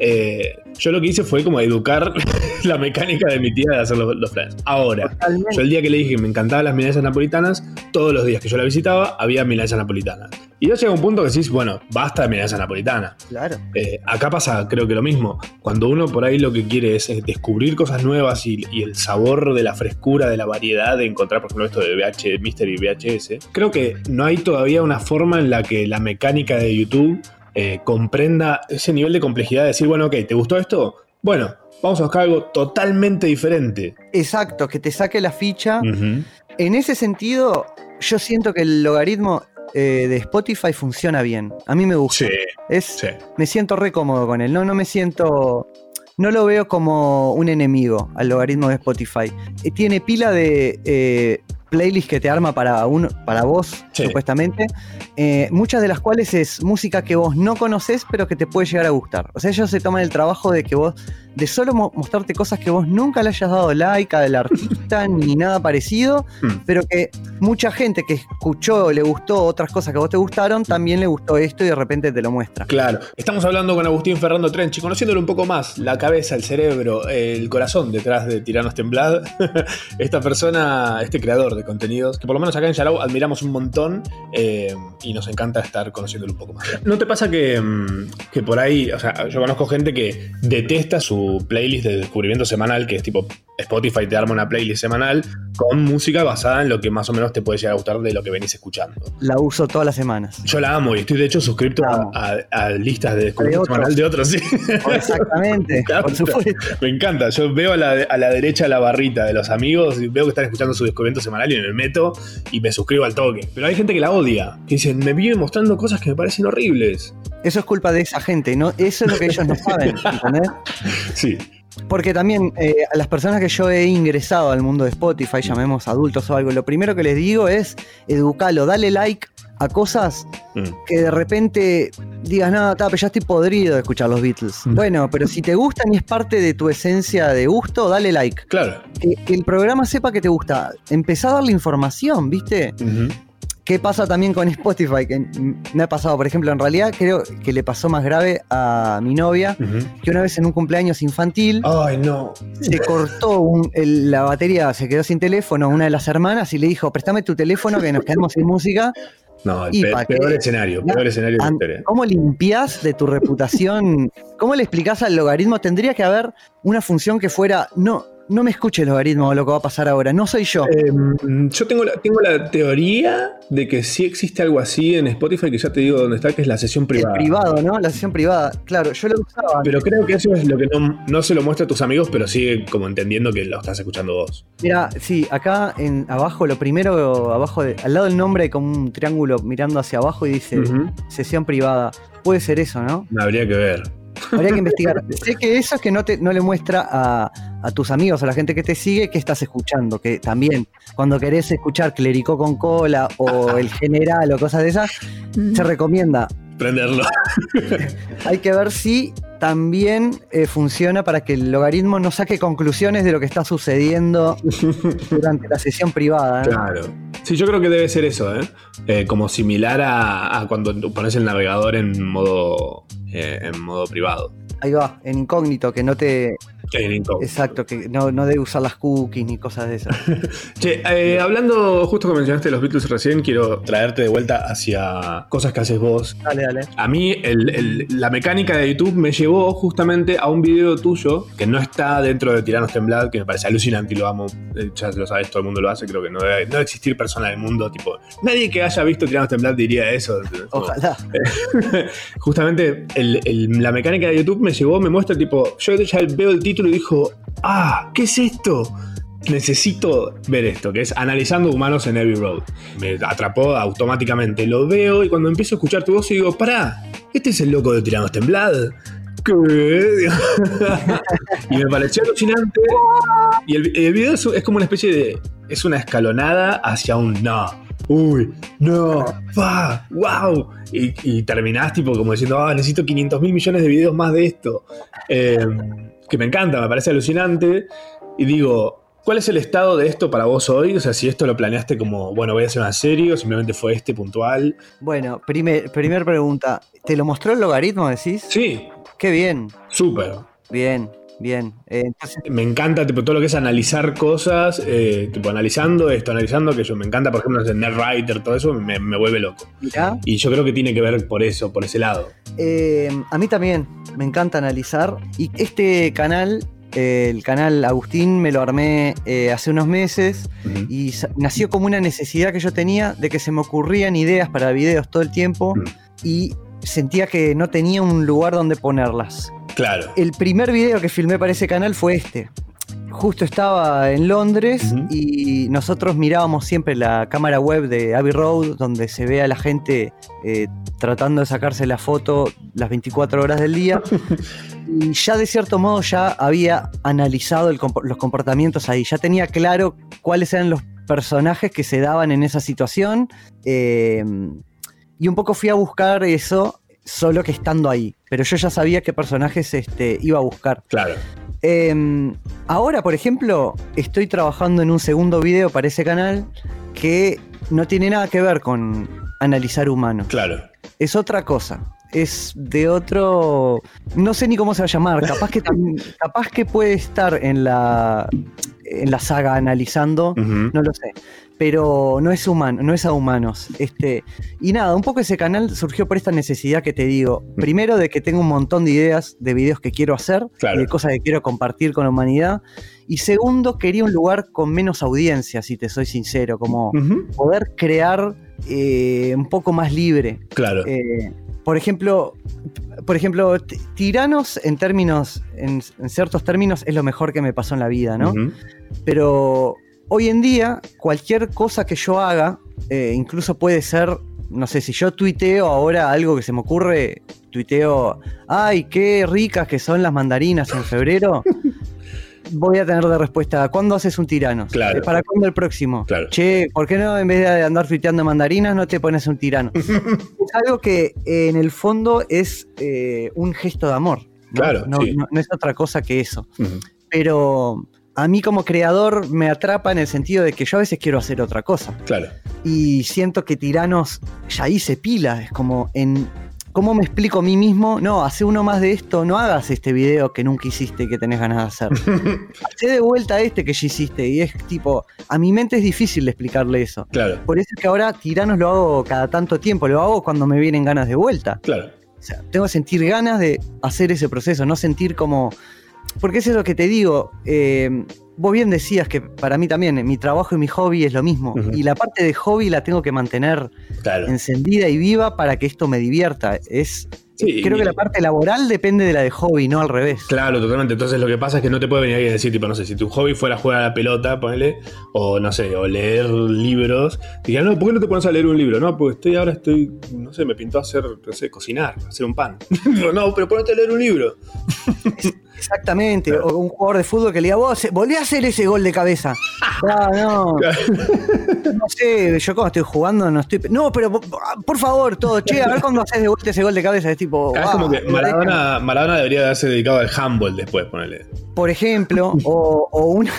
Eh, yo lo que hice fue como educar la mecánica de mi tía de hacer los, los. Ahora, yo el día que le dije que me encantaban las milanesas napolitanas, todos los días que yo la visitaba había milanesas napolitanas. Y ya llega un punto que decís, bueno, basta de milanesa napolitana. Claro. Eh, acá pasa, creo que lo mismo. Cuando uno por ahí lo que quiere es, descubrir cosas nuevas y, y el sabor de la frescura, de la variedad, de encontrar, por ejemplo, esto de VH, Mister y VHS, creo que no hay todavía una forma en la que la mecánica de YouTube eh, comprenda ese nivel de complejidad de decir, bueno, ok, ¿te gustó esto? Bueno, vamos a buscar algo totalmente diferente. Exacto, que te saque la ficha. En ese sentido, yo siento que el logaritmo eh, de Spotify funciona bien. A mí me gusta. Sí, Es, Me siento re cómodo con él. No, no me siento. No lo veo como un enemigo al logaritmo de Spotify. Eh, tiene pila de eh, playlists que te arma para, uno, para vos, supuestamente. Eh, muchas de las cuales es música que vos no conoces, pero que te puede llegar a gustar. O sea, ellos se toman el trabajo de que vos, de solo mo- mostrarte cosas que vos nunca le hayas dado like al artista ni nada parecido, pero que mucha gente que escuchó, le gustó otras cosas que a vos te gustaron, también le gustó esto y de repente te lo muestra. Claro, estamos hablando con Agustín Ferrando Trenchi, conociéndolo un poco más, la cabeza, el cerebro, el corazón detrás de Tiranos Temblad. Esta persona, este creador de contenidos, que por lo menos acá en Yarao admiramos un montón eh, y nos encanta estar conociéndolo un poco más. ¿No te pasa que, mm, que por ahí, o sea, yo conozco gente que detesta su playlist de descubrimiento semanal, que es tipo Spotify te arma una playlist semanal con música basada en lo que más o menos te puede llegar a gustar de lo que venís escuchando? La uso todas las semanas. Yo la amo y estoy de hecho suscrito a, a- a listas de descubrimiento semanal de otros, sí. Exactamente, por supuesto. Me encanta. Yo veo a la, a la derecha la barrita de los amigos y veo que están escuchando su descubrimiento semanal y me meto y me suscribo al toque. Pero hay gente que la odia, que dicen, me vive mostrando cosas que me parecen horribles. Eso es culpa de esa gente, ¿no? Eso es lo que ellos no saben, ¿entendés? Sí. Porque también eh, a las personas que yo he ingresado al mundo de Spotify, llamemos adultos o algo, lo primero que les digo es educalo, dale like a cosas que de repente digas, no, ta, pero ya estoy podrido de escuchar los Beatles. Bueno, pero si te gustan y es parte de tu esencia de gusto, dale like. Claro. Que, que el programa sepa que te gusta. Empezá a darle información, ¿viste? ¿Qué pasa también con Spotify? Que me ha pasado, por ejemplo, en realidad creo que le pasó más grave a mi novia, que una vez en un cumpleaños infantil Ay, no. se cortó un- el- la batería, se quedó sin teléfono una de las hermanas y le dijo, préstame tu teléfono que nos quedamos sin música. No, el Y peor escenario, No, peor escenario de historia. ¿Cómo limpias de tu reputación? ¿Cómo le explicás al logaritmo? Tendría que haber una función que fuera, no, no me escuche el logaritmo lo que va a pasar ahora, no soy yo. Em, yo tengo la, tengo la teoría de que sí existe algo así en Spotify, que ya te digo dónde está, que es la sesión el privada. privado, ¿no? La sesión privada. Claro, yo lo usaba. Pero creo que eso es lo que no, no se lo muestra a tus amigos, pero sigue como entendiendo que lo estás escuchando vos. Mira, sí, acá en abajo, lo primero, abajo de, al lado del nombre hay como un triángulo mirando hacia abajo y dice sesión privada. Puede ser eso, ¿no? Habría que ver. Habría que investigar. sé que eso es que no, te, no le muestra a, a tus amigos, a la gente que te sigue, que estás escuchando. Que también, cuando querés escuchar Clericó con cola o El General o cosas de esas, se recomienda. Prenderlo. Hay que ver si también eh, funciona para que el logaritmo no saque conclusiones de lo que está sucediendo durante la sesión privada. ¿eh? Claro. Sí, yo creo que debe ser eso, ¿eh? Eh, como similar a, a cuando pones el navegador en modo, eh, en modo privado. Ahí va, en incógnito, que no te. Exacto, que no, no debe usar las cookies ni cosas de esas. Che, eh, hablando, justo que mencionaste los Beatles recién, quiero traerte de vuelta hacia cosas que haces vos. Dale, dale. A mí el- el- la mecánica de YouTube me llevó justamente a un video tuyo que no está dentro de Tiranos Temblad, que me parece alucinante y lo amo. Eh, Ya lo sabes, todo el mundo lo hace. Creo que no debe, no debe existir persona del mundo, tipo, nadie que haya visto Tiranos Temblad diría eso. Ojalá. Justamente el- la mecánica de YouTube me llevó, me muestra tipo, yo ya veo el título y dijo, ah, ¿qué es esto? Necesito ver esto, que es analizando humanos en Abbey Road. Me atrapó automáticamente. Lo veo y cuando empiezo a escuchar tu voz digo, pará, este es el loco de Tiranos Temblad. Y me pareció alucinante. Y el, video es, como una especie de. Es una escalonada hacia un no. Uy, no, fa, wow. Y, y terminás tipo como diciendo, ah, necesito 500 mil millones de videos más de esto. Eh, que me encanta, me parece alucinante. Y digo, ¿cuál es el estado de esto para vos hoy? O sea, si esto lo planeaste como, bueno, voy a hacer una serie o simplemente fue este puntual. Bueno, primer, primer pregunta. ¿Te lo mostró el logaritmo, decís? Sí. Qué bien. Súper. Bien, bien. Eh, entonces, Me encanta tipo, todo lo que es analizar cosas, eh, tipo analizando esto, analizando aquello. Me encanta, por ejemplo, el NetWriter, todo eso me, me vuelve loco. mirá, Y yo creo que tiene que ver por eso, por ese lado. eh, a mí también me encanta analizar. Y este canal, el canal Agustín, me lo armé eh, hace unos meses. Y nació como una necesidad que yo tenía de que se me ocurrían ideas para videos todo el tiempo. Y sentía que no tenía un lugar donde ponerlas. Claro. El primer video que filmé para ese canal fue este. Justo estaba en Londres y nosotros mirábamos siempre la cámara web de Abbey Road, donde se ve a la gente eh, tratando de sacarse la foto las 24 horas del día. y ya de cierto modo ya había analizado el los comportamientos ahí, ya tenía claro cuáles eran los personajes que se daban en esa situación. eh, y un poco fui a buscar eso solo que estando ahí. Pero yo ya sabía qué personajes este, iba a buscar. Claro. Eh, ahora, por ejemplo, estoy trabajando en un segundo video para ese canal que no tiene nada que ver con analizar humanos. Claro. Es otra cosa. Es de otro. No sé ni cómo se va a llamar. Capaz que, capaz que puede estar en la, en la saga analizando. No lo sé. Pero no es humano, no es a humanos. Este, y nada, un poco ese canal surgió por esta necesidad que te digo. Primero, de que tengo un montón de ideas de videos que quiero hacer, Claro. de cosas que quiero compartir con la humanidad. Y segundo, quería un lugar con menos audiencia, si te soy sincero, como poder crear eh, un poco más libre. Claro. Eh, por ejemplo, por ejemplo, tiranos en términos, en, en ciertos términos, es lo mejor que me pasó en la vida, ¿no? Pero hoy en día, cualquier cosa que yo haga, eh, incluso puede ser, no sé, si yo tuiteo ahora algo que se me ocurre, tuiteo, ay, qué ricas que son las mandarinas en febrero. Voy a tener de respuesta, ¿cuándo haces un tirano? Claro. ¿Para cuándo el próximo? Claro. Che, ¿por qué no en vez de andar tuiteando mandarinas no te pones un tirano? es algo que eh, en el fondo es eh, un gesto de amor. ¿no? Claro, no, sí. no- no es otra cosa que eso. Pero a mí como creador me atrapa en el sentido de que yo a veces quiero hacer otra cosa. Claro. Y siento que Tiranos ya hice pila. Es como en. ¿Cómo me explico a mí mismo? No, hace uno más de esto, no hagas este video que nunca hiciste y que tenés ganas de hacer. Hacé de vuelta este que ya hiciste. Y es tipo, a mi mente es difícil explicarle eso. Claro. Por eso es que ahora Tiranos lo hago cada tanto tiempo, lo hago cuando me vienen ganas de vuelta. Claro. O sea, tengo que sentir ganas de hacer ese proceso, no sentir como. Porque eso es lo que te digo. eh, vos bien decías que para mí también, eh, mi trabajo y mi hobby es lo mismo. Y la parte de hobby la tengo que mantener Claro. encendida y viva para que esto me divierta. Es. Sí, creo y- que la parte laboral depende de la de hobby, no al revés. Claro, totalmente. Entonces lo que pasa es que no te puede venir alguien a decir, tipo, no sé, si tu hobby fuera jugar a la pelota, ponele, o no sé, o leer libros. Digan, no, ¿por qué no te pones a leer un libro? No, porque estoy ahora estoy, no sé, me pintó hacer, no sé, cocinar, hacer un pan. No, pero ponete a leer un libro. Exactamente. O un jugador de fútbol que le diga, vos, volví a hacer ese gol de cabeza. Ah, no. No sé, yo cuando estoy jugando no estoy. No, pero por favor, todo, che, a ver cuándo haces de vuelta ese gol de cabeza. Es tipo. es "Guau, como que Maradona, Maradona debería haberse dedicado al handball después, ponele. Por ejemplo, o, o una,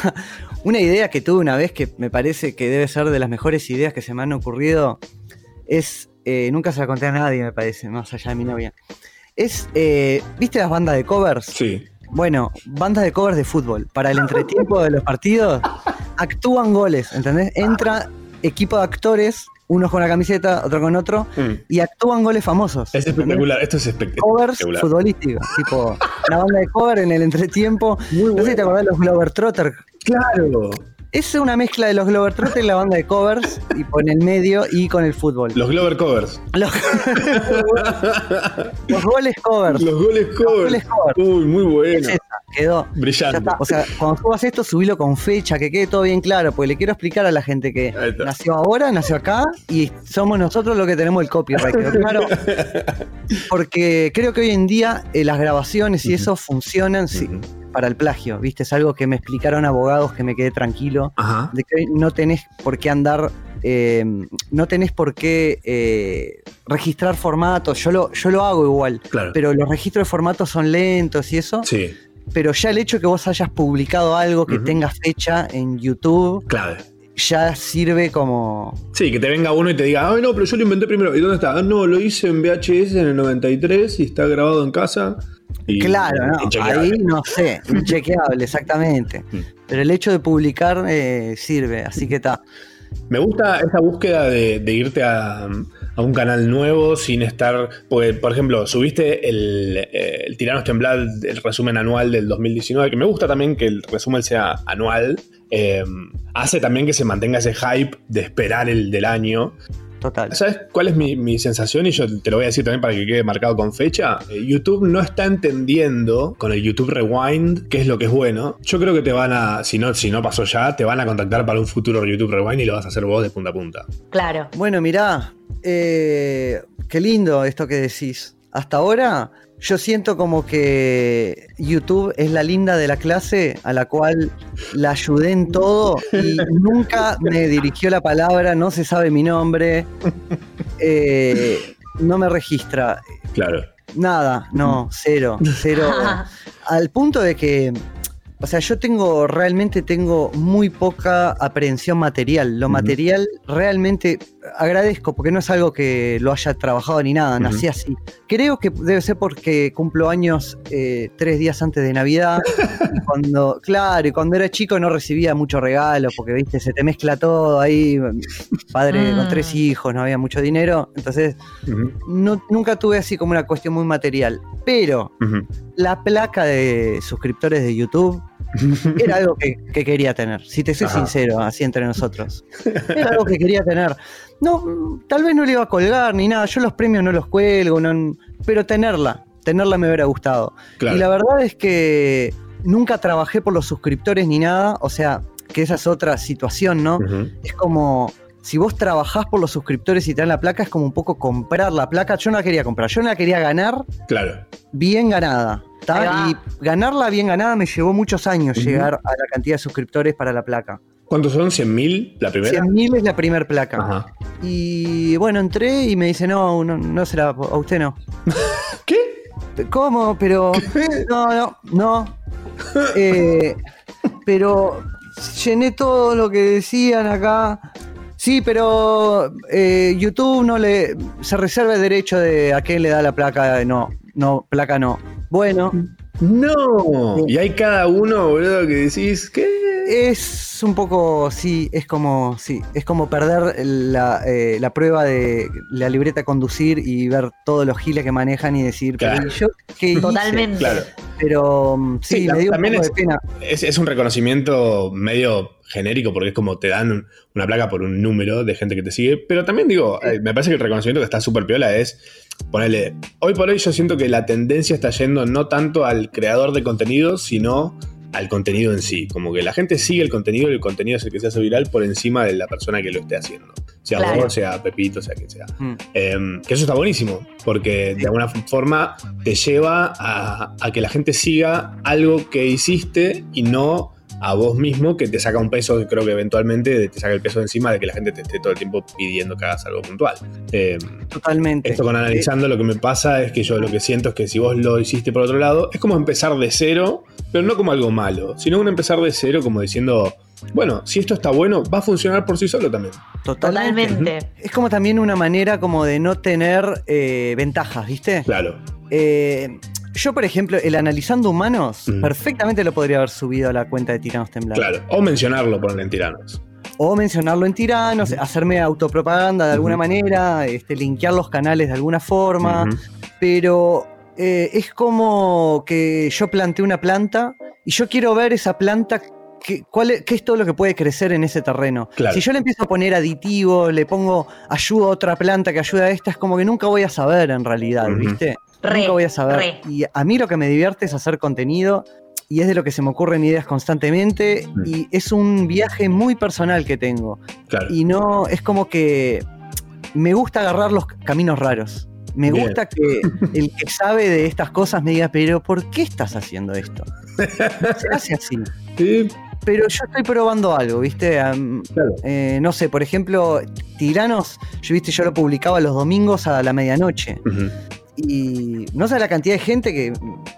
una idea que tuve una vez que me parece que debe ser de las mejores ideas que se me han ocurrido es, eh, nunca se la conté a nadie me parece, más allá de mi novia, es, eh, ¿viste las bandas de covers? Sí. Bueno, bandas de covers de fútbol. Para el entretiempo de los partidos, actúan goles, ¿entendés? Entra equipo de actores, unos con la camiseta, otro con otro, y actúan goles famosos. Es espectacular, esto es espe- Covers espectacular. futbolísticos, tipo una banda de cover en el entretiempo. no sé si te acordás de los Globetrotter. Claro. Es una mezcla de los Globetrotter y la banda de covers, y con el medio y con el fútbol. Los Glover Covers. Los, los goles covers. Los goles covers. goles covers. Uy, muy bueno. Es quedó. Brillante. O sea, cuando subas esto, subilo con fecha, que quede todo bien claro, porque le quiero explicar a la gente que nació ahora, nació acá, y somos nosotros los que tenemos el copyright. ¿quedó claro? Porque creo que hoy en día eh, las grabaciones y eso funcionan sí, para el plagio, ¿viste? Es algo que me explicaron abogados que me quedé tranquilo, Ajá. de que no tenés por qué andar, eh, no tenés por qué eh, registrar formatos, yo lo, yo lo hago igual, Claro. pero los registros de formatos son lentos y eso. Sí. Pero ya el hecho que vos hayas publicado algo que tenga fecha en YouTube, Clave. ya sirve como. Sí, que te venga uno y te diga, ay no, pero yo lo inventé primero. ¿Y dónde está? Ah, no, lo hice en VHS en el 93 y está grabado en casa. Y- Claro, no, ahí no sé, inchequeable, exactamente. Pero el hecho de publicar eh, sirve, así que está. Me gusta esa búsqueda de, de irte a, a un canal nuevo sin estar. Porque, por ejemplo, subiste el, eh, el Tiranos Temblad, el resumen anual del 2019, que me gusta también que el resumen sea anual. eh, hace también que se mantenga ese hype de esperar el del año. Total. ¿Sabes cuál es mi, mi sensación? Y yo te lo voy a decir también para que quede marcado con fecha. Eh, YouTube no está entendiendo con el YouTube Rewind qué es lo que es bueno. Yo creo que te van a, si no, si no pasó ya, te van a contactar para un futuro YouTube Rewind y lo vas a hacer vos de punta a punta. Claro. Bueno, mirá, eh, qué lindo esto que decís. Hasta ahora yo siento como que YouTube es la linda de la clase a la cual la ayudé en todo y nunca me dirigió la palabra, no se sabe mi nombre, eh, no me registra. Claro. Nada, no, cero, cero. Al punto de que, o sea, yo tengo, realmente tengo muy poca aprehensión material. Lo material realmente agradezco porque no es algo que lo haya trabajado ni nada, nací así. Creo que debe ser porque cumplo años eh, tres días antes de Navidad. y cuando, claro, y cuando era chico no recibía mucho regalo porque, viste, se te mezcla todo ahí. Padre con Mm. tres hijos, no había mucho dinero. Entonces, no, nunca tuve así como una cuestión muy material. Pero la placa de suscriptores de YouTube era algo que, que quería tener. Si te soy Ajá. sincero, así entre nosotros. Era algo que quería tener. No, mm, tal vez no le iba a colgar ni nada. Yo los premios no los cuelgo, no- pero tenerla, tenerla me hubiera gustado. Claro. Y la verdad es que nunca trabajé por los suscriptores ni nada. O sea, que esa es otra situación, ¿no? Es como, si vos trabajás por los suscriptores y te dan la placa, es como un poco comprar la placa. Yo no la quería comprar, yo no la quería ganar Claro. bien ganada. Y ganarla bien ganada me llevó muchos años llegar a la cantidad de suscriptores para la placa. ¿Cuántos son? ¿100.000 la primera? 100.000 es la primera placa. Ajá. Y bueno, entré y me dice, no, no, no será, a usted no. ¿Qué? ¿Cómo? Pero. No, no, no. Eh, pero llené todo lo que decían acá. Sí, pero eh, YouTube no le. Se reserva el derecho de a quién le da la placa. No, no, placa no. Bueno. No. Y hay cada uno, boludo, que decís, ¿qué? Es un poco, sí, es como, sí, es como perder la, eh, la prueba de la libreta a conducir y ver todos los giles que manejan y decir, pero Claro. ¿y yo qué hice? Totalmente. Claro. Pero sí, Sí, me dio un también poco es- de pena. Es, es un reconocimiento medio genérico porque es como te dan un- una placa por un número de gente que te sigue. Pero también digo, eh, me parece que el reconocimiento que está súper piola es ponerle. Hoy por hoy yo siento que la tendencia está yendo no tanto al creador de contenido, sino al contenido en sí. Como que la gente sigue el contenido y el contenido es el que se hace viral por encima de la persona que lo esté haciendo. Sea Claro. vos, sea Pepito, sea quien sea. Mm. Eh, que eso está buenísimo, porque de alguna forma te lleva a, a que la gente siga algo que hiciste y no a vos mismo que te saca un peso, que creo que eventualmente te saca el peso de encima de que la gente te esté todo el tiempo pidiendo que hagas algo puntual. Eh, Totalmente. esto con analizando lo que me pasa es que yo lo que siento es que si vos lo hiciste por otro lado, es como empezar de cero, pero no como algo malo, sino un empezar de cero como diciendo, bueno, si esto está bueno, va a funcionar por sí solo también. Totalmente. Totalmente. Es como también una manera como de no tener eh, ventajas, ¿viste? Claro. Eh, yo, por ejemplo, el analizando humanos, Mm. perfectamente lo podría haber subido a la cuenta de Tiranos Temblados. Claro. O mencionarlo, ponerle en tiranos. O mencionarlo en Tiranos, hacerme autopropaganda de alguna manera, este, linkear los canales de alguna forma. Pero eh, es como que yo planté una planta y yo quiero ver esa planta. ¿Qué, cuál es, qué es todo lo que puede crecer en ese terreno? Claro. Si yo le empiezo a poner aditivos, le pongo ayuda a otra planta que ayuda a esta, es como que nunca voy a saber en realidad. ¿viste? Re, nunca voy a saber. re. Y a mí lo que me divierte es hacer contenido y es de lo que se me ocurren ideas constantemente y es un viaje muy personal que tengo. Claro. Y no, es como que me gusta agarrar los caminos raros. Me Bien. gusta que el que sabe de estas cosas me diga, pero ¿por qué estás haciendo esto? Se hace así. Sí, Pero yo estoy probando algo, ¿viste? Claro. eh, no sé, por ejemplo, Tiranos, yo viste, yo lo publicaba los domingos a la medianoche. Ujú. Y no sé la cantidad de gente que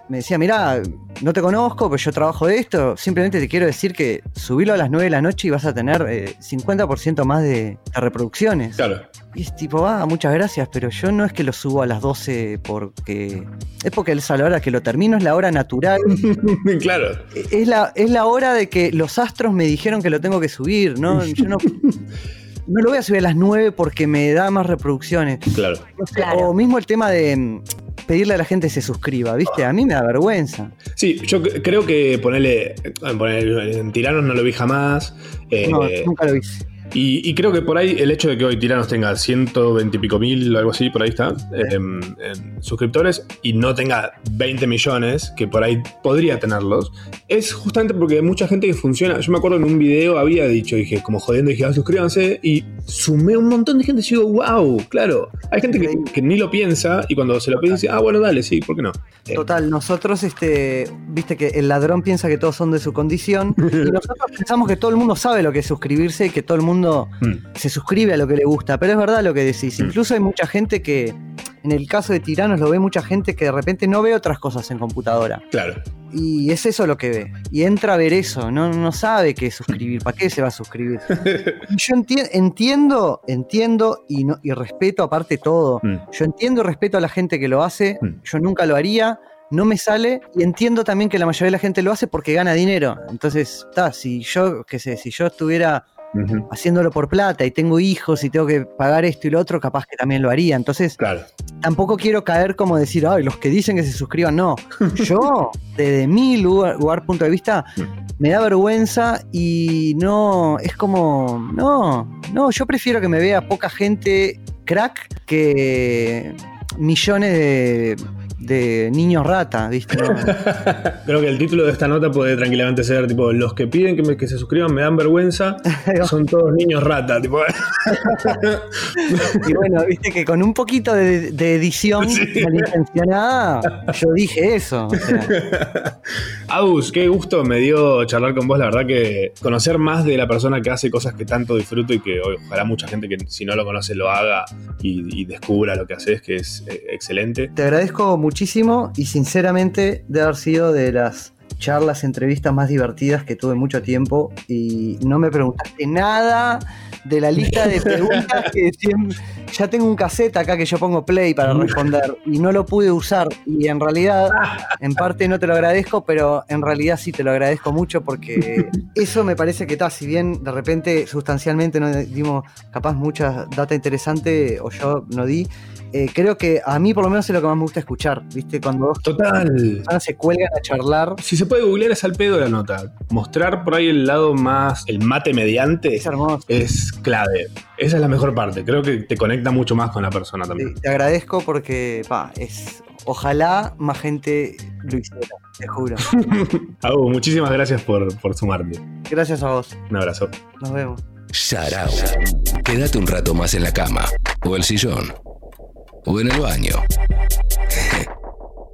me decía, mira, no te conozco, pero yo trabajo de esto. Simplemente te quiero decir que subilo a las 9 de la noche y vas a tener eh, 50% más de, reproducciones. Claro. Y es tipo, ah, muchas gracias, pero yo no es que lo subo a las 12 porque. Es porque es a la hora que lo termino, es la hora natural. claro. Es la, es la hora de que los astros me dijeron que lo tengo que subir, ¿no? Yo no. No lo voy a subir a las 9 porque me da más reproducciones. Claro. O mismo el tema de mm, pedirle a la gente que se suscriba, ¿viste? A mí me da vergüenza. Sí, yo creo que ponerle, ponerle en Tiranos no lo vi jamás. eh, No, nunca lo vi. Y, y creo que por ahí el hecho de que hoy Tiranos tenga 120 y pico mil o algo así, por ahí está, em, en suscriptores, y no tenga 20 millones, que por ahí podría tenerlos, es justamente porque hay mucha gente que funciona. Yo me acuerdo en un video había dicho, dije, como jodiendo, dije, ah, suscríbanse, y sumé un montón de gente y digo, wow, claro. Hay gente que, que ni lo piensa, y cuando se lo pide, dice, ah, bueno, dale, sí, ¿por qué no? Eh, Total, nosotros, este, viste que el ladrón piensa que todos son de su condición y nosotros pensamos que todo el mundo sabe lo que es suscribirse y que todo el mundo Mm. se suscribe a lo que le gusta, pero es verdad lo que decís. Incluso hay mucha gente que, en el caso de Tiranos, lo ve mucha gente que de repente no ve otras cosas en computadora. Claro. Y es eso lo que ve. Y entra a ver eso, no, no sabe qué es suscribir, ¿para qué se va a suscribir? Yo enti- entiendo, entiendo y, no, y respeto aparte todo. Yo entiendo y respeto a la gente que lo hace, yo nunca lo haría, no me sale y entiendo también que la mayoría de la gente lo hace porque gana dinero. Entonces, está, si yo, qué sé, si yo estuviera haciéndolo por plata y tengo hijos y tengo que pagar esto y lo otro, capaz que también lo haría. Entonces, tampoco quiero caer como decir, ay, los que dicen que se suscriban, no. Yo, desde mi lugar, lugar, punto de vista, me da vergüenza y no, es como, no, no, yo prefiero que me vea poca gente crack que millones de, de niños rata, ¿viste? No. Creo que el título de esta nota puede tranquilamente ser tipo los que piden que, me- que se suscriban me dan vergüenza, son todos niños rata, tipo. Y bueno, viste que con un poquito de, de edición malintencionada, yo dije eso. o sea. Agus, qué gusto me dio charlar con vos, la verdad que conocer más de la persona que hace cosas que tanto disfruto y que ojalá mucha gente que si no lo conoce lo haga y, y descubra lo que haces, que es eh, excelente. Te agradezco muchísimo y sinceramente de haber sido de las charlas, entrevistas más divertidas que tuve mucho tiempo y no me preguntaste nada de la lista de preguntas que ya tengo un cassette acá que yo pongo play para responder y no lo pude usar y en realidad en parte no te lo agradezco pero en realidad sí te lo agradezco mucho porque eso me parece que está si bien de repente sustancialmente no dimos capaz mucha data interesante o yo no di eh, creo que a mí por lo menos es lo que más me gusta escuchar, ¿viste? Cuando dos Total. personas se cuelgan a charlar. Si se puede googlear es al pedo la nota. Mostrar por ahí el lado más, el mate mediante, es, clave. Esa es la mejor parte. Creo que te conecta mucho más con la persona también. Te agradezco porque, pa, es. Ojalá más gente lo hiciera, te juro. Agus, muchísimas gracias por, por sumarte. Gracias a vos. Un abrazo. Nos vemos. Sarao. Quédate un rato más en la cama, o el sillón, o en el baño.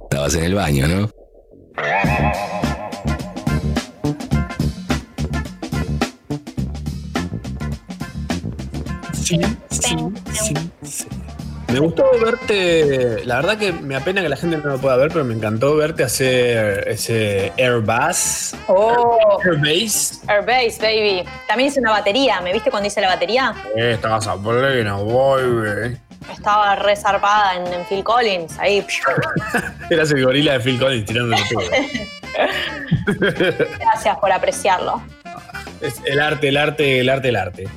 Estabas en el baño, ¿no? Sí, sí, sí, sí. Me gustó verte, la verdad que me apena que la gente no lo pueda ver, pero me encantó verte hacer ese Airbus. Oh, Airbase. Airbase, baby. También hice una batería. ¿Me viste cuando hice la batería? Eh, estabas a pleno, boy. Estaba resarpada en, en Phil Collins. Ahí. Eras el gorila de Phil Collins todo. Gracias por apreciarlo. Es el arte, el arte, el arte, el arte.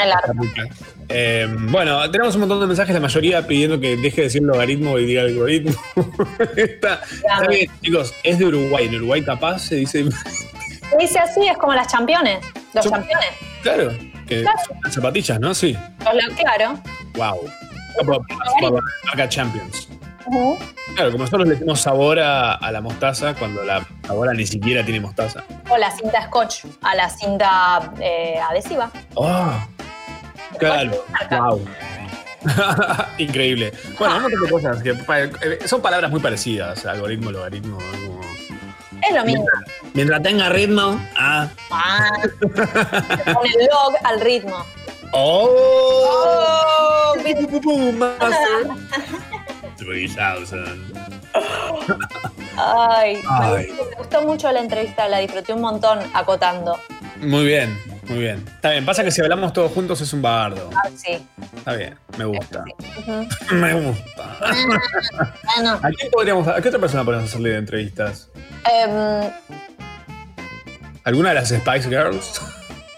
El arte. El. Eh, bueno, tenemos un montón de mensajes, la mayoría pidiendo que deje de decir logaritmo y diga algoritmo. está, está bien, chicos, es de Uruguay. En Uruguay capaz se dice, Se dice así, es como las championes. Los campeones. claro, que Claro. son las zapatillas, ¿no? Sí. Claro. Wow. Por, por la marca Champions. Claro, como nosotros le decimos sabor a, a la mostaza cuando la sabora ni siquiera tiene mostaza. O la cinta scotch a la cinta eh, adhesiva. ¡Oh! Claro, wow. Increíble. Bueno, montón de cosas que eh, son palabras muy parecidas, algoritmo, logaritmo. como- Es lo mismo. Mientras tenga ritmo, ah. Ah, se pone el log al ritmo. ¡Oh! Oh, Pum, pum, pum, master. 3000. Ay, Ay. me gustó mucho la entrevista, la disfruté un montón acotando. Muy bien, muy bien. Está bien, pasa que si hablamos todos juntos es un bardo. Ah, sí. Está bien, me gusta. Me gusta. Bueno, ¿A quién podríamos, a qué otra persona podemos hacerle de entrevistas? em, ¿Alguna de las Spice Girls?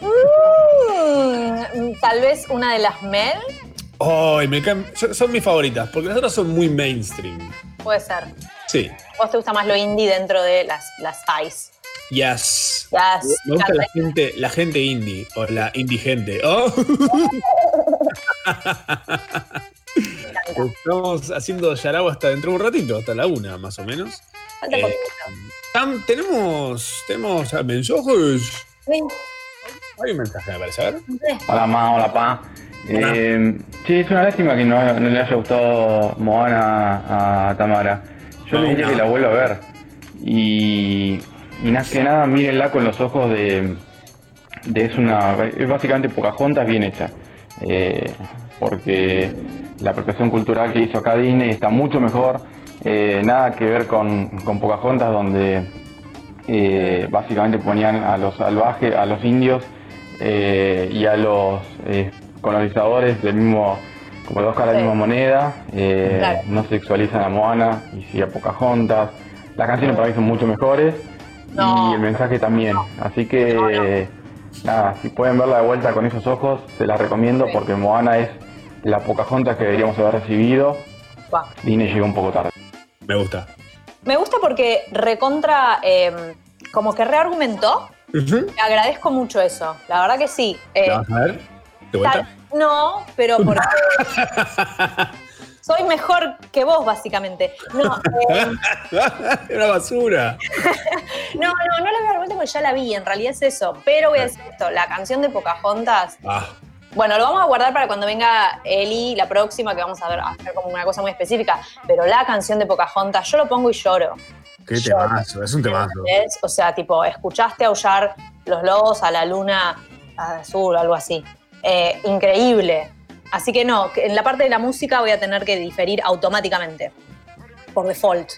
mm, tal vez una de las Mel, Ay, me son- son mis favoritas, porque las otras son muy mainstream. puede ser. Sí. ¿Vos te gusta más lo indie dentro de las, las Spice? Yes. Yes. Me gusta la gente, la gente indie, o la indigente. Oh. Estamos haciendo Yarao hasta dentro de un ratito, hasta la una más o menos. Falta Eh. Tam, tenemos, tenemos mensajes. Sí. Hay un mensaje, me parece. A ver. Hola ma, hola pa. Eh, sí, es una lástima que no, no le haya gustado Moana a Tamara. Yo le diría que la vuelva a ver. Y, y más que nada, mírenla con los ojos de, de es una es básicamente Pocahontas bien hecha. Eh, porque la apropiación cultural que hizo acá Disney está mucho mejor. Eh, nada que ver con, con Pocahontas donde eh, básicamente ponían a los salvajes, a los indios y a los colonizadores del mismo, como dos caras de la misma moneda, Claro. no sexualizan a Moana y sí a Pocahontas. Las canciones para mí son mucho mejores y el mensaje también. Así que nada, si pueden verla de vuelta con esos ojos, se las recomiendo porque Moana es la Pocahontas que deberíamos haber recibido. Guau. Disney llegó un poco tarde. Me gusta. Me gusta porque recontra, em, como que reargumentó. Le agradezco mucho eso. La verdad que sí. Eh, ¿La vas a ver? ¿De vuelta? tal- no, pero porque soy mejor que vos, básicamente. No, em, Una basura. no, no, no la voy a dar vuelta porque ya la vi, en realidad es eso. Pero voy a decir esto, la canción de Pocahontas, Ah, bueno, lo vamos a guardar para cuando venga Eli, la próxima, que vamos a ver, a hacer como una cosa muy específica. Pero la canción de Pocahontas, yo lo pongo y lloro. qué temazo, es un temazo. O sea, tipo, escuchaste aullar los lobos a la luna azul o algo así. Eh, increíble. Así que no, en la parte de la música voy a tener que diferir automáticamente, por default.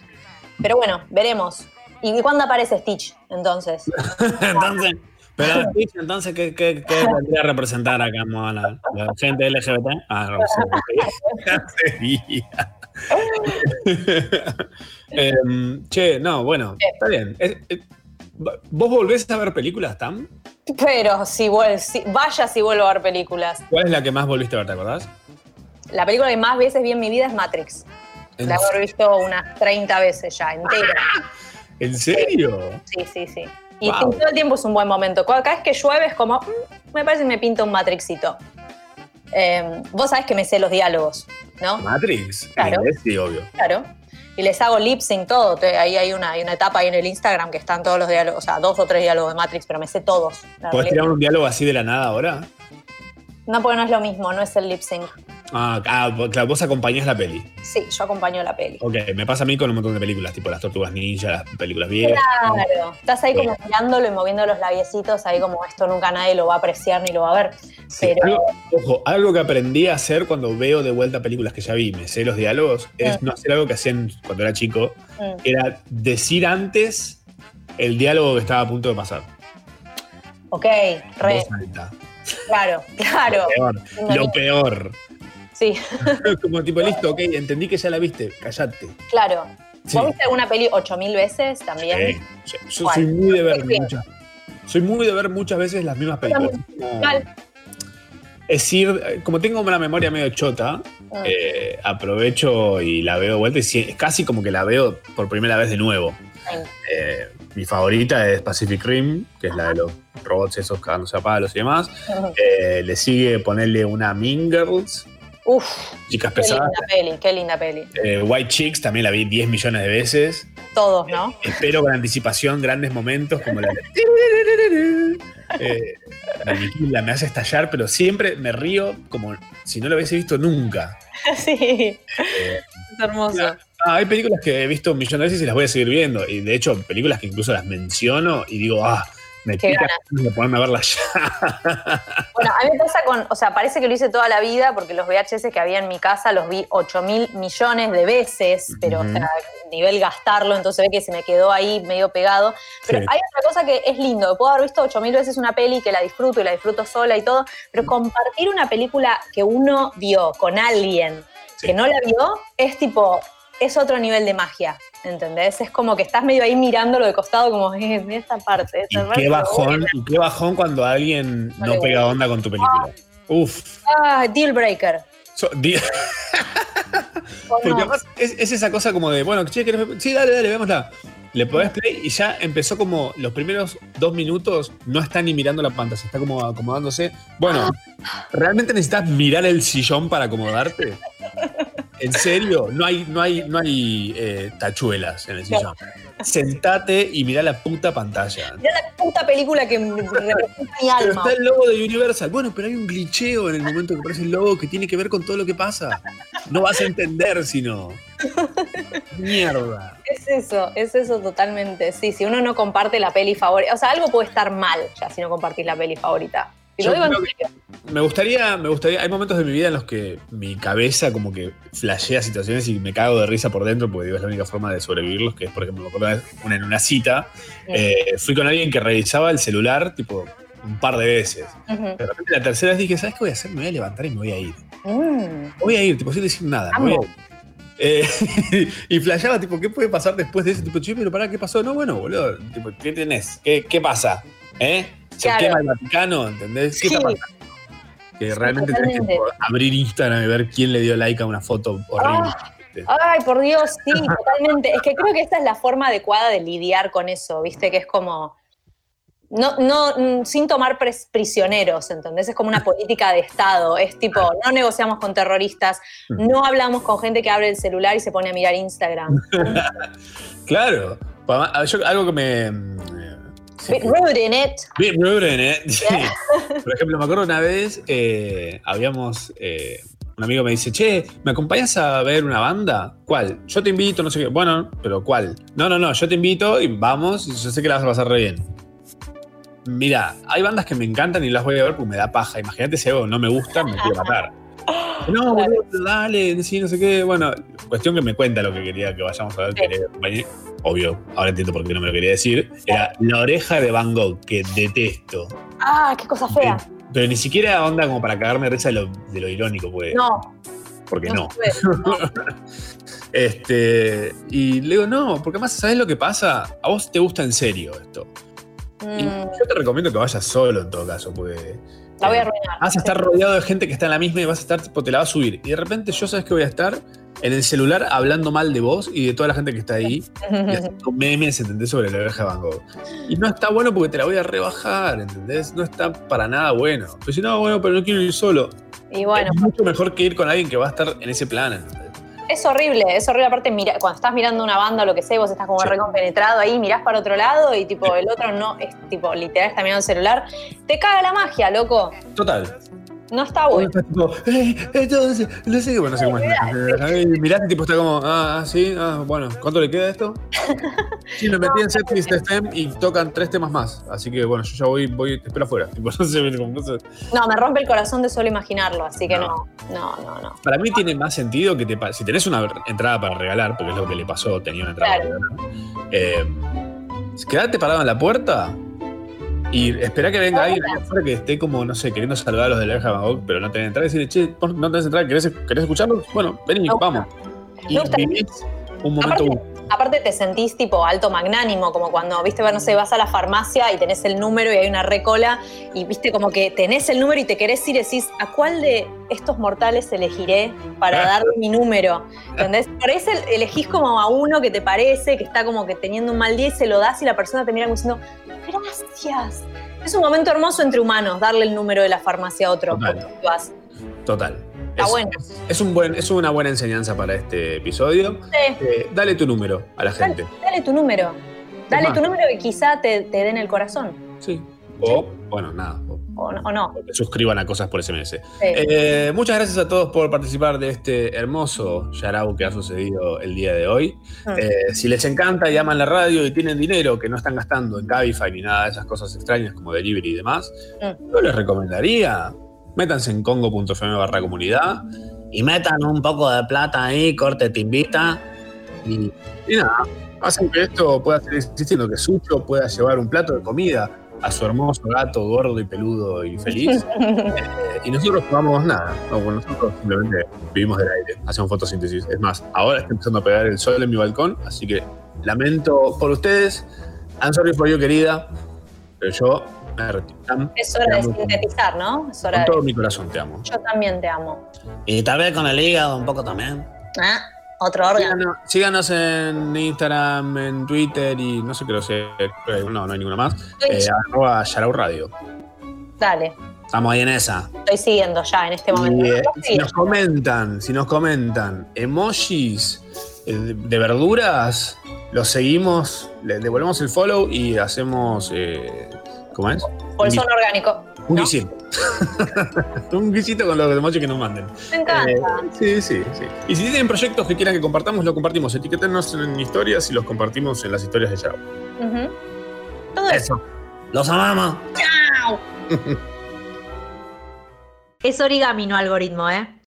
Pero bueno, veremos. ¿Y cuándo aparece Stitch, entonces? entonces, pero Stitch, entonces, ¿qué, qué, qué vendría a representar acá, Moana? ¿La gente LGBT? Ah. Em, che, no, bueno, está bien. Es- es- ¿Vos volvés a ver películas, Tam? Pero si, si- vaya si vuelvo a ver películas. ¿Cuál es la que más volviste a ver, te acordás? La película que más veces vi en mi vida es Matrix. ¿En La he visto unas 30 veces ya, entera. ¿En serio? Sí, sí, sí. Y Wow. todo el tiempo es un buen momento. Cada vez que llueve es como, "Mm, me parece que me pinta un Matrixito. Eh, vos sabés que me sé los diálogos, ¿no? Matrix. Claro. En inglés, sí, obvio. Claro. Y les hago lip sync todo. Ahí hay una, hay una etapa ahí en el Instagram que están todos los diálogos, o sea, dos o tres diálogos de Matrix, pero me sé todos. la ¿Podés realidad. tirar un diálogo así de la nada ahora? No, porque no es lo mismo, no es el lip sync. Ah, ah, vos- claro, vos acompañás la peli. Sí, yo acompaño la peli. Ok, me pasa a mí con un montón de películas, tipo las Tortugas Ninja, las películas viejas. Claro. Estás ahí como mirándolo y moviendo los labiecitos, ahí como esto nunca nadie lo va a apreciar ni lo va a ver. Sí, algo, ojo, algo que aprendí a hacer cuando veo de vuelta películas que ya vi, me sé los diálogos, es Mm. no hacer algo que hacían cuando era chico, Mm. era decir antes el diálogo que estaba a punto de pasar. Ok, re. Claro, claro. Peor, lo peor. Sí, Como tipo, listo, ok, entendí que ya la viste, callate. claro. Sí. ¿Vos viste alguna peli 8000 veces también? Sí, Yo soy muy de ver Sí. muchas. Soy muy de ver muchas veces las mismas películas. Mal. Es decir, como tengo una memoria medio chota, Ah. eh, aprovecho y la veo de vuelta y es casi como que la veo por primera vez de nuevo. Eh, mi favorita es Pacific Rim, que es la de los robots esos cagándose a palos y demás. Eh, le sigue ponerle una Mean Girls, Uf, chicas qué pesadas. linda peli, qué linda peli. Eh, White Chicks también la vi 10 millones de veces. Todos, ¿no? Espero con anticipación grandes momentos como la de... Eh, me aniquila, me hace estallar, pero siempre me río como si no lo hubiese visto nunca. sí. Eh, Es hermoso. ah, hay películas que he visto un millón de veces y las voy a seguir viendo. Y de hecho, películas que incluso las menciono y digo, ah, Me Qué pica de ponerme a verla ya. Bueno, a mí me pasa con, o sea, parece que lo hice toda la vida porque los VHS que había en mi casa los vi 8 mil millones de veces, pero Ujú. o sea, nivel gastarlo, entonces ve que se me quedó ahí medio pegado. Pero Sí. hay otra cosa que es lindo, puedo haber visto 8 mil veces una peli que la disfruto y la disfruto sola y todo, pero compartir una película que uno vio con alguien que no la vio es tipo, es otro nivel de magia. ¿Entendés? Es como que estás medio ahí mirándolo de costado, como eh, mira esta parte. Y Esta parte qué bajón, y qué bajón cuando alguien No pega onda con tu película. Uf. a- Ah, deal breaker. So- di- ¿O Porque no? además es, es esa cosa como de, bueno, che, ¿querés? Sí, dale, dale, vémosla. Le podés play y ya empezó como los primeros dos minutos, no está ni mirando la pantalla, está como acomodándose. Bueno, ¿realmente necesitas mirar el sillón para acomodarte? ¿En serio? No hay, no hay, no hay eh, tachuelas en el sillón. Sentate y mirá la puta pantalla. Mira la puta película que me representa mi Pero alma. está el logo de Universal. Bueno, pero hay un glitcheo en el momento que aparece el logo que tiene que ver con todo lo que pasa. No vas a entender si no. Mierda. Es eso, es eso totalmente. Sí, si uno no comparte la peli favorita. O sea, algo puede estar mal ya si no compartís la peli favorita. Yo que-. Me gustaría, me gustaría. Hay momentos de mi vida en los que mi cabeza como que flashea situaciones y me cago de risa por dentro porque digo, es la única forma de sobrevivirlos, que es, por ejemplo, me acuerdo una en una cita, eh, fui con alguien que revisaba el celular, tipo, un par de veces. De repente la tercera vez dije, ¿sabes qué voy a hacer? Me voy a levantar y me voy a ir. Mm. Me voy a ir, tipo, sin decir nada. me voy a Amo. ir. Eh, y flasheaba, tipo, ¿qué puede pasar después de eso? Tipo, che, pero pará, ¿qué pasó? No, bueno, boludo, tipo, ¿qué tenés? ¿Qué, qué pasa? ¿Eh? ¿Se Claro. quema el Vaticano? ¿Entendés? ¿Qué Sí. está pasando? Que Sí, realmente tenés que abrir Instagram y ver quién le dio like a una foto horrible. ¿viste? Ay, por Dios, sí, totalmente. Es que creo que esta es la forma adecuada de lidiar con eso, ¿viste? Que es como. No, no, mm, sin tomar prisioneros, ¿entendés? Es como una política de Estado. Es tipo, no negociamos con terroristas, no hablamos con gente que abre el celular y se pone a mirar Instagram. Claro. Ah, yo- algo que me. Bit rude in it. Bien, rude, ¿eh? Sí. Por ejemplo, me acuerdo una vez, eh, habíamos. eh, un amigo me dice, che, ¿me acompañas a ver una banda? ¿Cuál? Yo te invito, no sé qué. Bueno, pero ¿cuál? No, no, no, yo te invito y vamos, y yo sé que la vas a pasar re bien. Mira, hay bandas que me encantan y las voy a ver porque me da paja. Imagínate si algo no me gusta, me quiero matar. No, boludo, dale, sí, no sé qué. Bueno, cuestión que me cuenta lo que quería que vayamos a ver. acompañe. Obvio, ahora entiendo por qué no me lo quería decir. Era La oreja de Van Gogh, que detesto. Ah, qué cosa fea. Pero ni siquiera onda como para cagarme de risa de lo, de lo irónico, pues. No, Porque no no. se puede, no. Este, y le digo, no, porque además, ¿sabes lo que pasa? A vos te gusta en serio esto. Y Mm, yo te recomiendo que vayas solo en todo caso, porque la voy a arruinar. vas a estar rodeado de gente que está en la misma y vas a estar, tipo, te la va a subir. Y de repente yo sabes que voy a estar en el celular hablando mal de vos y de toda la gente que está ahí y haciendo memes, ¿entendés? Sobre la oreja de Van Gogh. Y no está bueno porque te la voy a rebajar, ¿entendés? No está para nada bueno. Pero si no, bueno, pero no quiero ir solo. Y bueno, Es mucho mejor que ir con alguien que va a estar en ese plan, ¿entendés? Es horrible, es horrible. Aparte, mira, cuando estás mirando una banda o lo que sea, vos estás como recompenetrado ahí, mirás para otro lado y tipo el otro no, es tipo literal está mirando el celular. Te caga la magia, loco. Total. No está bueno. Estás tipo, "Eh, entonces, no sé bueno, no sé cómo es. Y mirás y tipo está como, ah, ah, sí, ah, bueno, ¿cuánto le queda a esto? Sí, me metí en Setlist FM y tocan tres temas más. Así que bueno, yo ya voy, voy, te espero afuera. Tipo, no sé, como, no sé. No, me rompe el corazón de solo imaginarlo, así que no, no, no, no. Para mí tiene más sentido que te si tenés una entrada para regalar, porque es lo que le pasó, tenía una entrada Claro. para regalar. Eh, quedate parado en la puerta y esperá que venga alguien que esté como, no sé, queriendo saludar a los de la Gogh, pero no tenés entrada y decirle, che, no tenés entrada, ¿querés, querés escucharlo? Bueno, vamos. Y Me gusta. vivís un momento Aparte, aparte te sentís tipo alto magnánimo, como cuando, viste, no sé, vas a la farmacia y tenés el número y hay una recola y viste como que tenés el número y te querés ir y decís, ¿a cuál de estos mortales elegiré para darle mi número? ¿Entendés? Por eso elegís como a uno que te parece, que está como que teniendo un mal día y se lo das y la persona te mira como diciendo, gracias. Es un momento hermoso entre humanos, darle el número de la farmacia a otro. Total. Total. Está es, bueno. es- un buen, es una buena enseñanza para este episodio. Sí. Eh, dale tu número a la gente. Dale tu número. Dale tu número y quizá te, te den el corazón. Sí. O, bueno, nada. o o, o no. que suscriban a cosas por SMS. Eh, muchas gracias a todos por participar de este hermoso Yarau que ha sucedido el día de hoy. Mm. Eh, si les encanta y aman la radio y tienen dinero que no están gastando en Cabify ni nada de esas cosas extrañas como delivery y demás, Mm. yo les recomendaría, métanse en congo.fm barra comunidad y metan un poco de plata ahí, corte timbita y, y nada, hacen que esto pueda seguir existiendo, que Sucho pueda llevar un plato de comida a su hermoso gato gordo y peludo y feliz. Eh, y nosotros no vamos nada, no, bueno, nosotros simplemente vivimos del aire, hacemos fotosíntesis. Es más, ahora está empezando a pegar el sol en mi balcón, así que lamento por ustedes. I'm sorry for you, querida, pero yo Es hora de sintetizar, ¿no? Es hora Con de... todo mi corazón te amo. Yo también te amo. Y tal vez con el hígado un poco también. Ah, otro órgano. Síganos, síganos en Instagram, en Twitter y no sé qué lo sé. No, no hay ninguna más. Eh, arroba Yarau Radio. Dale, Estamos ahí en esa. estoy siguiendo ya en este momento. Y, eh, ¿Vos si nos comentan, si nos comentan emojis eh, de, de verduras, los seguimos, le devolvemos el follow y hacemos. eh, ¿Cómo es? Bolsón orgánico. Un guisito. un guisito con los emojis que nos manden. Me encanta. Eh, sí, sí, sí. Y si tienen proyectos que quieran que compartamos, lo compartimos. Etiquetenos en historias y los compartimos en las historias de Yarau. Ujú. Todo eso. Los amamos. ¡Chao! Es origami, no algoritmo, ¿eh?